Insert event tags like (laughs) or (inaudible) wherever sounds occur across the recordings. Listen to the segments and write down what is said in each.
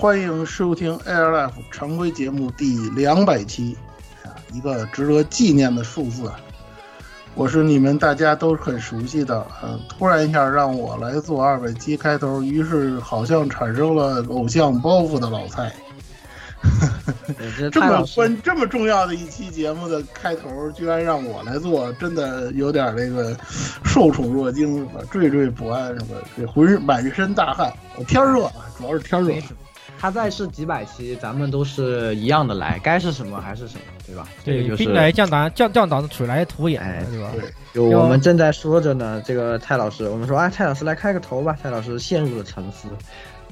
欢迎收听 Air Life 常规节目第两百期，啊，一个值得纪念的数字啊。我是你们大家都很熟悉的，呃，突然一下让我来做二百期开头，于是好像产生了偶像包袱的老蔡。(laughs) 这么关这么重要的一期节目的开头，居然让我来做，真的有点那个受宠若惊是吧？惴惴不安是吧？这浑满身大汗，我天热啊，主要是天热。他再是几百期，咱们都是一样的来，该是什么还是什么，对吧？对，就是兵来将挡，将将挡水来土掩，哎对吧？对，就我们正在说着呢，这个蔡老师，我们说，哎，蔡老师来开个头吧。蔡老师陷入了沉思，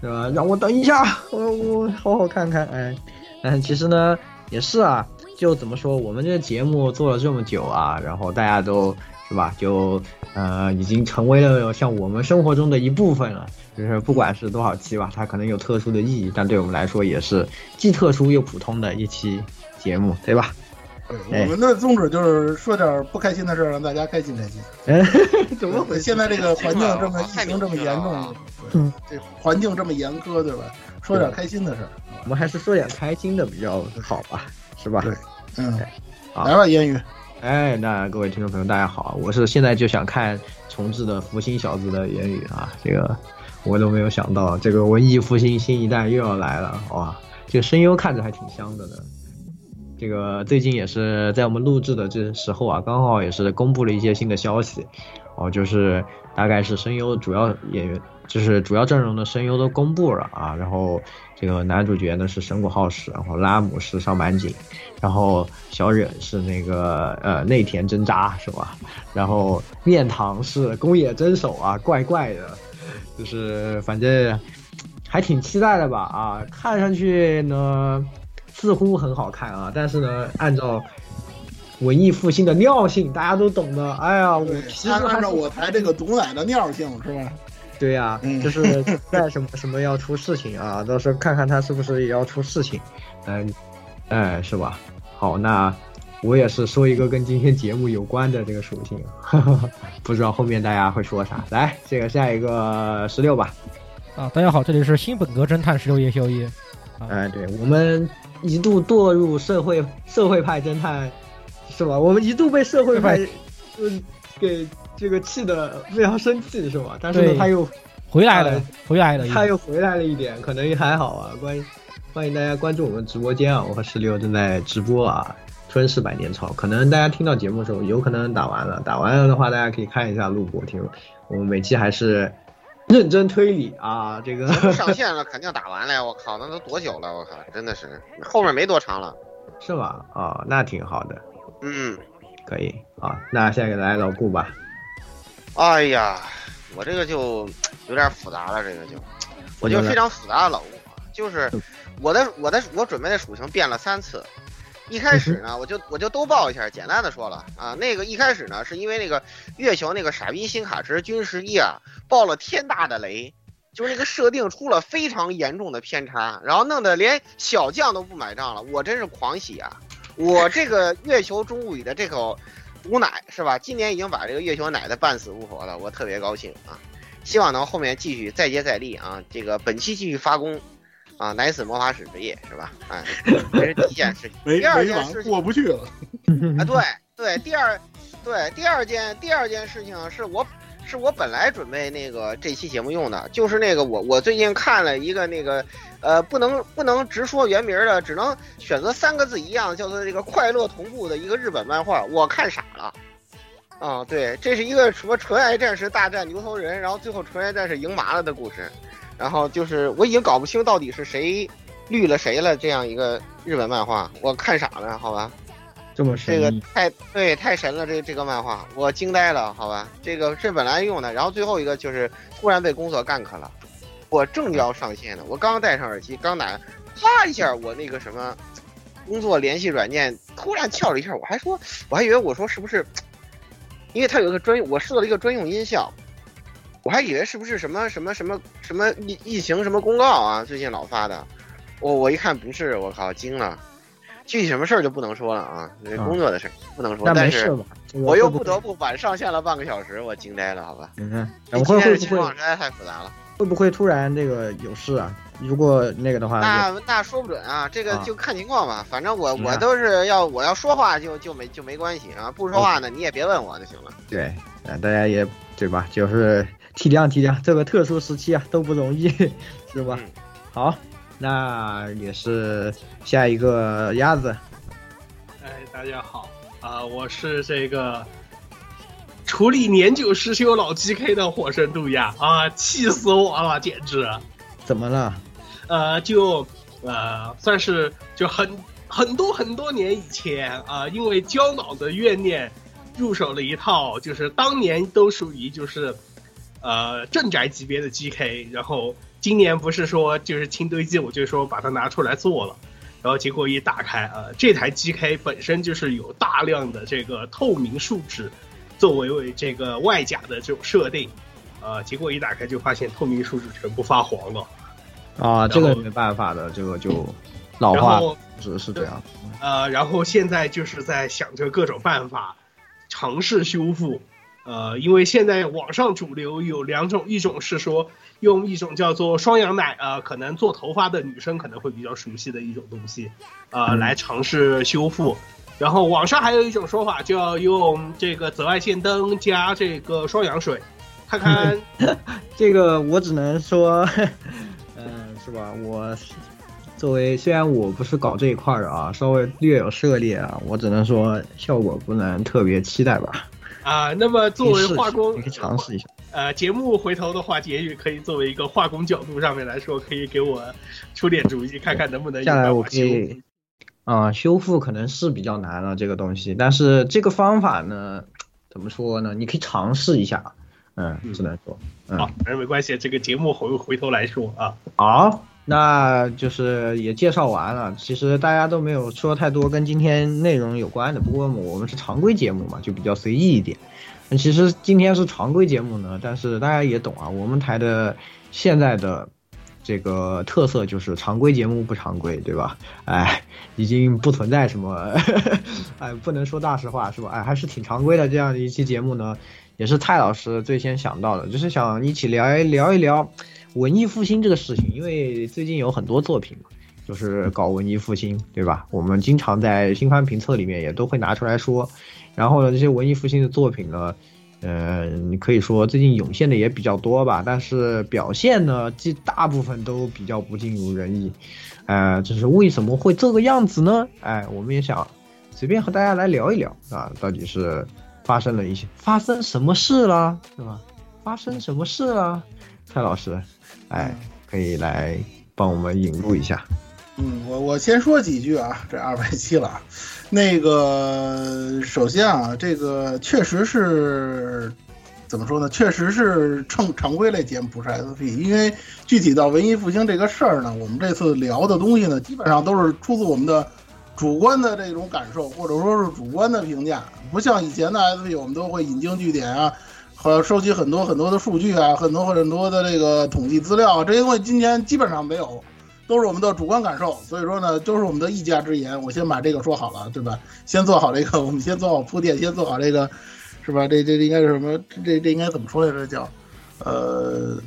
对吧？让我等一下，我我好好看看，哎，但其实呢，也是啊，就怎么说，我们这个节目做了这么久啊，然后大家都是吧，就呃，已经成为了像我们生活中的一部分了。就是不管是多少期吧，它可能有特殊的意义，但对我们来说也是既特殊又普通的一期节目，对吧？对，我们的宗旨就是说点不开心的事儿，让大家开心开心。(laughs) 哎，怎么回事？现在这个环境这么疫情这么严重，嗯，这环境这么严苛，对吧？说点开心的事儿。我们还是说点开心的比较好吧，是吧？对，嗯，好来吧，烟雨。哎，那各位听众朋友，大家好，我是现在就想看重置的福星小子的言语啊，这个我都没有想到，这个文艺复兴新一代又要来了，哇，这个声优看着还挺香的呢。这个最近也是在我们录制的这时候啊，刚好也是公布了一些新的消息，哦，就是大概是声优主要演员，就是主要阵容的声优都公布了啊，然后这个男主角呢是神谷浩史，然后拉姆是上坂井，然后小忍是那个呃内田真扎是吧？然后面堂是宫野真守啊，怪怪的，就是反正还挺期待的吧啊，看上去呢似乎很好看啊，但是呢按照文艺复兴的尿性，大家都懂的。哎呀，我其实按照我台这个毒奶的尿性是吧？对呀、嗯就是在什么 (laughs) 什么要出事情啊，到时候看看他是不是也要出事情，嗯，哎，是吧？好，那我也是说一个跟今天节目有关的这个属性，(laughs) 不知道后面大家会说啥。来，这个下一个十六吧。啊，大家好，这里是新本格侦探十六夜宵夜。哎，对我们一度堕入社会社会派侦探，是吧？我们一度被社会派嗯给这个气的非常生气，是吧？但是呢，他又回来了呃，回来了，他又回来了一点，可能也还好啊。欢迎欢迎大家关注我们直播间啊，我和石榴正在直播啊，吞噬百年潮。可能大家听到节目的时候，有可能打完了，打完了的话，大家可以看一下录播听。我们每期还是认真推理啊，这个上线了，肯定打完了呀！我靠，那都多久了？我靠，真的是后面没多长了。是吧？哦，那挺好的，嗯，可以啊。那下一个来老顾吧。哎呀，我这个就有点复杂了，这个就我就非常复杂的老顾啊，就是我的我的我准备的属性变了三次。一开始呢，我就我就都报一下，简单的说了啊，那个一开始呢，是因为那个月球那个傻逼新卡池军十一啊，爆了天大的雷，就是那个设定出了非常严重的偏差，然后弄得连小将都不买账了，我真是狂喜啊！我这个月球中物语的这口毒奶是吧？今年已经把这个月球奶的半死不活了，我特别高兴啊！希望能后面继续再接再厉啊！这个本期继续发功。啊，奶死魔法使之夜是吧？哎，(laughs) 这是第一件事情。第二件事情过不去了。(laughs) 啊，对对，第二对第二件第二件事情是我是我本来准备那个这期节目用的，就是那个我我最近看了一个那个呃不能不能直说原名的，只能选择三个字一样，叫做这个快乐同步的一个日本漫画，我看傻了。啊，对，这是一个什么纯爱战士大战牛头人，然后最后纯爱战士赢麻了的故事。然后就是我已经搞不清到底是谁绿了谁了，这样一个日本漫画，我看傻了，好吧？这么神这个，太对太神了，这这个漫画我惊呆了，好吧？这个是本来用的，然后最后一个就是突然被工作干克了，我正要上线呢，我刚戴上耳机，刚打，啪一下，我那个什么工作联系软件突然跳了一下，我还说我还以为我说是不是，因为它有一个专用，我设了一个专用音效。我还以为是不是什么什么什么什么疫疫情什么公告啊？最近老发的，我我一看不是，我靠惊了。具体什么事儿就不能说了啊，工作的事儿不能说。但是事吧？我又不得不晚上线了半个小时，我惊呆了，好吧？嗯哼，这我今天的情会会不会况实在太复杂了。会不会突然这个有事啊？如果那个的话，那那说不准啊，这个啊就看情况吧。反正我我都是要我要说话就就没就没关系啊，不说话呢你也别问我就行了。对，嗯，大家也对吧？就是体谅体谅，这个特殊时期啊都不容易，(laughs) 是吧？嗯好，那也是下一个鸭子，哎，大家好啊、我是这个处理年久失修老 GK 的火神杜亚啊，气死我了，简直！怎么了？呃，就呃，算是就很很多很多年以前啊、因为焦脑的怨念，入手了一套就是当年都属于就是呃镇宅级别的 GK，然后今年不是说就是清堆积，我就说把它拿出来做了。然后结果一打开，呃，这台 GK 本身就是有大量的这个透明树脂作为为这个外甲的这种设定，呃，结果一打开就发现透明树脂全部发黄了。啊，这个没办法的，这个就老化是是这样。呃，然后现在就是在想着各种办法尝试修复。呃，因为现在网上主流有两种，一种是说用一种叫做双氧奶，呃，可能做头发的女生可能会比较熟悉的一种东西，呃，来尝试修复。然后网上还有一种说法，就要用这个紫外线灯加这个双氧水，看看 (laughs) 这个我只能说，嗯，(laughs) 是吧？我作为虽然我不是搞这一块的啊，稍微略有涉猎啊，我只能说效果不能特别期待吧。啊、那么作为化工，你可以尝试一下。呃，节目回头的话，结语可以作为一个化工角度上面来说，可以给我出点主意，看看能不能下来我可以啊、修复可能是比较难了这个东西，但是这个方法呢，怎么说呢？你可以尝试一下，嗯，只能说，嗯，好，没关系，这个节目回回头来说啊。好，那就是也介绍完了。其实大家都没有说太多跟今天内容有关的，不过我们是常规节目嘛，就比较随意一点。其实今天是常规节目呢，但是大家也懂啊，我们台的现在的这个特色就是常规节目不常规，对吧？哎，已经不存在什么，(laughs) 哎，不能说大实话是吧？哎，还是挺常规的这样一期节目呢，也是蔡老师最先想到的，就是想一起聊一聊一聊文艺复兴这个事情，因为最近有很多作品嘛，就是搞文艺复兴，对吧？我们经常在新番评测里面也都会拿出来说。然后呢，这些文艺复兴的作品呢，呃，可以说最近涌现的也比较多吧，但是表现呢，这大部分都比较不尽如人意。呃，这是为什么会这个样子呢？哎，我们也想随便和大家来聊一聊啊，到底是发生了一些发生什么事了，是吧？发生什么事了？蔡老师，哎，可以来帮我们引入一下。嗯，我我先说几句啊，这二百七了。那个，首先啊，这个确实是怎么说呢？确实是正常规类节目，不是 SP。因为具体到文艺复兴这个事儿呢，我们这次聊的东西呢，基本上都是出自我们的主观的这种感受，或者说是主观的评价，不像以前的 SP，我们都会引经据典啊，和收集很多很多的数据啊，很多很多的这个统计资料啊，这些东西今年基本上没有。都是我们的主观感受，所以说呢，都是我们的一家之言。我先把这个说好了，对吧？先做好这个，(laughs) 我们先做好铺垫，先做好这个，是吧？这这应该是什么？这这应该怎么说来着？叫，呃，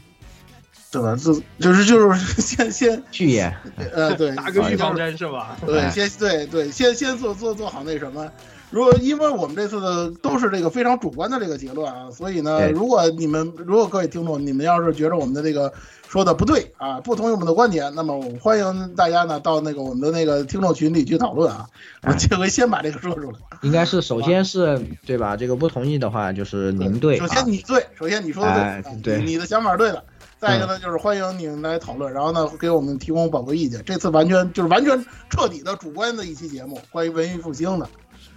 对吧？就就是就是 (laughs) 先先去演，呃，对，打个预防针是吧？对，先对对，先先做做做好那什么。如果因为我们这次的都是这个非常主观的这个结论啊，所以呢，如果你们如果各位听众，你们要是觉得我们的这个。说的不对啊，不同意我们的观点，那么我欢迎大家呢到那个我们的那个听众群里去讨论啊。我这回先把这个说出来。应该是首先是对吧？这个不同意的话就是您对。首先你对，首先你说的对，对，你的想法是对的。再一个呢，就是欢迎你们来讨论，然后呢给我们提供宝贵意见。这次完全就是完全彻底的主观的一期节目，关于文艺复兴的。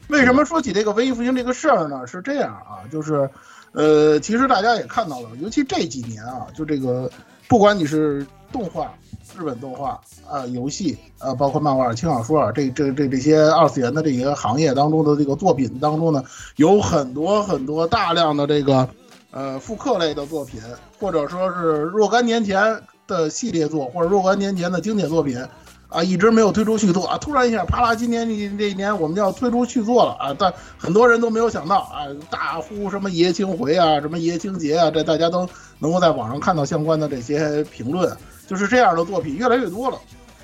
为什么说起这个文艺复兴这个事儿呢？是这样啊，就是，呃，其实大家也看到了，尤其这几年啊，就这个。不管你是动画、日本动画啊、游戏啊，包括漫画、轻小说啊，这这这这些二次元的这些行业当中的这个作品当中呢，有很多很多大量的这个呃复刻类的作品，或者说是若干年前的系列作，或者若干年前的经典作品。啊，一直没有推出续作啊！突然一下，啪啦，今年这这一年我们要推出续作了啊！但很多人都没有想到啊，大呼什么爷青回啊，什么爷青节啊，这大家都能够在网上看到相关的这些评论，就是这样的作品越来越多了。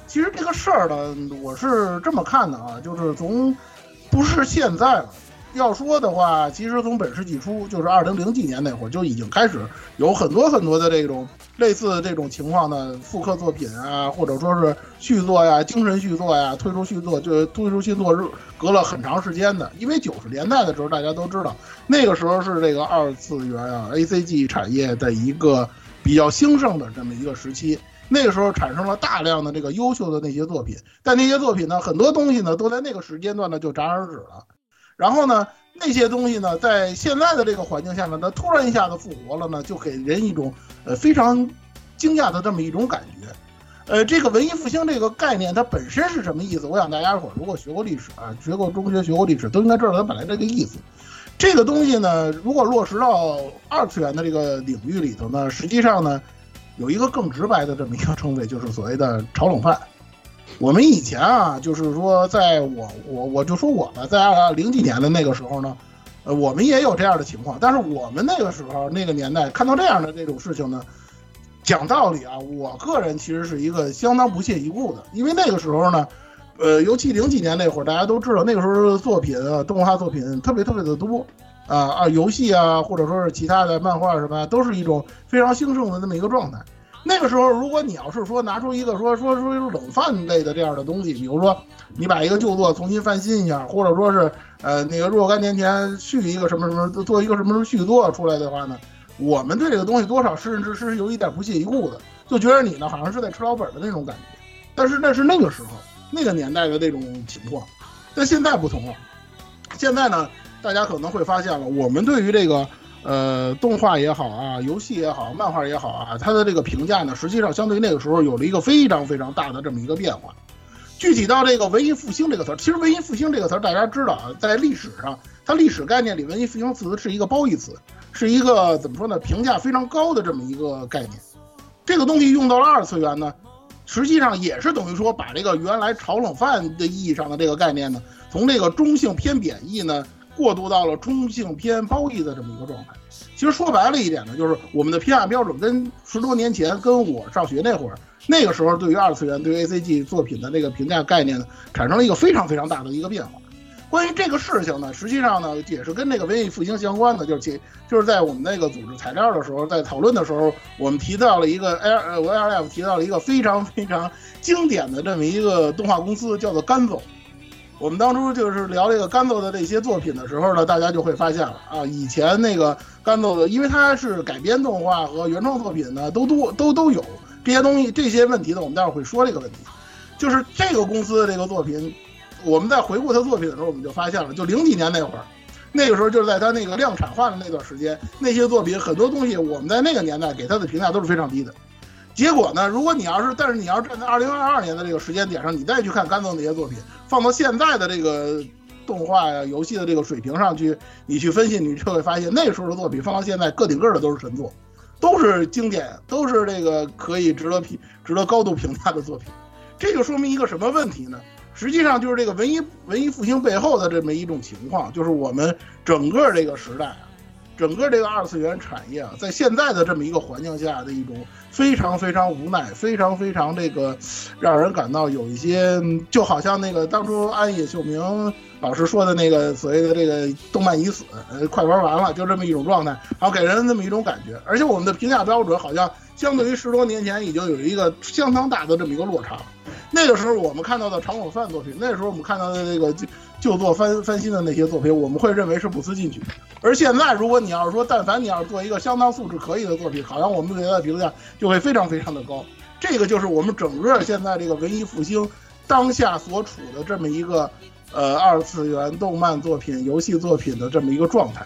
其实这个事儿呢，我是这么看的啊，就是从不是现在了。要说的话，其实从本世纪初，就是二零零几年那会儿就已经开始有很多很多的这种类似这种情况的复刻作品啊，或者说是续作呀、精神续作呀，推出续作就推出新作日，隔了很长时间的。因为九十年代的时候，大家都知道，那个时候是这个二次元啊、A C G 产业的一个比较兴盛的这么一个时期。那个时候产生了大量的这个优秀的那些作品，但那些作品呢，很多东西呢，都在那个时间段呢就戛然而止了。然后呢，那些东西呢，在现在的这个环境下呢，它突然一下子复活了呢，就给人一种呃非常惊讶的这么一种感觉。呃，这个文艺复兴这个概念它本身是什么意思？我想大家伙如果学过历史啊，学过中学学过历史，都应该知道它本来这个意思。这个东西呢，如果落实到二次元的这个领域里头呢，实际上呢，有一个更直白的这么一个称谓，就是所谓的炒冷饭。我们以前啊，就是说，在我我我就说我吧，在二零几年的那个时候呢，呃，我们也有这样的情况。但是我们那个时候那个年代看到这样的这种事情呢，讲道理啊，我个人其实是一个相当不屑一顾的，因为那个时候呢，呃，尤其零几年那会儿，大家都知道那个时候作品啊，动画作品特别特别的多啊啊，游戏啊，或者说是其他的漫画什么，都是一种非常兴盛的那么一个状态。那个时候，如果你要是说拿出一个说说说冷饭类的这样的东西，比如说你把一个旧作重新翻新一下，或者说是呃那个若干年前续一个什么什么做一个什么什么续作出来的话呢，我们对这个东西多少甚至是有一点不屑一顾的，就觉得你呢好像是在吃老本的那种感觉。但是那是那个时候那个年代的那种情况，但现在不同了。现在呢，大家可能会发现了，我们对于这个。呃，动画也好啊，游戏也好，漫画也好啊，它的这个评价呢，实际上相对于那个时候有了一个非常非常大的这么一个变化。具体到这个文艺复兴这个词儿，其实文艺复兴这个词儿大家知道啊，在历史上，它历史概念里，文艺复兴词是一个褒义词，是一个怎么说呢，评价非常高的这么一个概念。这个东西用到了二次元呢，实际上也是等于说把这个原来炒冷饭的意义上的这个概念呢，从这个中性偏贬义呢。过渡到了中性偏褒义的这么一个状态。其实说白了一点呢，就是我们的评价标准跟十多年前跟我上学那会儿，那个时候对于二次元、对于 A C G 作品的那个评价概念呢，产生了一个非常非常大的一个变化。关于这个事情呢，实际上呢也是跟那个文艺复兴相关的，就是其就是在我们那个组织材料的时候，在讨论的时候，我们提到了一个 L 呃 L F 提到了一个非常非常经典的这么一个动画公司，叫做甘总。我们当初就是聊这个甘奏的这些作品的时候呢，大家就会发现了啊，以前那个甘奏的，因为它是改编动画和原创作品呢，都多都都有这些东西，这些问题呢，我们待会儿会说这个问题。就是这个公司的这个作品，我们在回顾他作品的时候，我们就发现了，就零几年那会儿，那个时候就是在他那个量产化的那段时间，那些作品很多东西我们在那个年代给他的评价都是非常低的。结果呢，如果你要是，但是你要站在二零二二年的这个时间点上，你再去看甘总那些作品，放到现在的这个动画呀、游戏的这个水平上去，你去分析，你就会发现那时候的作品放到现在个顶个的都是神作，都是经典，都是这个可以值得评、值得高度评价的作品。这就说明一个什么问题呢？实际上就是这个文艺文艺复兴背后的这么一种情况，就是我们整个这个时代啊，整个这个二次元产业啊，在现在的这么一个环境下的一种非常非常无奈，非常非常这个让人感到有一些，就好像那个当初安野秀明老师说的那个所谓的这个动漫已死，呃，快玩完了，就这么一种状态，然后给人这么一种感觉。而且我们的评价标准好像相对于十多年前已经有一个相当大的这么一个落差。那个时候我们看到的长尾饭作品，那时候我们看到的这个旧旧作翻翻新的那些作品，我们会认为是不思进取。而现在，如果你要是说，但凡你要是做一个相当素质可以的作品，好像我们对他的评价就会非常非常的高。这个就是我们整个现在这个文艺复兴当下所处的这么一个呃二次元动漫作品、游戏作品的这么一个状态。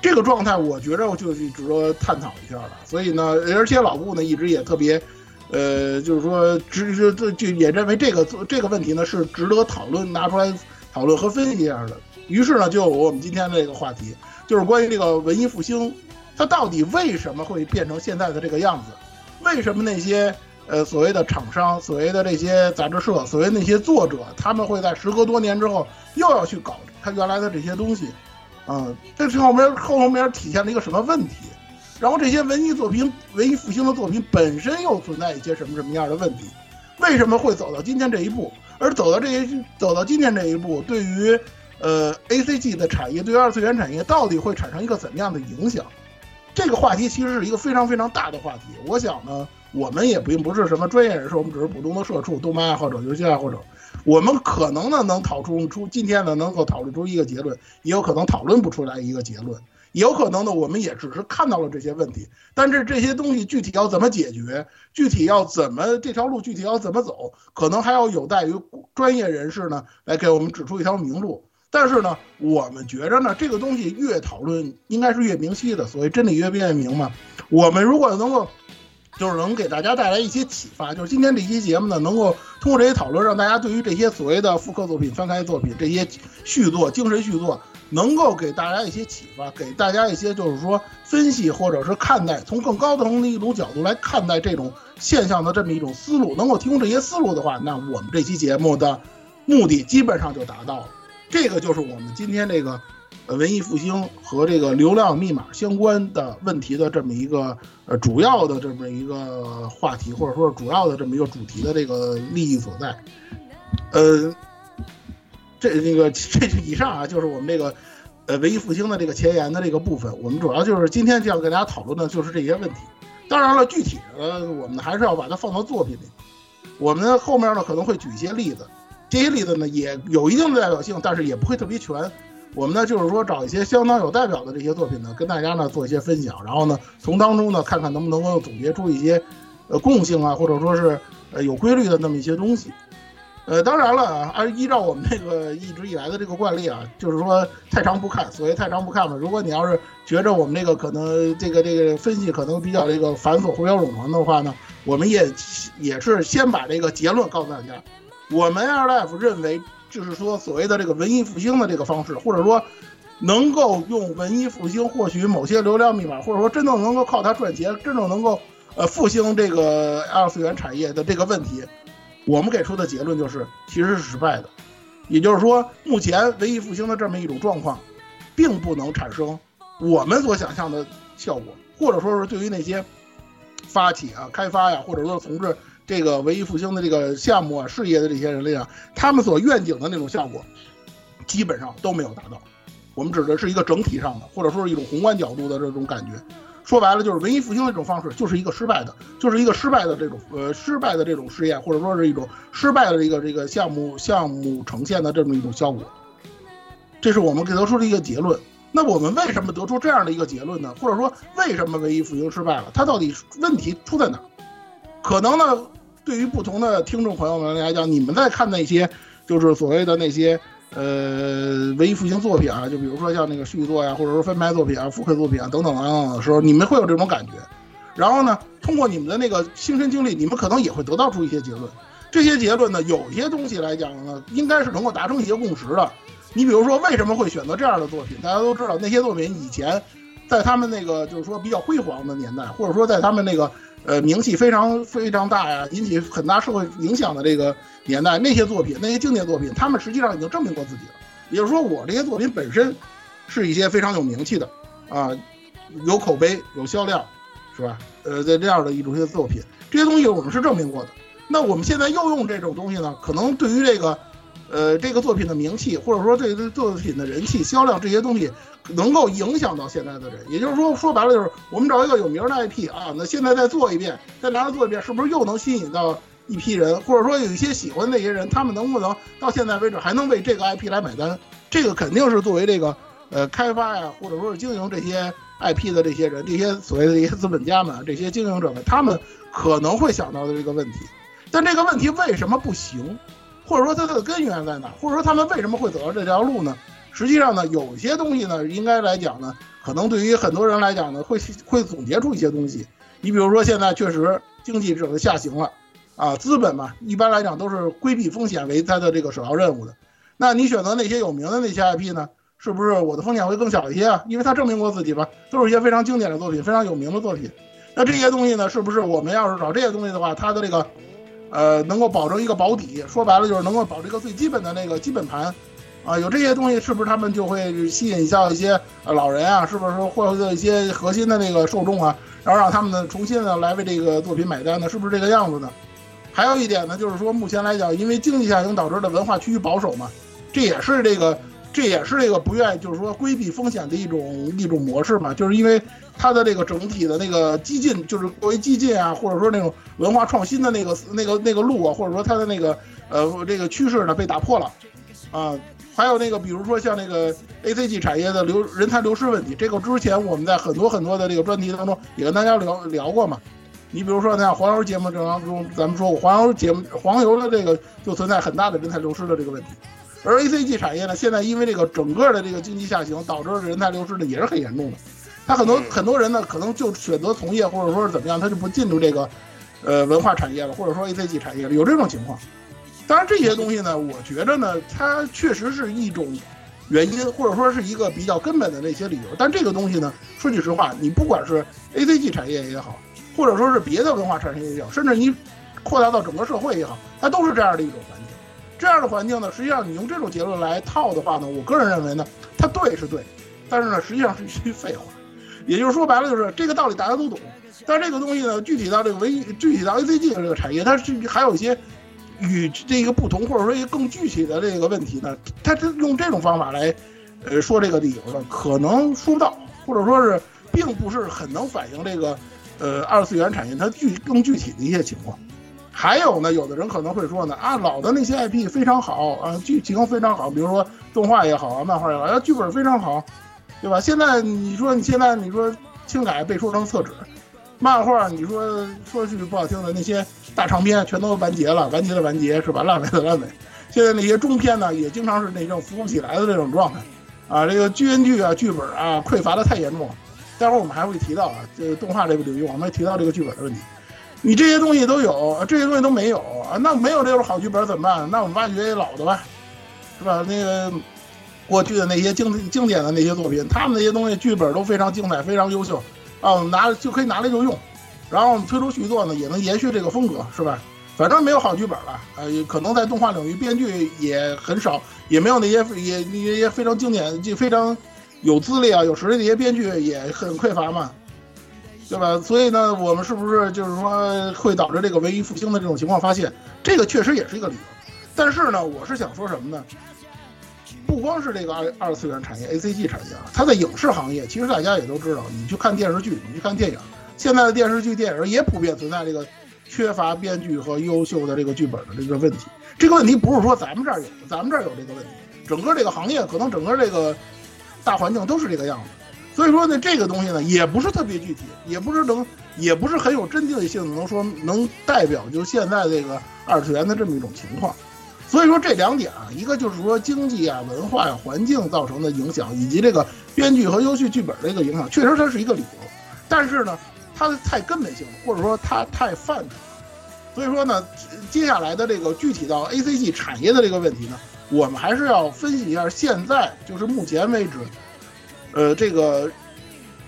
这个状态，我觉着就是值得探讨一下了。所以呢，而且老顾呢一直也特别。呃，就是说，值就就就也认为这个这个问题呢是值得讨论，拿出来讨论和分析一下的。于是呢，就有我们今天的这个话题，就是关于这个文艺复兴，它到底为什么会变成现在的这个样子？为什么那些呃所谓的厂商、所谓的这些杂志社、所谓那些作者，他们会在时隔多年之后又要去搞他原来的这些东西？嗯，这后面后面体现了一个什么问题？然后这些文艺作品、文艺复兴的作品本身又存在一些什么什么样的问题？为什么会走到今天这一步？而走到这些走到今天这一步，对于呃 A C G 的产业，对于二次元产业到底会产生一个怎么样的影响？这个话题其实是一个非常非常大的话题。我想呢，我们也并不是什么专业人士，我们只是普通的社畜、动漫爱好者、游戏爱好者。我们可能呢能讨出出今天呢能够讨论出一个结论，也有可能讨论不出来一个结论。有可能呢，我们也只是看到了这些问题，但是这些东西具体要怎么解决，具体要怎么这条路具体要怎么走，可能还要有待于专业人士呢来给我们指出一条明路。但是呢，我们觉着呢，这个东西越讨论应该是越明晰的，所谓真理越辩越明嘛。我们如果能够，就是能给大家带来一些启发，就是今天这期节目呢，能够通过这些讨论，让大家对于这些所谓的复刻作品、翻开作品这些续作、精神续作。能够给大家一些启发，给大家一些就是说分析或者是看待，从更高层的一种角度来看待这种现象的这么一种思路，能够提供这些思路的话，那我们这期节目的目的基本上就达到了。这个就是我们今天这个呃文艺复兴和这个流量密码相关的问题的这么一个呃主要的这么一个话题，或者说主要的这么一个主题的这个利益所在，呃。这那个 (laughs) 这以上啊，就是我们这个，呃，文艺复兴的这个前沿的这个部分。我们主要就是今天就要跟大家讨论的就是这些问题。当然了，具体的我们还是要把它放到作品里。我们后面呢可能会举一些例子，这些例子呢也有一定的代表性，但是也不会特别全。我们呢就是说找一些相当有代表的这些作品呢，跟大家呢做一些分享，然后呢从当中呢看看能不能够总结出一些，呃，共性啊，或者说是呃有规律的那么一些东西。呃，当然了啊，按依照我们这个一直以来的这个惯例啊，就是说太长不看。所谓太长不看嘛，如果你要是觉着我们这个可能这个这个分析可能比较这个繁琐、胡搅冗长的话呢，我们也也是先把这个结论告诉大家。我们 Air Life 认为，就是说所谓的这个文艺复兴的这个方式，或者说能够用文艺复兴获取某些流量密码，或者说真正能够靠它赚钱，真正能够呃复兴这个二次元产业的这个问题。我们给出的结论就是，其实是失败的。也就是说，目前文艺复兴的这么一种状况，并不能产生我们所想象的效果，或者说是对于那些发起啊、开发呀，或者说从事这个文艺复兴的这个项目啊、事业的这些人来讲，他们所愿景的那种效果，基本上都没有达到。我们指的是一个整体上的，或者说是一种宏观角度的这种感觉。说白了就是文艺复兴的这种方式，就是一个失败的，就是一个失败的这种呃失败的这种试验，或者说是一种失败的一个这个项目项目呈现的这么一种效果。这是我们给得出的一个结论。那我们为什么得出这样的一个结论呢？或者说为什么文艺复兴失败了？它到底问题出在哪？可能呢，对于不同的听众朋友们来讲，你们在看那些就是所谓的那些呃文艺复兴作品啊，就比如说像那个续作呀，或者说翻拍作品啊、复刻作品啊等等等等的时候，你们会有这种感觉。然后呢，通过你们的那个亲身经历，你们可能也会得到出一些结论。这些结论呢，有些东西来讲呢，应该是能够达成一些共识的。你比如说，为什么会选择这样的作品？大家都知道，那些作品以前在他们那个就是说比较辉煌的年代，或者说在他们那个呃名气非常非常大呀，引起很大社会影响的这个年代，那些作品，那些经典作品，他们实际上已经证明过自己了。也就是说，我这些作品本身是一些非常有名气的啊，有口碑、有销量，是吧？呃，在这样的一种些作品，这些东西我们是证明过的。那我们现在又用这种东西呢，可能对于这个，呃，这个作品的名气，或者说这个作品的人气、销量这些东西，能够影响到现在的人。也就是说，说白了就是，我们找一个有名的 IP 啊，那现在再做一遍，再拿着做一遍，是不是又能吸引到一批人？或者说有一些喜欢那些人，他们能不能到现在为止还能为这个 IP 来买单？这个肯定是作为这个呃开发呀，或者说是经营这些 IP 的这些人，这些所谓的一些资本家们，这些经营者们，他们可能会想到的这个问题。但这个问题为什么不行，或者说它的根源在哪，或者说他们为什么会走到这条路呢？实际上呢，有些东西呢，应该来讲呢，可能对于很多人来讲呢，会会总结出一些东西。你比如说，现在确实经济整个下行了，啊，资本嘛，一般来讲都是规避风险为它的这个首要任务的。那你选择那些有名的那些 IP 呢，是不是我的风险会更小一些啊？因为它证明过自己吧，都是一些非常经典的作品，非常有名的作品。那这些东西呢，是不是我们要是找这些东西的话，它的这个。呃，能够保证一个保底，说白了就是能够保这个最基本的那个基本盘，啊，有这些东西，是不是他们就会吸引像一些老人啊，是不是说或者一些核心的那个受众啊，然后让他们呢重新的来为这个作品买单呢？是不是这个样子呢？还有一点呢，就是说目前来讲，因为经济下行导致的文化趋于保守嘛，这也是这个。这也是这个不愿意，就是说规避风险的一种一种模式嘛，就是因为它的这个整体的那个激进，就是过于激进啊，或者说那种文化创新的那个那个那个路啊，或者说它的那个呃这个趋势呢被打破了，啊，还有那个比如说像那个 A C G 产业的流人才流失问题，这个之前我们在很多很多的这个专题当中也跟大家聊聊过嘛，你比如说像黄油节目当中，咱们说过黄油节目黄油的这个就存在很大的人才流失的这个问题。而 A C G 产业呢，现在因为这个整个的这个经济下行，导致人才流失呢也是很严重的。他很多很多人呢，可能就选择从业，或者说是怎么样，他就不进入这个，呃，文化产业了，或者说 A C G 产业了，有这种情况。当然这些东西呢，我觉着呢，它确实是一种原因，或者说是一个比较根本的那些理由。但这个东西呢，说句实话，你不管是 A C G 产业也好，或者说是别的文化产业也好，甚至你扩大到整个社会也好，它都是这样的一种环境。这样的环境呢，实际上你用这种结论来套的话呢，我个人认为呢，它对是对，但是呢，实际上是一句废话。也就是说白了，就是这个道理大家都懂，但这个东西呢，具体到这个唯一具体到 A C G 的这个产业，它是还有一些与这个不同，或者说一个更具体的这个问题呢，它是用这种方法来，呃，说这个理由呢，可能说不到，或者说是并不是很能反映这个，呃，二次元产业它具更具体的一些情况。还有呢，有的人可能会说呢，啊，老的那些 IP 非常好啊，剧情非常好，比如说动画也好啊，漫画也好，啊，剧本非常好，对吧？现在你说你现在你说轻改被说成厕纸，漫画你说说句不好听的，那些大长篇全都完结了，完结的完结是吧？烂尾的烂尾。(laughs) 现在那些中篇呢，也经常是那种扶不起来的这种状态，啊，这个剧编剧啊、剧本啊匮乏的太严重。待会儿我们还会提到啊，这动画这个领域，我们会提到这个剧本的问题。你这些东西都有，这些东西都没有啊？那没有这种好剧本怎么办？那我们挖掘老的吧，是吧？那个过去的那些经经典的那些作品，他们那些东西剧本都非常精彩，非常优秀啊，拿就可以拿来就用。然后我们推出续作呢，也能延续这个风格，是吧？反正没有好剧本了，呃，可能在动画领域编剧也很少，也没有那些也那些非常经典、就非常有资历啊、有实力的一些编剧也很匮乏嘛。对吧？所以呢，我们是不是就是说会导致这个文艺复兴的这种情况发现？这个确实也是一个理由。但是呢，我是想说什么呢？不光是这个二二次元产业 A C G 产业啊，它的影视行业，其实大家也都知道，你去看电视剧，你去看电影，现在的电视剧、电影也普遍存在这个缺乏编剧和优秀的这个剧本的这个问题。这个问题不是说咱们这儿有，咱们这儿有这个问题，整个这个行业可能整个这个大环境都是这个样子。所以说呢，这个东西呢也不是特别具体，也不是能，也不是很有针对性，能说能代表就现在这个二次元的这么一种情况。所以说这两点啊，一个就是说经济啊、文化呀、环境造成的影响，以及这个编剧和优秀剧本的一个影响，确实它是一个理由。但是呢，它太根本性了，或者说它太泛了。所以说呢，接下来的这个具体到 A C G 产业的这个问题呢，我们还是要分析一下现在就是目前为止，呃，这个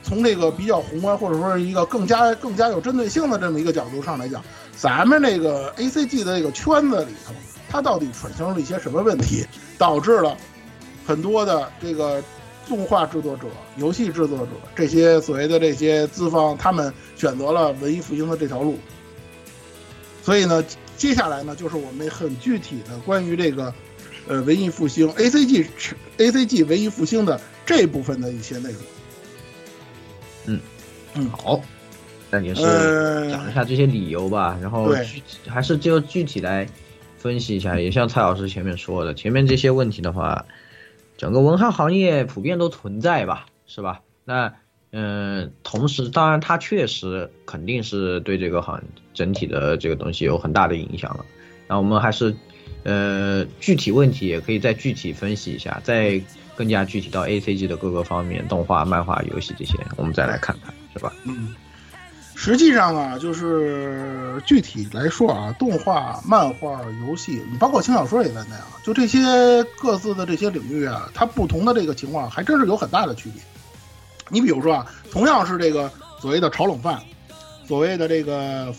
从这个比较宏观或者说是一个更加更加有针对性的这么一个角度上来讲，咱们这个 A C G 的这个圈子里头，它到底产生了一些什么问题，导致了很多的这个动画制作者、游戏制作者这些所谓的这些资方，他们选择了文艺复兴的这条路。所以呢，接下来呢，就是我们很具体的关于这个，呃，文艺复兴 A C G A C G 文艺复兴的这部分的一些内容。嗯嗯，好，那也是呃讲一下这些理由吧，然后具体还是就具体来分析一下。也像蔡老师前面说的，前面这些问题的话，整个文化行业普遍都存在吧，是吧？那嗯，同时当然它确实肯定是对这个行整体的这个东西有很大的影响了。那我们还是呃具体问题也可以再具体分析一下，再更加具体到 A C G 的各个方面，动画、漫画、游戏这些，我们再来看看，是吧？嗯，实际上啊，就是具体来说啊，动画、漫画、游戏，你包括轻小说也在内啊，就这些各自的这些领域啊，它不同的这个情况还真是有很大的区别。你比如说啊，同样是这个所谓的炒冷饭，所谓的这个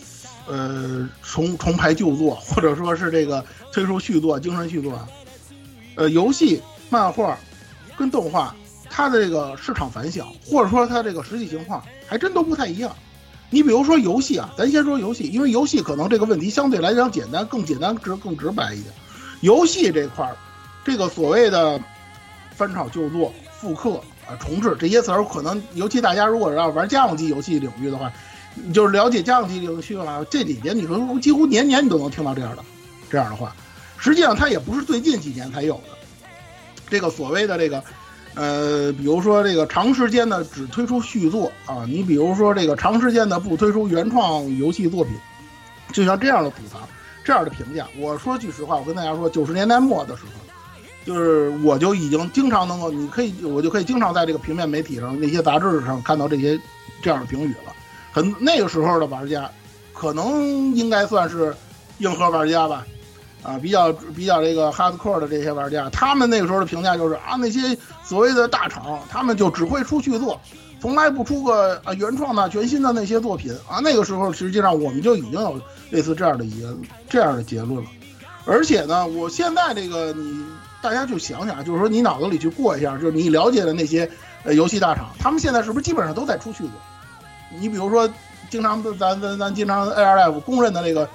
呃重重排旧作，或者说是这个推出续作、精神续作啊，呃，游戏、漫画跟动画，它的这个市场反响，或者说它这个实际情况，还真都不太一样。你比如说游戏啊，咱先说游戏，因为游戏可能这个问题相对来讲简单，更简单直更直白一点。游戏这块儿，这个所谓的翻炒旧作、复刻啊、重置这些词儿，可能尤其大家如果要玩家用机游戏领域的话，你就是了解家用机领域的话，这几年你说几乎年年你都能听到这样的这样的话。实际上，它也不是最近几年才有的。这个所谓的这个，呃，比如说这个长时间的只推出续作啊，你比如说这个长时间的不推出原创游戏作品，就像这样的吐槽，这样的评价。我说句实话，我跟大家说，九十年代末的时候，就是我就已经经常能够，你可以，我就可以经常在这个平面媒体上、那些杂志上看到这些这样的评语了。很那个时候的玩家，可能应该算是硬核玩家吧。啊，比较比较这个 hardcore 的这些玩家，他们那个时候的评价就是啊，那些所谓的大厂，他们就只会出续作，从来不出个啊原创的全新的那些作品啊。那个时候实际上我们就已经有类似这样的一个这样的结论了。而且呢，我现在这个你大家就想想，就是说你脑子里去过一下，就是你了解的那些呃游戏大厂，他们现在是不是基本上都在出续作？你比如说，经常咱咱咱经常 ARF 公认的那个。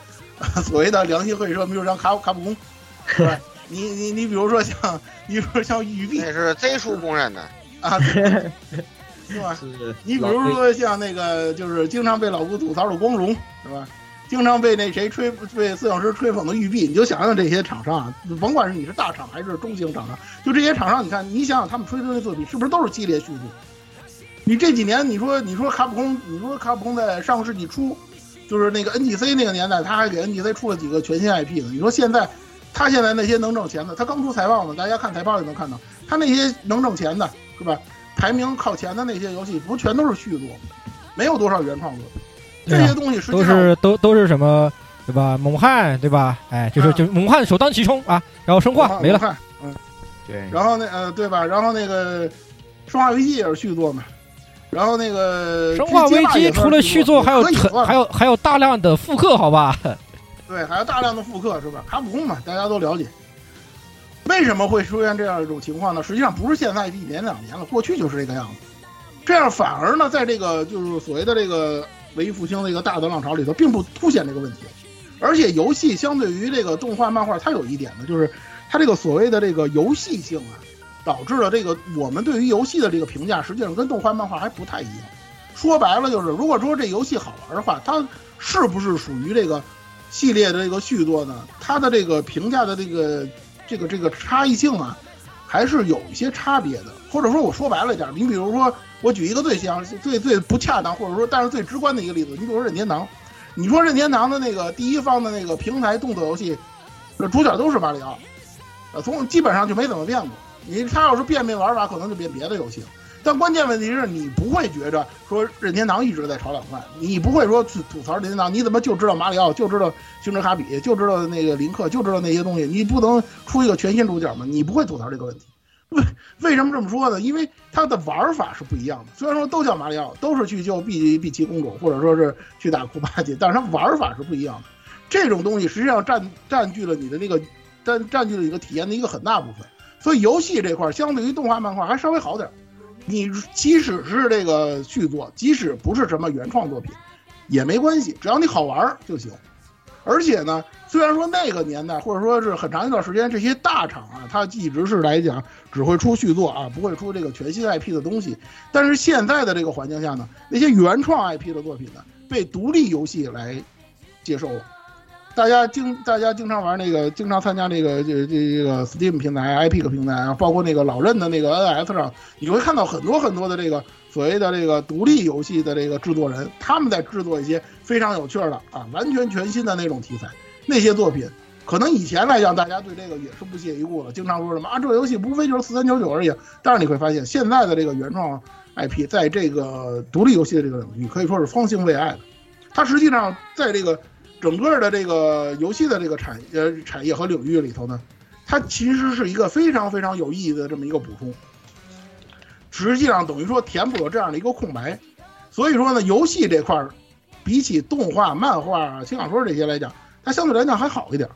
(laughs) 所谓的良心会社，比如像卡卡普空，是吧？你你你比如说像，你比如说像育碧，那是 Z 叔公认的啊，(laughs) 是吧？你比如说像那个，就是经常被老吴吐槽的光荣，是吧？经常被那谁吹，被摄影师吹捧的育碧，你就想想这些厂商啊，甭管是你是大厂还是中型厂商，就这些厂商，你看，你想想他们吹出的作品是不是都是系列续作？你这几年，你说你说卡普空，你说卡普空在上个世纪初。就是那个 NGC 那个年代，他还给 NGC 出了几个全新 IP 呢。你说现在，他现在那些能挣钱的，他刚出财报呢，大家看财报就能看到，他那些能挣钱的，是吧？排名靠前的那些游戏，不全都是续作，没有多少原创作品。这些东西实际都是都都是什么，对吧？猛汉，对吧？哎，就是就猛汉首当其冲啊，然后生化没了，嗯，对。然后那呃，对吧？然后那个生化危机也是续作嘛。然后那个《生化危机》除了续作，还有还有还有大量的复刻，好吧？(laughs) 对，还有大量的复刻，是吧？卡普空嘛，大家都了解。为什么会出现这样一种情况呢？实际上不是现在一年两年了，过去就是这个样子。这样反而呢，在这个就是所谓的这个文艺复兴的一个大的浪潮里头，并不凸显这个问题。而且游戏相对于这个动画、漫画，它有一点呢，就是它这个所谓的这个游戏性啊。导致了这个我们对于游戏的这个评价，实际上跟动画、漫画还不太一样。说白了就是，如果说这游戏好玩的话，它是不是属于这个系列的这个续作呢？它的这个评价的这个这个这个差异性啊，还是有一些差别的，或者说我说白了一点，你比如说，我举一个最相最最不恰当，或者说但是最直观的一个例子，你比如说任天堂，你说任天堂的那个第一方的那个平台动作游戏，主角都是马里奥，呃，从基本上就没怎么变过。你他要是变变玩法，可能就变别的游戏了。但关键问题是你不会觉着说任天堂一直在炒两块，你不会说去吐槽任天堂，你怎么就知道马里奥，就知道星之卡比，就知道那个林克，就知道那些东西，你不能出一个全新主角吗？你不会吐槽这个问题。为为什么这么说呢？因为它的玩法是不一样的。虽然说都叫马里奥，都是去救碧碧琪公主，或者说是去打库巴奇，但是它玩法是不一样的。这种东西实际上占占据了你的那个占占据了一个体验的一个很大部分。所以游戏这块儿相对于动画漫画还稍微好点儿。你即使是这个续作，即使不是什么原创作品，也没关系，只要你好玩儿就行。而且呢，虽然说那个年代或者说是很长一段时间，这些大厂啊，它一直是来讲只会出续作啊，不会出这个全新 IP 的东西。但是现在的这个环境下呢，那些原创 IP 的作品呢，被独立游戏来接受了。大家经大家经常玩那个，经常参加这个这这这个 Steam 平台、Epic 平台啊，包括那个老任的那个 NS 上，你会看到很多很多的这个所谓的这个独立游戏的这个制作人，他们在制作一些非常有趣的啊，完全全新的那种题材。那些作品，可能以前来讲，大家对这个也是不屑一顾的，经常说什么啊，这游戏无非就是四三九九而已。但是你会发现，现在的这个原创 IP 在这个独立游戏的这个领域，可以说是方兴未艾的。它实际上在这个整个的这个游戏的这个产呃产业和领域里头呢，它其实是一个非常非常有意义的这么一个补充。实际上等于说填补了这样的一个空白，所以说呢，游戏这块儿比起动画、漫画、轻小说这些来讲，它相对来讲还好一点。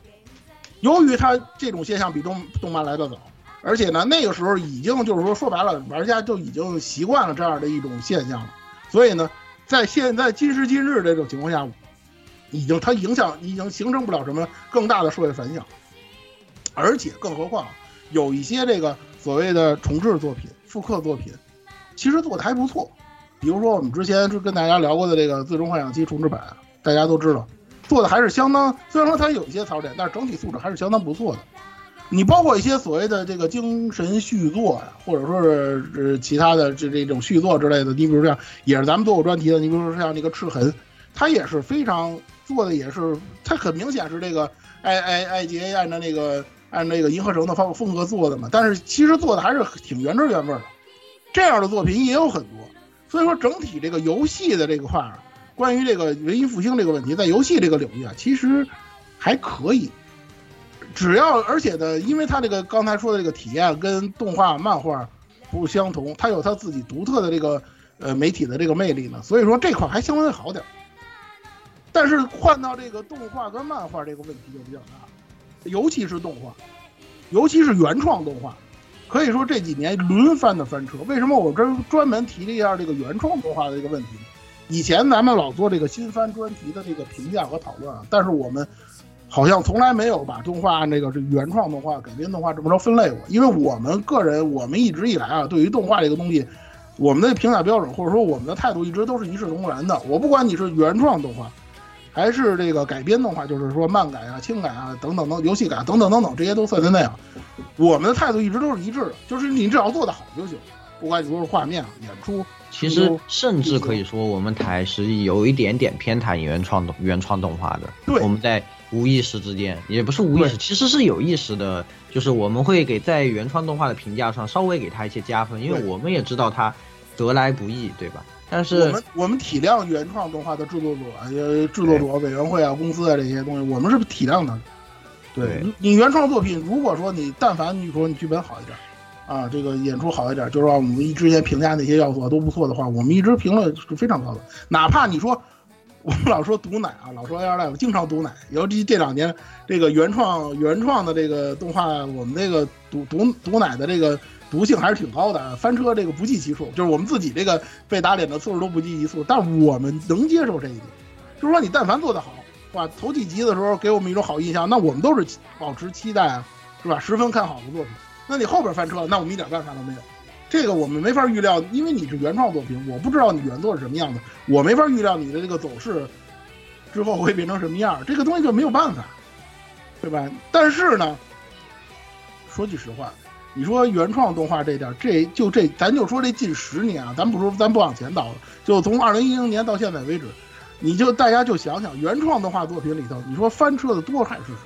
由于它这种现象比动动漫来的早，而且呢，那个时候已经就是说说白了，玩家就已经习惯了这样的一种现象了，所以呢，在现在今时今日这种情况下，已经它影响已经形成不了什么更大的社会反响，而且更何况有一些这个所谓的重制作品、复刻作品，其实做的还不错。比如说我们之前就跟大家聊过的这个《最终幻想七》重制版，大家都知道，做的还是相当。虽然说它有一些槽点，但是整体素质还是相当不错的。你包括一些所谓的这个精神续作呀，或者说是呃其他的这这种续作之类的，你比如像，也是咱们做过专题的。你比如说像那个《赤痕》，它也是非常做的，也是它很明显是这个 I I I G A 按照那个按那个银河城的方风格做的嘛。但是其实做的还是挺原汁原味的。这样的作品也有很多，所以说整体这个游戏的这个块，关于这个文艺复兴这个问题，在游戏这个领域啊，其实还可以。只要而且呢，因为它这个刚才说的这个体验跟动画、漫画不相同，它有它自己独特的这个呃媒体的这个魅力呢，所以说这块还相对好点儿。但是换到这个动画跟漫画这个问题就比较大，尤其是动画，尤其是原创动画，可以说这几年轮番的翻车。为什么我这儿专门提了一下这个原创动画的这个问题？以前咱们老做这个新番专题的这个评价和讨论啊，但是我们好像从来没有把动画按这个是原创动画、改编动画这么着分类过。因为我们个人，我们一直以来啊，对于动画这个东西，我们的评价标准或者说我们的态度一直都是一视同仁的。我不管你是原创动画，还是这个改编动画，就是说漫改啊、轻改啊等等等游戏改等等等等，这些都算在内啊。我们的态度一直都是一致的，就是你只要做得好就行，不管你说是画面、演出。其实甚至可以说，我们台是有一点点偏袒原创动原创动画的。对，我们在无意识之间，也不是无意识，其实是有意识的，就是我们会给在原创动画的评价上稍微给他一些加分，因为我们也知道他得来不易，对吧？但是我们我们体谅原创动画的制作者、呃制作者委员会啊、公司啊这些东西，我们是体谅的。对你原创作品，如果说你但凡你说你剧本好一点。啊，这个演出好一点，就是说我们一之前评价那些要素都不错的话，我们一直评论是非常高的。哪怕你说我们老说毒奶啊，老说 Air Live 经常毒奶，尤其这两年这个原创原创的这个动画，我们这个毒毒毒奶的这个毒性还是挺高的，翻车这个不计其数，就是我们自己这个被打脸的次数都不计其数。但我们能接受这一点，就是说你但凡做得好，哇，头几集的时候给我们一种好印象，那我们都是保持期待啊，是吧？十分看好的作品。那你后边翻车了，那我们一点办法都没有。这个我们没法预料，因为你是原创作品，我不知道你原作是什么样的，我没法预料你的这个走势之后会变成什么样，这个东西就没有办法，对吧？但是呢，说句实话，你说原创动画这点儿，这就这，咱就说这近十年啊，咱不说，咱不往前倒了，就从二零一零年到现在为止，你就大家就想想原创动画作品里头，你说翻车的多还是少？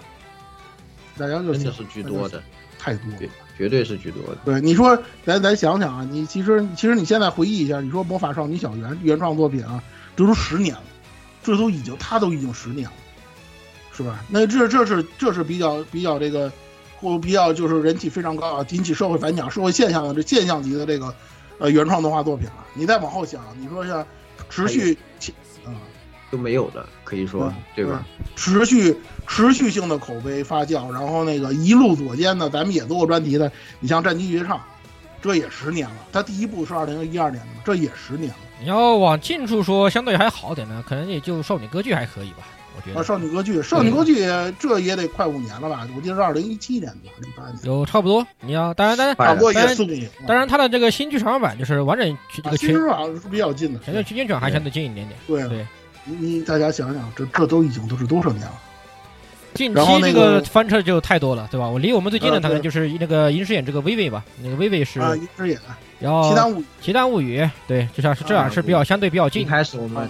大家就想真的是居多的，太多了。对，绝对是居多的。对，你说咱咱想想啊，你其实其实你现在回忆一下，你说《魔法少女小圆》原创作品啊，这都十年了，这都已经它都已经十年了，是吧？那这这是这是比较比较这个或比较就是人气非常高啊，引起社会反响、社会现象的这现象级的这个呃原创动画作品了。你再往后想，你说像持续啊。都没有的，可以说对吧？持续持续性的口碑发酵，然后那个一路左肩的，咱们也做过专题的。你像《战机绝唱》，这也十年了。它第一部是二零一二年的，这也十年了。你要往近处说，相对还好点呢，可能也就《少女歌剧》还可以吧，我觉得。啊，《少女歌剧》《少女歌剧》这也得快五年了吧？我记得是二零一七年吧，零八年。有差不多。你要当然当然，差不多当然也四五年。当然，它的这个新剧场版就是完整这个全新剧场是比较近的，全球区间转还相对近一点点。对对。你你大家想想，这这都已经都是多少年了？近期这个翻车就太多了，对吧？我离我们最近的可能就是那个银饰演这个薇薇吧，那个薇薇是啊，银饰演，然后奇谭物奇谭物语，对，就像是这样是比较相对比较近。一开始我们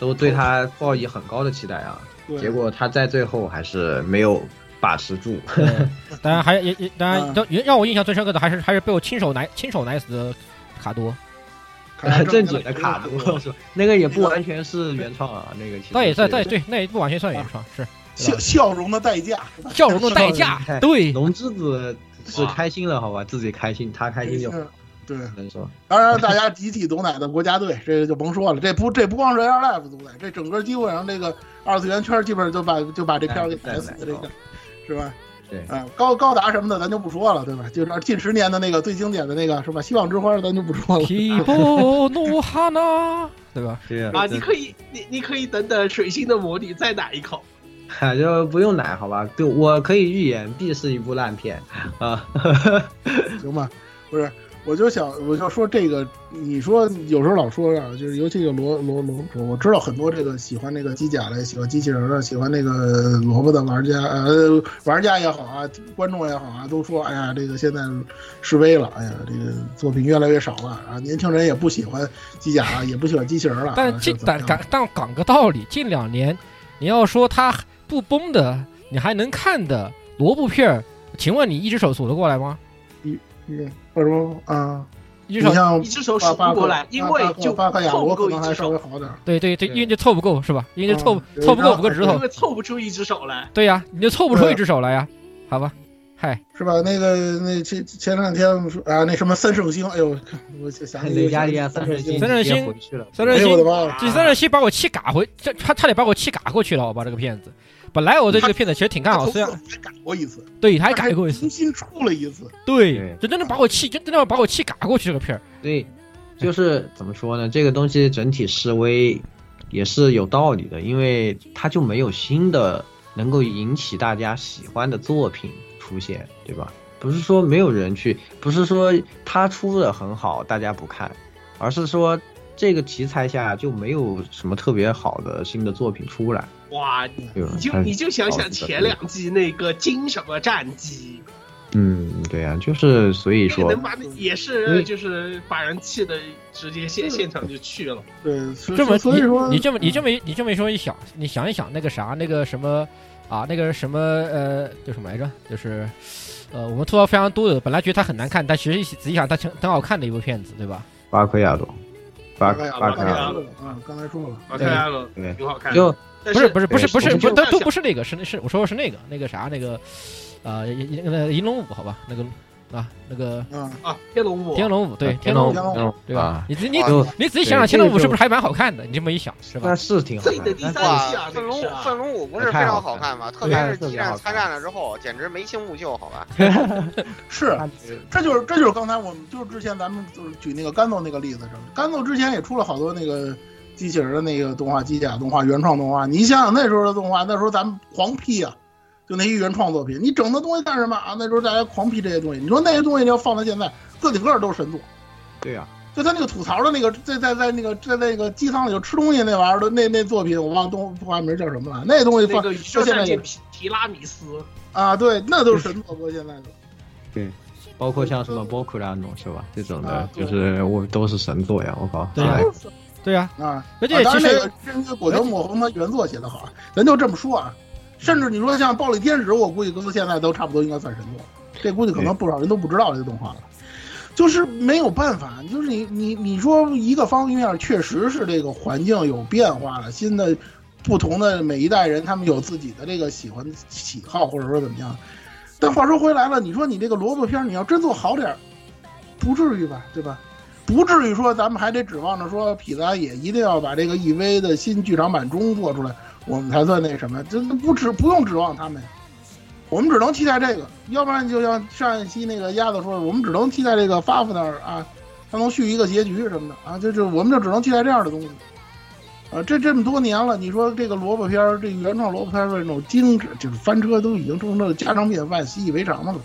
都对他抱以很高的期待啊，结果他在最后还是没有把持住。(laughs) 当然还也也当然都让我印象最深刻的还是还是被我亲手奶亲手奶死的卡多。(laughs) 正经的卡多。是吧？(laughs) 那个也不完全是原创啊，那个其实倒也算对对，那也不完全算原创，是笑笑容的代价，笑容的代价，对。龙之子是开心了，好吧，自己开心，他开心就好。对，没错。当然，大家集体毒奶的国家队，这个就甭说了，这不这不光是 Air Life 毒奶，这整个基本上这个二次元圈基本上就把就把这片给踩死的这个，是吧？对啊，高高达什么的咱就不说了，对吧？就是近十年的那个最经典的那个是吧？希望之花咱就不说了。提波努哈娜，(laughs) 对吧？啊，你可以，你你可以等等水星的魔女再奶一口。(laughs) 就不用奶好吧？对，我可以预言必是一部烂片啊。(laughs) 行吧，不是。我就想，我就说这个，你说有时候老说啊，就是尤其有罗罗罗，我知道很多这个喜欢那个机甲的，喜欢机器人的，喜欢那个萝卜的玩家，呃，玩家也好啊，观众也好啊，都说，哎呀，这个现在示威了，哎呀，这个作品越来越少了啊，年轻人也不喜欢机甲了，也不喜欢机器人了。但近但讲但讲个道理，近两年你要说它不崩的，你还能看的萝卜片儿，请问你一只手数得过来吗？一一。或者说啊，一只手一只手数不过来，因为就凑不够可能还稍微好点。对对对，因为就凑不够是吧？因为凑凑不够五个指头，因为凑不出一只手来。对呀，你就凑不出一只手来呀，好吧？嗨，是吧？那个那前前两天啊，那什么三圣星，哎呦，我想起压力啊，三圣星，三圣星回去了，三圣星，这这三圣星把我气嘎回，这他差点把我气嘎过去了，好吧？这个骗子。本来我对这个片子其实挺看好，虽然还改过一次，对，他还改过一次，重新出了一次，对，就真的把我气，真真的把我气嘎过去这个片儿。对，就是怎么说呢？这个东西整体示威也是有道理的，因为它就没有新的能够引起大家喜欢的作品出现，对吧？不是说没有人去，不是说他出的很好大家不看，而是说这个题材下就没有什么特别好的新的作品出来。哇，你你就你就想想前两季那个金什么战机，嗯，对呀，就是所以说能把也是就是把人气的直接现现场就去了。对，这么所以说你这么你这么你这么一说一想，你想一想那个啥那个什么啊那个什么呃叫什么来着？就是呃我们吐槽非常多的，本来觉得它很难看，但其实仔细想它挺挺好看的一部片子，对吧？巴克亚罗，巴克巴克亚罗啊，刚才说了，巴克亚罗对挺好看，就。不是不是不是不是不都都不是那个是那是我说的是那个那个啥那个，呃那个银龙舞好吧那个啊那个啊天龙舞天龙舞对天龙舞对吧？你你你仔细想想天龙舞是不是还蛮好看的？你这么一想是吧？那是挺好。哇，愤龙愤龙舞不是非常好看吗？特别是激战参战了之后，简直眉清目秀，好吧？(laughs) 是，这就是这就是刚才我们就是之前咱们就是举那个甘豆那个例子上，甘豆之前也出了好多那个。机器人的那个动画，机甲动画，原创动画，你想想那时候的动画，那时候咱们狂批啊，就那些原创作品，你整那东西干什么啊？那时候大家狂批这些东西，你说那些东西你要放到现在，个顶个都是神作。对呀，就他那个吐槽的那个，在在在那个在那个机舱里头吃东西那玩意儿的那那作品，我忘动动画名叫什么了。那东西放到现在提拉米斯啊，对，那都是 (laughs) 神作，现在的。对，包括像什么波库拉诺是吧？这种的就是我都是神作呀！我靠，对啊对呀、啊，而且其实啊当然那个这个果条抹红他原作写的好啊，咱就这么说啊。甚至你说像《暴力天使》，我估计搁到现在都差不多应该算神作，这估计可能不少人都不知道这个动画了。就是没有办法，就是你你你说一个方面确实是这个环境有变化了，新的不同的每一代人他们有自己的这个喜欢喜好或者说怎么样。但话说回来了，你说你这个萝卜片你要真做好点儿，不至于吧，对吧？不至于说咱们还得指望着说痞子也一定要把这个 EV 的新剧场版中做出来，我们才算那什么，这不指不用指望他们，我们只能期待这个，要不然就像上一期那个鸭子说的，我们只能期待这个发福那儿啊，他能续一个结局什么的啊，就就我们就只能期待这样的东西。啊，这这么多年了，你说这个萝卜片儿，这原创萝卜片儿的这种精致，就是翻车都已经成了家常便饭、习以为常的了。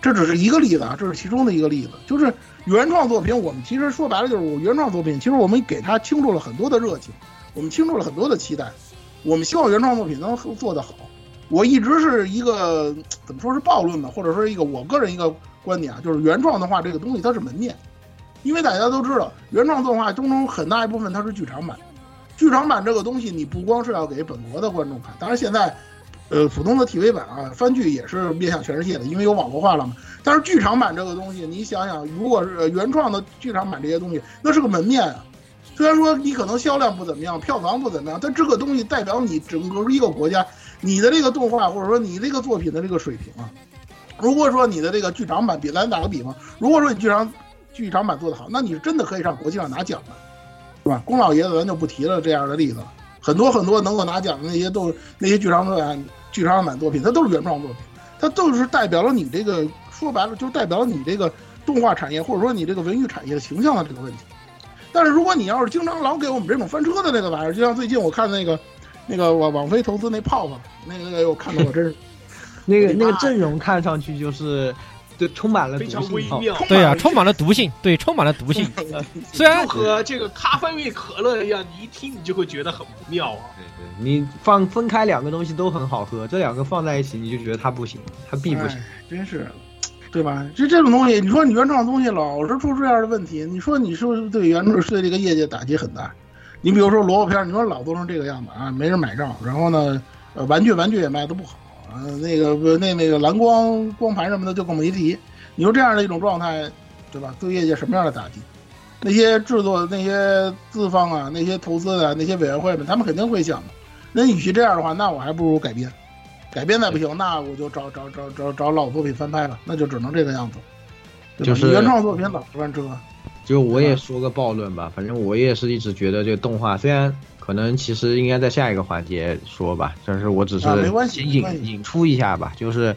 这只是一个例子啊，这是其中的一个例子。就是原创作品，我们其实说白了就是我原创作品，其实我们给他倾注了很多的热情，我们倾注了很多的期待，我们希望原创作品能做得好。我一直是一个怎么说是暴论吧，或者说一个我个人一个观点啊，就是原创的话这个东西它是门面，因为大家都知道原创动画当中很大一部分它是剧场版，剧场版这个东西你不光是要给本国的观众看，当然现在。呃，普通的 TV 版啊，番剧也是面向全世界的，因为有网络化了嘛。但是剧场版这个东西，你想想，如果是原创的剧场版这些东西，那是个门面啊。虽然说你可能销量不怎么样，票房不怎么样，但这个东西代表你整个一个国家，你的这个动画或者说你这个作品的这个水平啊。如果说你的这个剧场版，比咱打个比方，如果说你剧场剧场版做得好，那你是真的可以上国际上拿奖的，是吧？宫老爷子咱就不提了这样的例子。很多很多能够拿奖的那些都那些剧场版剧场版作品，它都是原创作品，它都是代表了你这个说白了，就是代表了你这个动画产业或者说你这个文娱产业的形象的这个问题。但是如果你要是经常老给我们这种翻车的那个玩意儿，就像最近我看那个那个网网飞投资那泡泡，那个那个我看的我真是那个那个阵容看上去就是，就充满了非常毒性哦微妙。对啊，充满了毒性，对，充满了毒性。(laughs) (laughs) 虽然就和这个咖啡味可乐一样，你一听你就会觉得很不妙啊。对对，你放分开两个东西都很好喝，这两个放在一起你就觉得它不行，它必不行。哎，真是，对吧？就这种东西，你说你原创的东西老是出这样的问题，你说你是不是对原创对这个业界打击很大？你比如说萝卜片，你说老做成这个样子啊，没人买账，然后呢，呃，玩具玩具也卖的不好，呃，那个不那那个蓝光光盘什么的就更没提。你说这样的一种状态，对吧？对业界什么样的打击？那些制作、那些资方啊、那些投资的、那些委员会们，他们肯定会想。那与其这样的话，那我还不如改编。改编再不行，那我就找找找找找老作品翻拍了，那就只能这个样子。就是原创作品老是翻车，就我也说个暴论吧，反正我也是一直觉得这个动画虽然可能其实应该在下一个环节说吧，但是我只是引引出一下吧，就是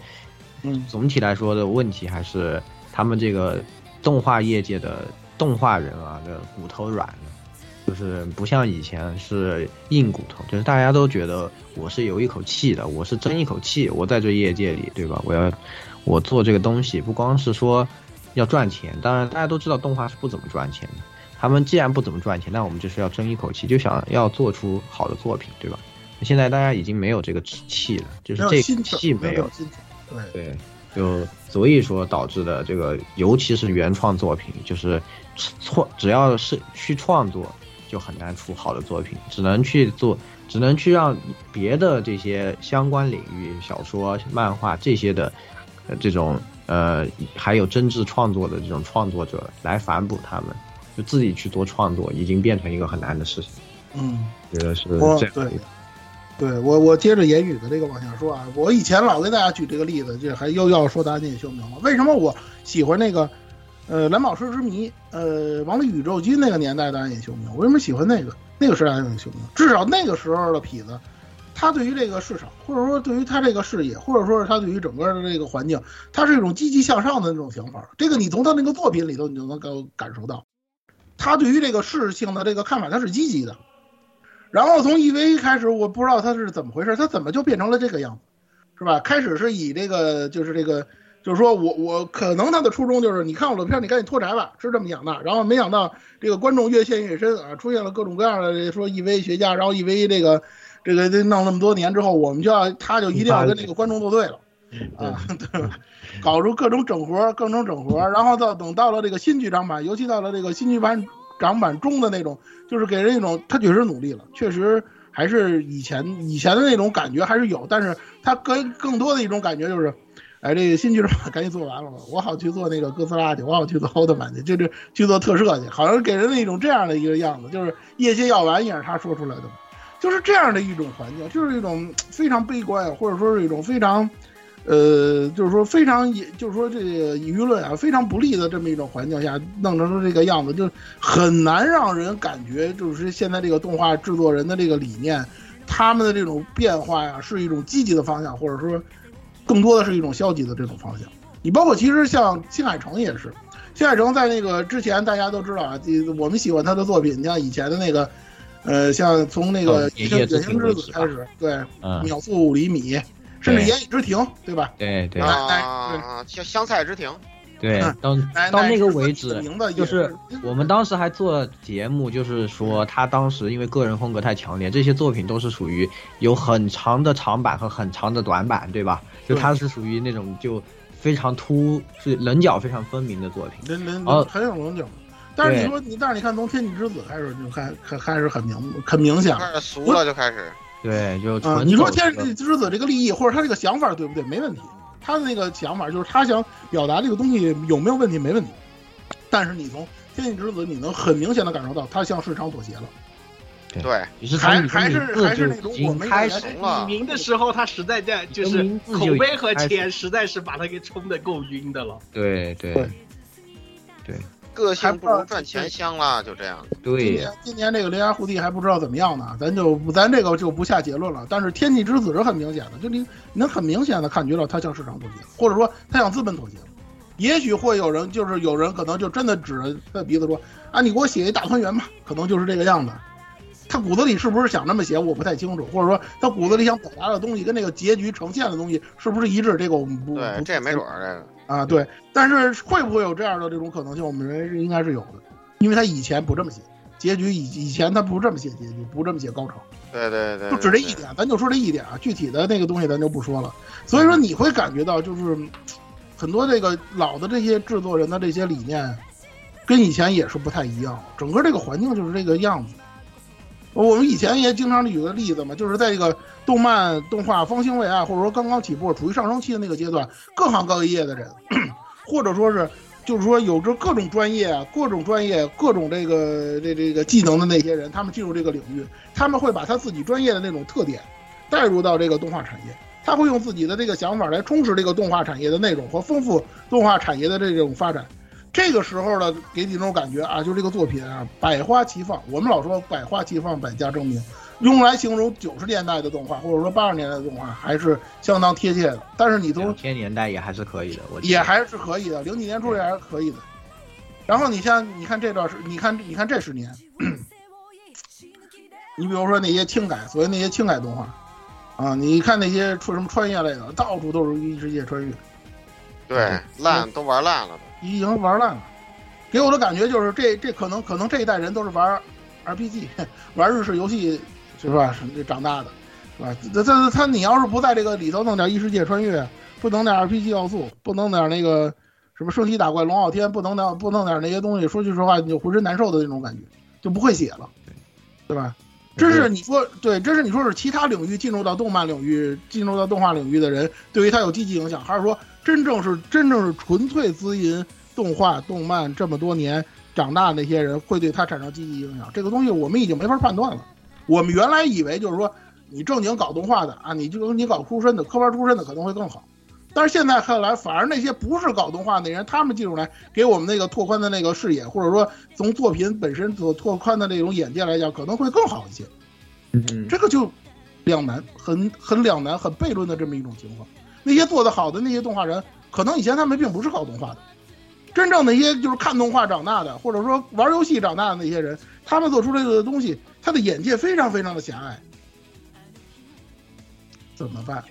嗯总体来说的问题还是他们这个动画业界的动画人啊的骨头软了。就是不像以前是硬骨头，就是大家都觉得我是有一口气的，我是争一口气，我在这业界里，对吧？我要我做这个东西，不光是说要赚钱，当然大家都知道动画是不怎么赚钱的。他们既然不怎么赚钱，那我们就是要争一口气，就想要做出好的作品，对吧？现在大家已经没有这个气了，就是这气，没有，对，对，就所以说导致的这个，尤其是原创作品，就是创，只要是去创作，就很难出好的作品，只能去做，只能去让别的这些相关领域，小说、漫画这些的，呃，这种呃，还有真挚创作的这种创作者来反哺他们，就自己去多创作，已经变成一个很难的事情。嗯，觉得是我这样对对我我接着言语的这个往下说啊，我以前老给大家举这个例子，这还又要说达尼修明了。为什么我喜欢那个呃蓝宝石之谜，呃王力宇宙军那个年代的暗夜修明？我为什么喜欢那个那个时代的暗夜修明？至少那个时候的痞子，他对于这个市场，或者说对于他这个事业，或者说是他对于整个的这个环境，他是一种积极向上的那种想法。这个你从他那个作品里头，你就能够感受到，他对于这个事情的这个看法，他是积极的。然后从 E V A 开始，我不知道他是怎么回事，他怎么就变成了这个样子，是吧？开始是以这个就是这个，就是说我我可能他的初衷就是你看我的片，你赶紧脱宅吧，是这么想的。然后没想到这个观众越陷越深啊，出现了各种各样的说 E V A 学家，然后 E V A 这个这个这弄那么多年之后，我们就要他就一定要跟这个观众作对了。啊，(laughs) 对吧？搞出各种整活，各种整活，然后到等到了这个新剧场版，尤其到了这个新剧场长版中的那种，就是给人一种他确实努力了，确实还是以前以前的那种感觉还是有，但是他更更多的一种感觉就是，哎，这个新剧场版赶紧做完了吧，我好去做那个哥斯拉去，我好去做奥特曼去，就是去做特摄去，好像给人一种这样的一个样子，就是业界要完也是他说出来的。就是这样的一种环境，就是一种非常悲观，或者说是一种非常，呃，就是说非常，就是说这个舆论啊非常不利的这么一种环境下，弄成这个样子，就很难让人感觉，就是现在这个动画制作人的这个理念，他们的这种变化呀，是一种积极的方向，或者说更多的是一种消极的这种方向。你包括其实像新海诚也是，新海诚在那个之前大家都知道啊，我们喜欢他的作品，你像以前的那个。呃，像从那个《野野行之子》开始，对，嗯秒速五厘米，甚至《言语之庭》，对吧？对对啊，香香菜之庭，对，到到那个为止，就是我们当时还做节目，就是说他当时因为个人风格太强烈，这些作品都是属于有很长的长板和很长的短板，对吧？就他是属于那种就非常突，是棱角非常分明的作品。棱棱哦很有棱角。但是你说你，但是你看从《天气之子》开始就还还还是很明很明显。开始俗了就开始，对，就啊、纯你说《天气之子》这个利益或者他这个想法对不对？没问题。他的那个想法就是他想表达这个东西有没有问题？没问题。但是你从《天气之子》，你能很明显的感受到他向市场妥协了。对，还还是还是那种我们开始怂了明的时候，他实在在就是口碑和钱实在是把他给冲的够晕的了。对对对个性不如赚钱香啦，就这样。今对年今年这个铃芽护地还不知道怎么样呢，咱就咱这个就不下结论了。但是天气之子是很明显的，就你你能很明显的感觉到他向市场妥协，或者说他向资本妥协。也许会有人就是有人可能就真的指着他的鼻子说啊，你给我写一大团圆吧，可能就是这个样子。他骨子里是不是想这么写，我不太清楚，或者说他骨子里想表达的东西跟那个结局呈现的东西是不是一致，这个我们不对，这也没准儿，这个啊，对，但是会不会有这样的这种可能性？我们认为是应该是有的，因为他以前不这么写，结局以以前他不这么写结局，不这么写高潮，对对对，就只这一点，咱就说这一点啊，具体的那个东西咱就不说了。所以说你会感觉到，就是很多这个老的这些制作人的这些理念，跟以前也是不太一样，整个这个环境就是这个样子。我们以前也经常举个例子嘛，就是在这个动漫动画方兴未艾，或者说刚刚起步、处于上升期的那个阶段，各行各业的人，(coughs) 或者说是就是说有着各种专业、各种专业、各种这个这这个技能的那些人，他们进入这个领域，他们会把他自己专业的那种特点带入到这个动画产业，他会用自己的这个想法来充实这个动画产业的内容和丰富动画产业的这种发展。这个时候呢，给你那种感觉啊，就这个作品啊，百花齐放。我们老说百花齐放，百家争鸣，用来形容九十年代的动画，或者说八十年代的动画，还是相当贴切的。但是你从两千年代也还是可以的，我觉得也还是可以的，零几年出也还是可以的。然后你像你看这段时，你看你看这十年，你比如说那些轻改，所谓那些轻改动画，啊，你看那些出什么穿越类的，到处都是异世界穿越，对烂都玩烂了都。已经玩烂了。给我的感觉就是这这可能可能这一代人都是玩 RPG 玩日式游戏是吧？是长大的，是吧？这这他你要是不在这个里头弄点异世界穿越，不弄点 RPG 要素，不弄点那个什么升级打怪龙傲天，不弄点不弄点那些东西，说句实话，你就浑身难受的那种感觉，就不会写了，对吧？这是你说对，这是你说是其他领域进入到动漫领域、进入到动画领域的人，对于他有积极影响，还是说真正是真正是纯粹滋银动画、动漫这么多年长大的那些人会对他产生积极影响？这个东西我们已经没法判断了。我们原来以为就是说，你正经搞动画的啊，你就你搞出身的科班出身的可能会更好。但是现在看来，反而那些不是搞动画的人，他们进入来给我们那个拓宽的那个视野，或者说从作品本身所拓宽的那种眼界来讲，可能会更好一些。嗯，这个就两难，很很两难，很悖论的这么一种情况。那些做得好的那些动画人，可能以前他们并不是搞动画的，真正那些就是看动画长大的，或者说玩游戏长大的那些人，他们做出来的东西，他的眼界非常非常的狭隘。怎么办？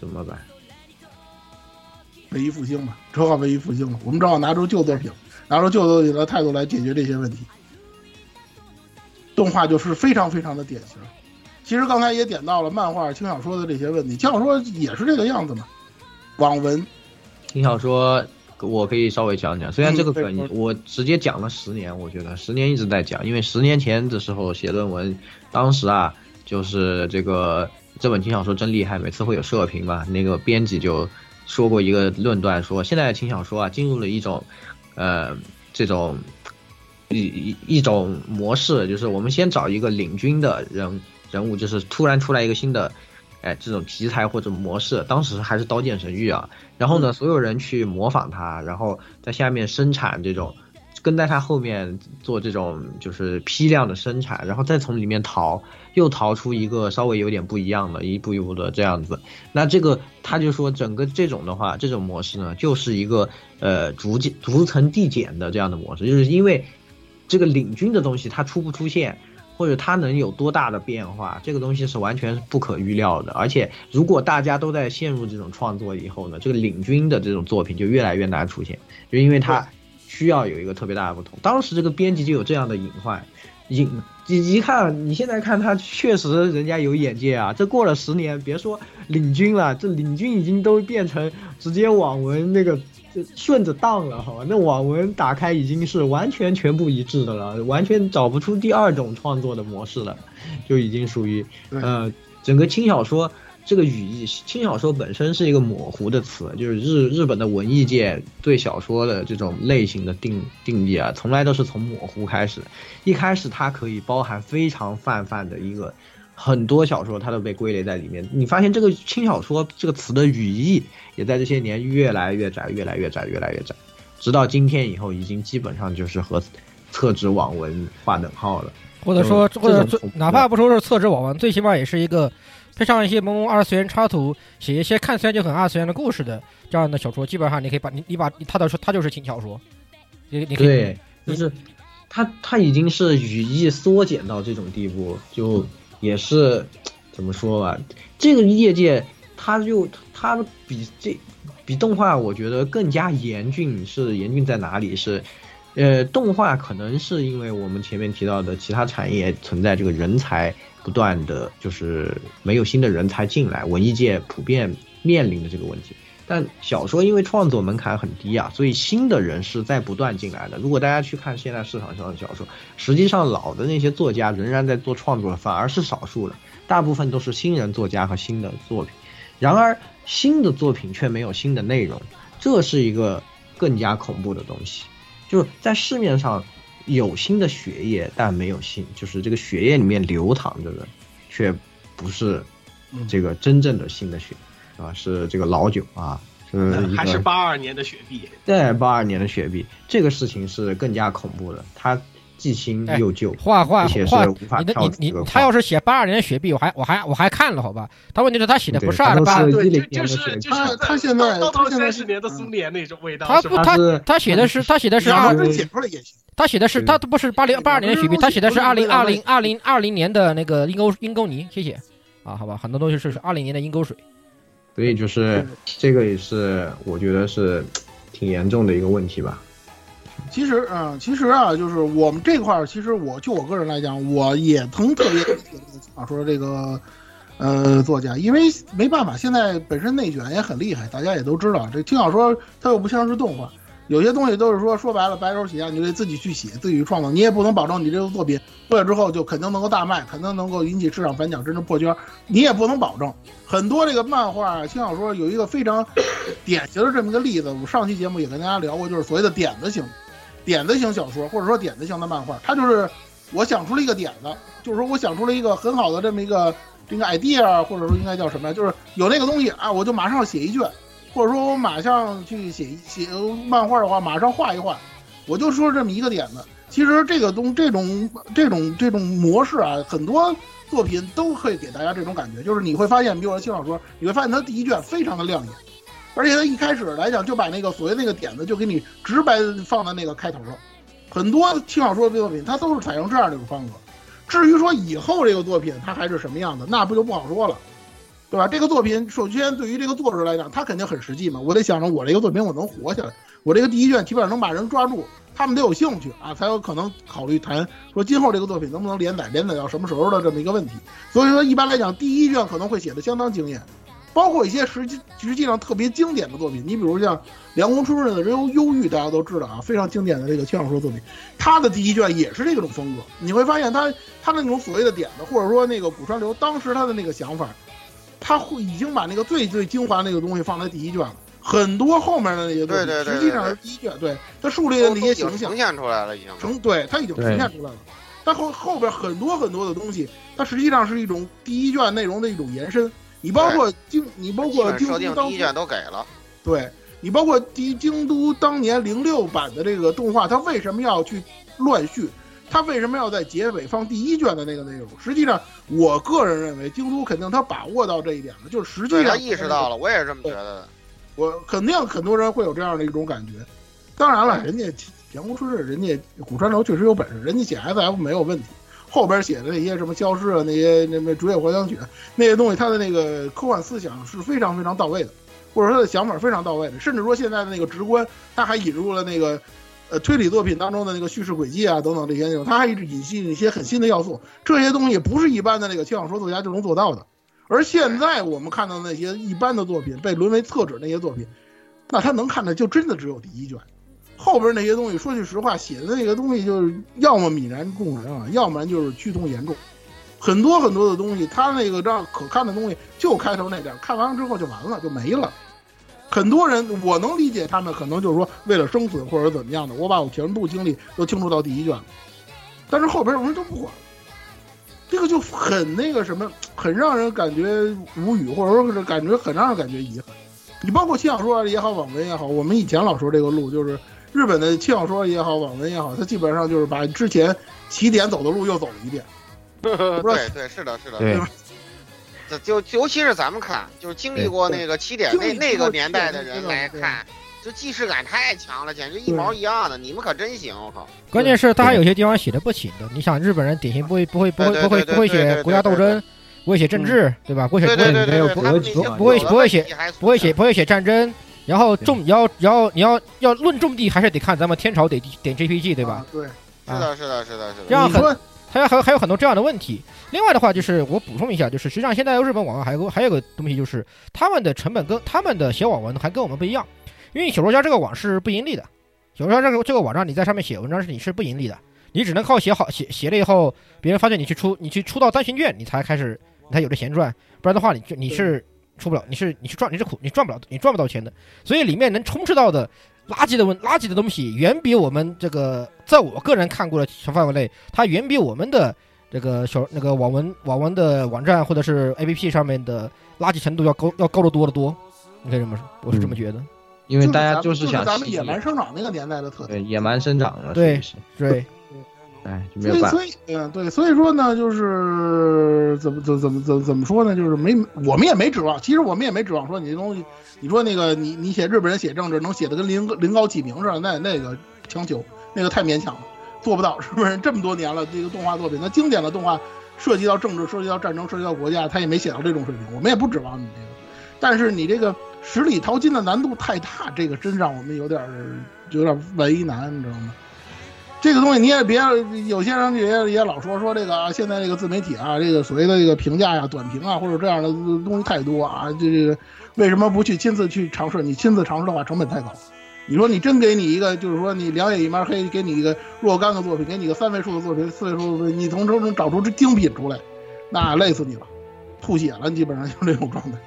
怎么办？文艺复兴嘛，只好文艺复兴了。我们只好拿出旧作品，拿出旧作品的态度来解决这些问题。动画就是非常非常的典型。其实刚才也点到了漫画、轻小说的这些问题，轻小说也是这个样子嘛。网文，轻小说我可以稍微讲讲，虽然这个梗我直接讲了十年，我觉得十年一直在讲，因为十年前的时候写论文，当时啊就是这个这本轻小说真厉害，每次会有社评嘛，那个编辑就说过一个论断，说现在的轻小说啊进入了一种，呃这种一一一种模式，就是我们先找一个领军的人人物，就是突然出来一个新的。哎，这种题材或者模式，当时还是《刀剑神域》啊，然后呢，所有人去模仿他，然后在下面生产这种，跟在他后面做这种就是批量的生产，然后再从里面逃，又逃出一个稍微有点不一样的，一步一步的这样子。那这个他就说，整个这种的话，这种模式呢，就是一个呃逐渐逐层递减的这样的模式，就是因为这个领军的东西它出不出现。或者它能有多大的变化，这个东西是完全是不可预料的。而且，如果大家都在陷入这种创作以后呢，这个领军的这种作品就越来越难出现，就因为它需要有一个特别大的不同。当时这个编辑就有这样的隐患，隐一一看，你现在看他确实人家有眼界啊。这过了十年，别说领军了，这领军已经都变成直接网文那个。就顺着荡了好吧，那网文打开已经是完全全部一致的了，完全找不出第二种创作的模式了，就已经属于呃整个轻小说这个语义，轻小说本身是一个模糊的词，就是日日本的文艺界对小说的这种类型的定定义啊，从来都是从模糊开始，一开始它可以包含非常泛泛的一个。很多小说它都被归类在里面，你发现这个轻小说这个词的语义也在这些年越来越窄，越来越窄，越来越窄，直到今天以后，已经基本上就是和厕纸网文划等号了。或者说，或者最哪怕不说是厕纸网文，最起码也是一个配上一些萌萌二次元插图，写一些看起来就很二次元的故事的这样的小说，基本上你可以把你你把它的说它就是轻小说，你你可以对，就是它它已经是语义缩减到这种地步，就。也是 (tsk) 怎么说吧，这个业界它就它比这比动画，我觉得更加严峻。是严峻在哪里？是呃，动画可能是因为我们前面提到的其他产业存在这个人才不断的就是没有新的人才进来，文艺界普遍面临的这个问题。但小说因为创作门槛很低啊，所以新的人是在不断进来的。如果大家去看现在市场上的小说，实际上老的那些作家仍然在做创作，反而是少数了，大部分都是新人作家和新的作品。然而新的作品却没有新的内容，这是一个更加恐怖的东西。就是在市面上有新的血液，但没有新，就是这个血液里面流淌着的，却不是这个真正的新的血。啊，是这个老酒啊，是还是八二年的雪碧？对，八二年的雪碧，这个事情是更加恐怖的。它既新又旧，画画画，你的你你他要是写八二年的雪碧，我还我还我还看了，好吧？他问题是，他写的不是二八，对，就是就是他现在到到三十年的苏联那种味道。他不他他写的是他写的是二，他写的是他不是八零八二年的雪碧，他写的是二零二零二零二零年的那个阴沟阴沟泥，谢谢啊，好吧，很多东西是二零年的阴沟水。所以就是这个也是我觉得是挺严重的一个问题吧。其实啊、呃，其实啊，就是我们这块儿，其实我就我个人来讲，我也曾特别想说这个呃作家，因为没办法，现在本身内卷也很厉害，大家也都知道，这听小说它又不像是动画，有些东西都是说说白了白手起家，你就得自己去写，自己去创作，你也不能保证你这个作品出来之后就肯定能够大卖，肯定能够引起市场反响，真正破圈，你也不能保证。很多这个漫画、轻小说有一个非常 (coughs) 典型的这么一个例子，我上期节目也跟大家聊过，就是所谓的点子型、点子型小说，或者说点子型的漫画，它就是我想出了一个点子，就是说我想出了一个很好的这么一个这个 idea，或者说应该叫什么呀？就是有那个东西啊，我就马上写一卷，或者说我马上去写写漫画的话，马上画一画，我就说这么一个点子。其实这个东这种这种这种模式啊，很多。作品都会给大家这种感觉，就是你会发现，比如说轻小说，你会发现它第一卷非常的亮眼，而且它一开始来讲就把那个所谓那个点子就给你直白放在那个开头上。很多轻小说的作品它都是采用这样的一种风格。至于说以后这个作品它还是什么样的，那不就不好说了，对吧？这个作品首先对于这个作者来讲，他肯定很实际嘛，我得想着我这个作品我能活下来，我这个第一卷起码能把人抓住。他们得有兴趣啊，才有可能考虑谈说今后这个作品能不能连载，连载到什么时候的这么一个问题。所以说，一般来讲，第一卷可能会写的相当惊艳，包括一些实际实际上特别经典的作品，你比如像凉宫春日的《忧忧郁》，大家都知道啊，非常经典的这个轻小说作品，他的第一卷也是这种风格。你会发现他他那种所谓的点子，或者说那个古川流当时他的那个想法，他会已经把那个最最精华那个东西放在第一卷了。很多后面的那些东西，对对对实际上是第一卷，对他树立的那些形象呈现出来了，已经呈对他已经呈现出来了。但后后边很多很多的东西，它实际上是一种第一卷内容的一种延伸。你包括京，你包括京都当第一卷都给了。对你包括第京都当年零六版的这个动画，它为什么要去乱序？它为什么要在结尾放第一卷的那个内容？实际上，我个人认为京都肯定他把握到这一点了，就是实际上他意识到了，我也是这么觉得的。我肯定很多人会有这样的一种感觉。当然了，人家田宫春日，人家古川流确实有本事，人家写 SF 没有问题。后边写的那些什么消失啊，那些那么竹野幻想曲那些东西，他的那个科幻思想是非常非常到位的，或者说他的想法非常到位的。甚至说现在的那个直观，他还引入了那个呃推理作品当中的那个叙事轨迹啊等等这些内容，他还一直引进一些很新的要素。这些东西不是一般的那个轻小说作家就能做到的。而现在我们看到那些一般的作品被沦为厕纸那些作品，那他能看的就真的只有第一卷。后边那些东西，说句实话，写的那个东西就是要么泯然众人啊，要不然就是剧痛严重。很多很多的东西，他那个让可看的东西就开头那点，看完了之后就完了，就没了。很多人我能理解，他们可能就是说为了生存或者怎么样的，我把我全部精力都倾注到第一卷了，但是后边我们都不管了。这个就很那个什么，很让人感觉无语，或者说是感觉很让人感觉遗憾。你包括轻小说也好，网文也好，我们以前老说这个路就是。日本的轻小说也好，网文也好，它基本上就是把之前起点走的路又走了一遍。对对，是的，是的，对。就尤其是咱们看，就是经历过那个起点那那个年代的人来看，就既视感太强了，简直一毛一样的。你们可真行，我靠！关键是他还有些地方写的不行的。你想，日本人典型不会不会不会不会不会写国家斗争，不会写政治，对吧？不会写不会没有格局，不会不会写不会写不会写战争。然后种，你要，然后你要要论种地，还是得看咱们天朝得点 JPG，对吧？对，是的，是的，是的，是的。这样很，还有还有还有很多这样的问题。另外的话，就是我补充一下，就是实际上现在日本网文还有还有个东西，就是他们的成本跟他们的写网文还跟我们不一样，因为小说家这个网是不盈利的，小说家这个这个网站你在上面写文章是你是不盈利的，你只能靠写好写写了以后，别人发现你去出你去出到单行卷，你才开始你才有这闲赚，不然的话你就你是。出不了，你是你是赚你是苦，你赚不了，你赚不到钱的。所以里面能充斥到的垃圾的问垃圾的东西，远比我们这个在我个人看过的小范围内，它远比我们的这个小那个网文网文的网站或者是 A P P 上面的垃圾程度要高要高得多得多。你可以这么说，我是这么觉得。因为大家就是想咱们野蛮生长那个年代的特点。对，野蛮生长了。对对。哎，所以所以嗯对，所以说呢，就是怎么怎怎么怎怎么说呢？就是没我们也没指望，其实我们也没指望说你这东西，你说那个你你写日本人写政治能写的跟临临高启明似的，那那个强求，那个太勉强了，做不到，是不是？这么多年了，这个动画作品，那经典的动画涉及到政治、涉及到战争、涉及到国家，他也没写到这种水平，我们也不指望你这个。但是你这个十里淘金的难度太大，这个真让我们有点有点为难，你知道吗？这个东西你也别，有些人也也老说说这个啊，现在这个自媒体啊，这个所谓的这个评价呀、短评啊，或者这样的东西太多啊，这这个为什么不去亲自去尝试？你亲自尝试的话，成本太高。你说你真给你一个，就是说你两眼一抹黑，给你一个若干个作品，给你个三位数的作品、四位数的，你从中能找出这精品出来，那累死你了，吐血了，基本上就这种状态。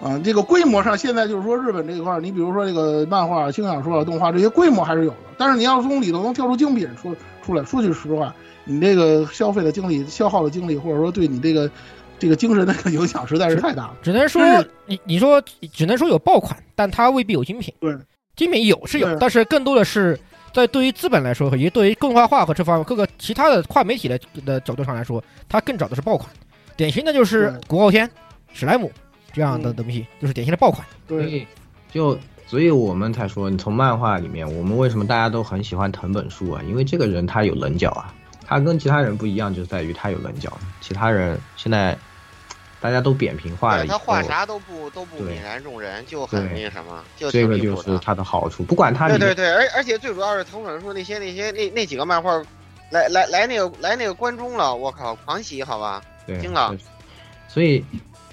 啊，这个规模上现在就是说日本这一块，你比如说这个漫画、轻小说、动画这些规模还是有的，但是你要从里头能挑出精品出出来，说句实话，你这个消费的精力、消耗的精力，或者说对你这个这个精神的影响实在是太大了。只能说你你说只能说有爆款，但它未必有精品。对，精品有是有，但是更多的是在对于资本来说，以及对于动画化和这方面各个其他的跨媒体的的角度上来说，它更找的是爆款。典型的就是古傲天、史莱姆。这样的东西就是典型的爆款。对，就所以我们才说，你从漫画里面，我们为什么大家都很喜欢藤本树啊？因为这个人他有棱角啊，他跟其他人不一样，就在于他有棱角。其他人现在大家都扁平化了，他画啥都不都不泯然众人，就很那什么，就这个就是他的好处。不管他对对对，而而且最主要是藤本树那些那些那那几个漫画来来来那个来那个关中了，我靠，狂喜好吧，对，惊了。所以。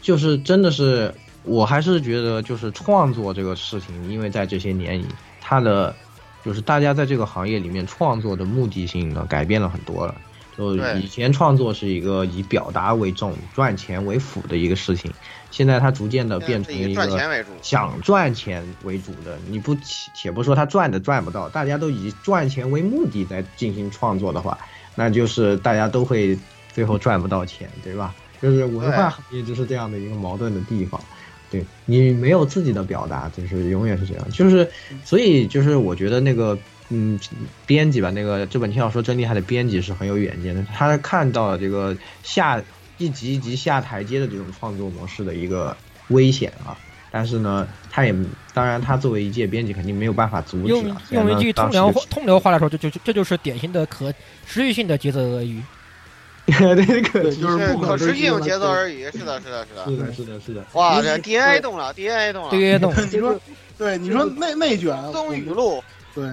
就是真的是我还是觉得就是创作这个事情，因为在这些年里，它的就是大家在这个行业里面创作的目的性呢改变了很多了。就以前创作是一个以表达为重、赚钱为辅的一个事情，现在它逐渐的变成以一个。想赚钱为主的。你不且且不说他赚的赚不到，大家都以赚钱为目的在进行创作的话，那就是大家都会最后赚不到钱，对吧？就是文化行业就是这样的一个矛盾的地方。对你没有自己的表达，就是永远是这样。就是所以就是我觉得那个嗯，编辑吧，那个这本轻小说真厉害的编辑是很有远见的，他看到了这个下一级一级下台阶的这种创作模式的一个危险啊。但是呢，他也当然，他作为一届编辑，肯定没有办法阻止用啊。用一句通辽话通辽话来说，就就就这就是典型的可持续性的节奏俄语。对这个对，就是是不可持续性节奏而已，是的，是的，是的。是的，是的，是的。哇，这 DNA 动了，DNA 动了，，DNA 动了，(laughs) 你说，对，你说内内卷，风语录，对，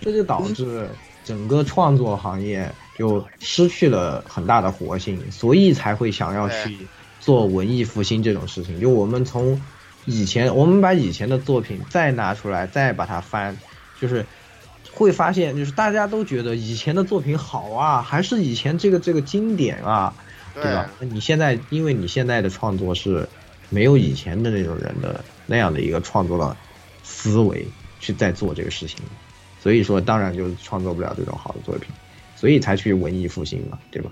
这就导致整个创作行业就失去了很大的活性，所以才会想要去做文艺复兴这种事情。就我们从以前，我们把以前的作品再拿出来，再把它翻，就是会发现，就是大家都觉得以前的作品好啊，还是以前这个这个经典啊，对吧？那你现在，因为你现在的创作是没有以前的那种人的那样的一个创作的思维去在做这个事情，所以说当然就创作不了这种好的作品，所以才去文艺复兴嘛，对吧？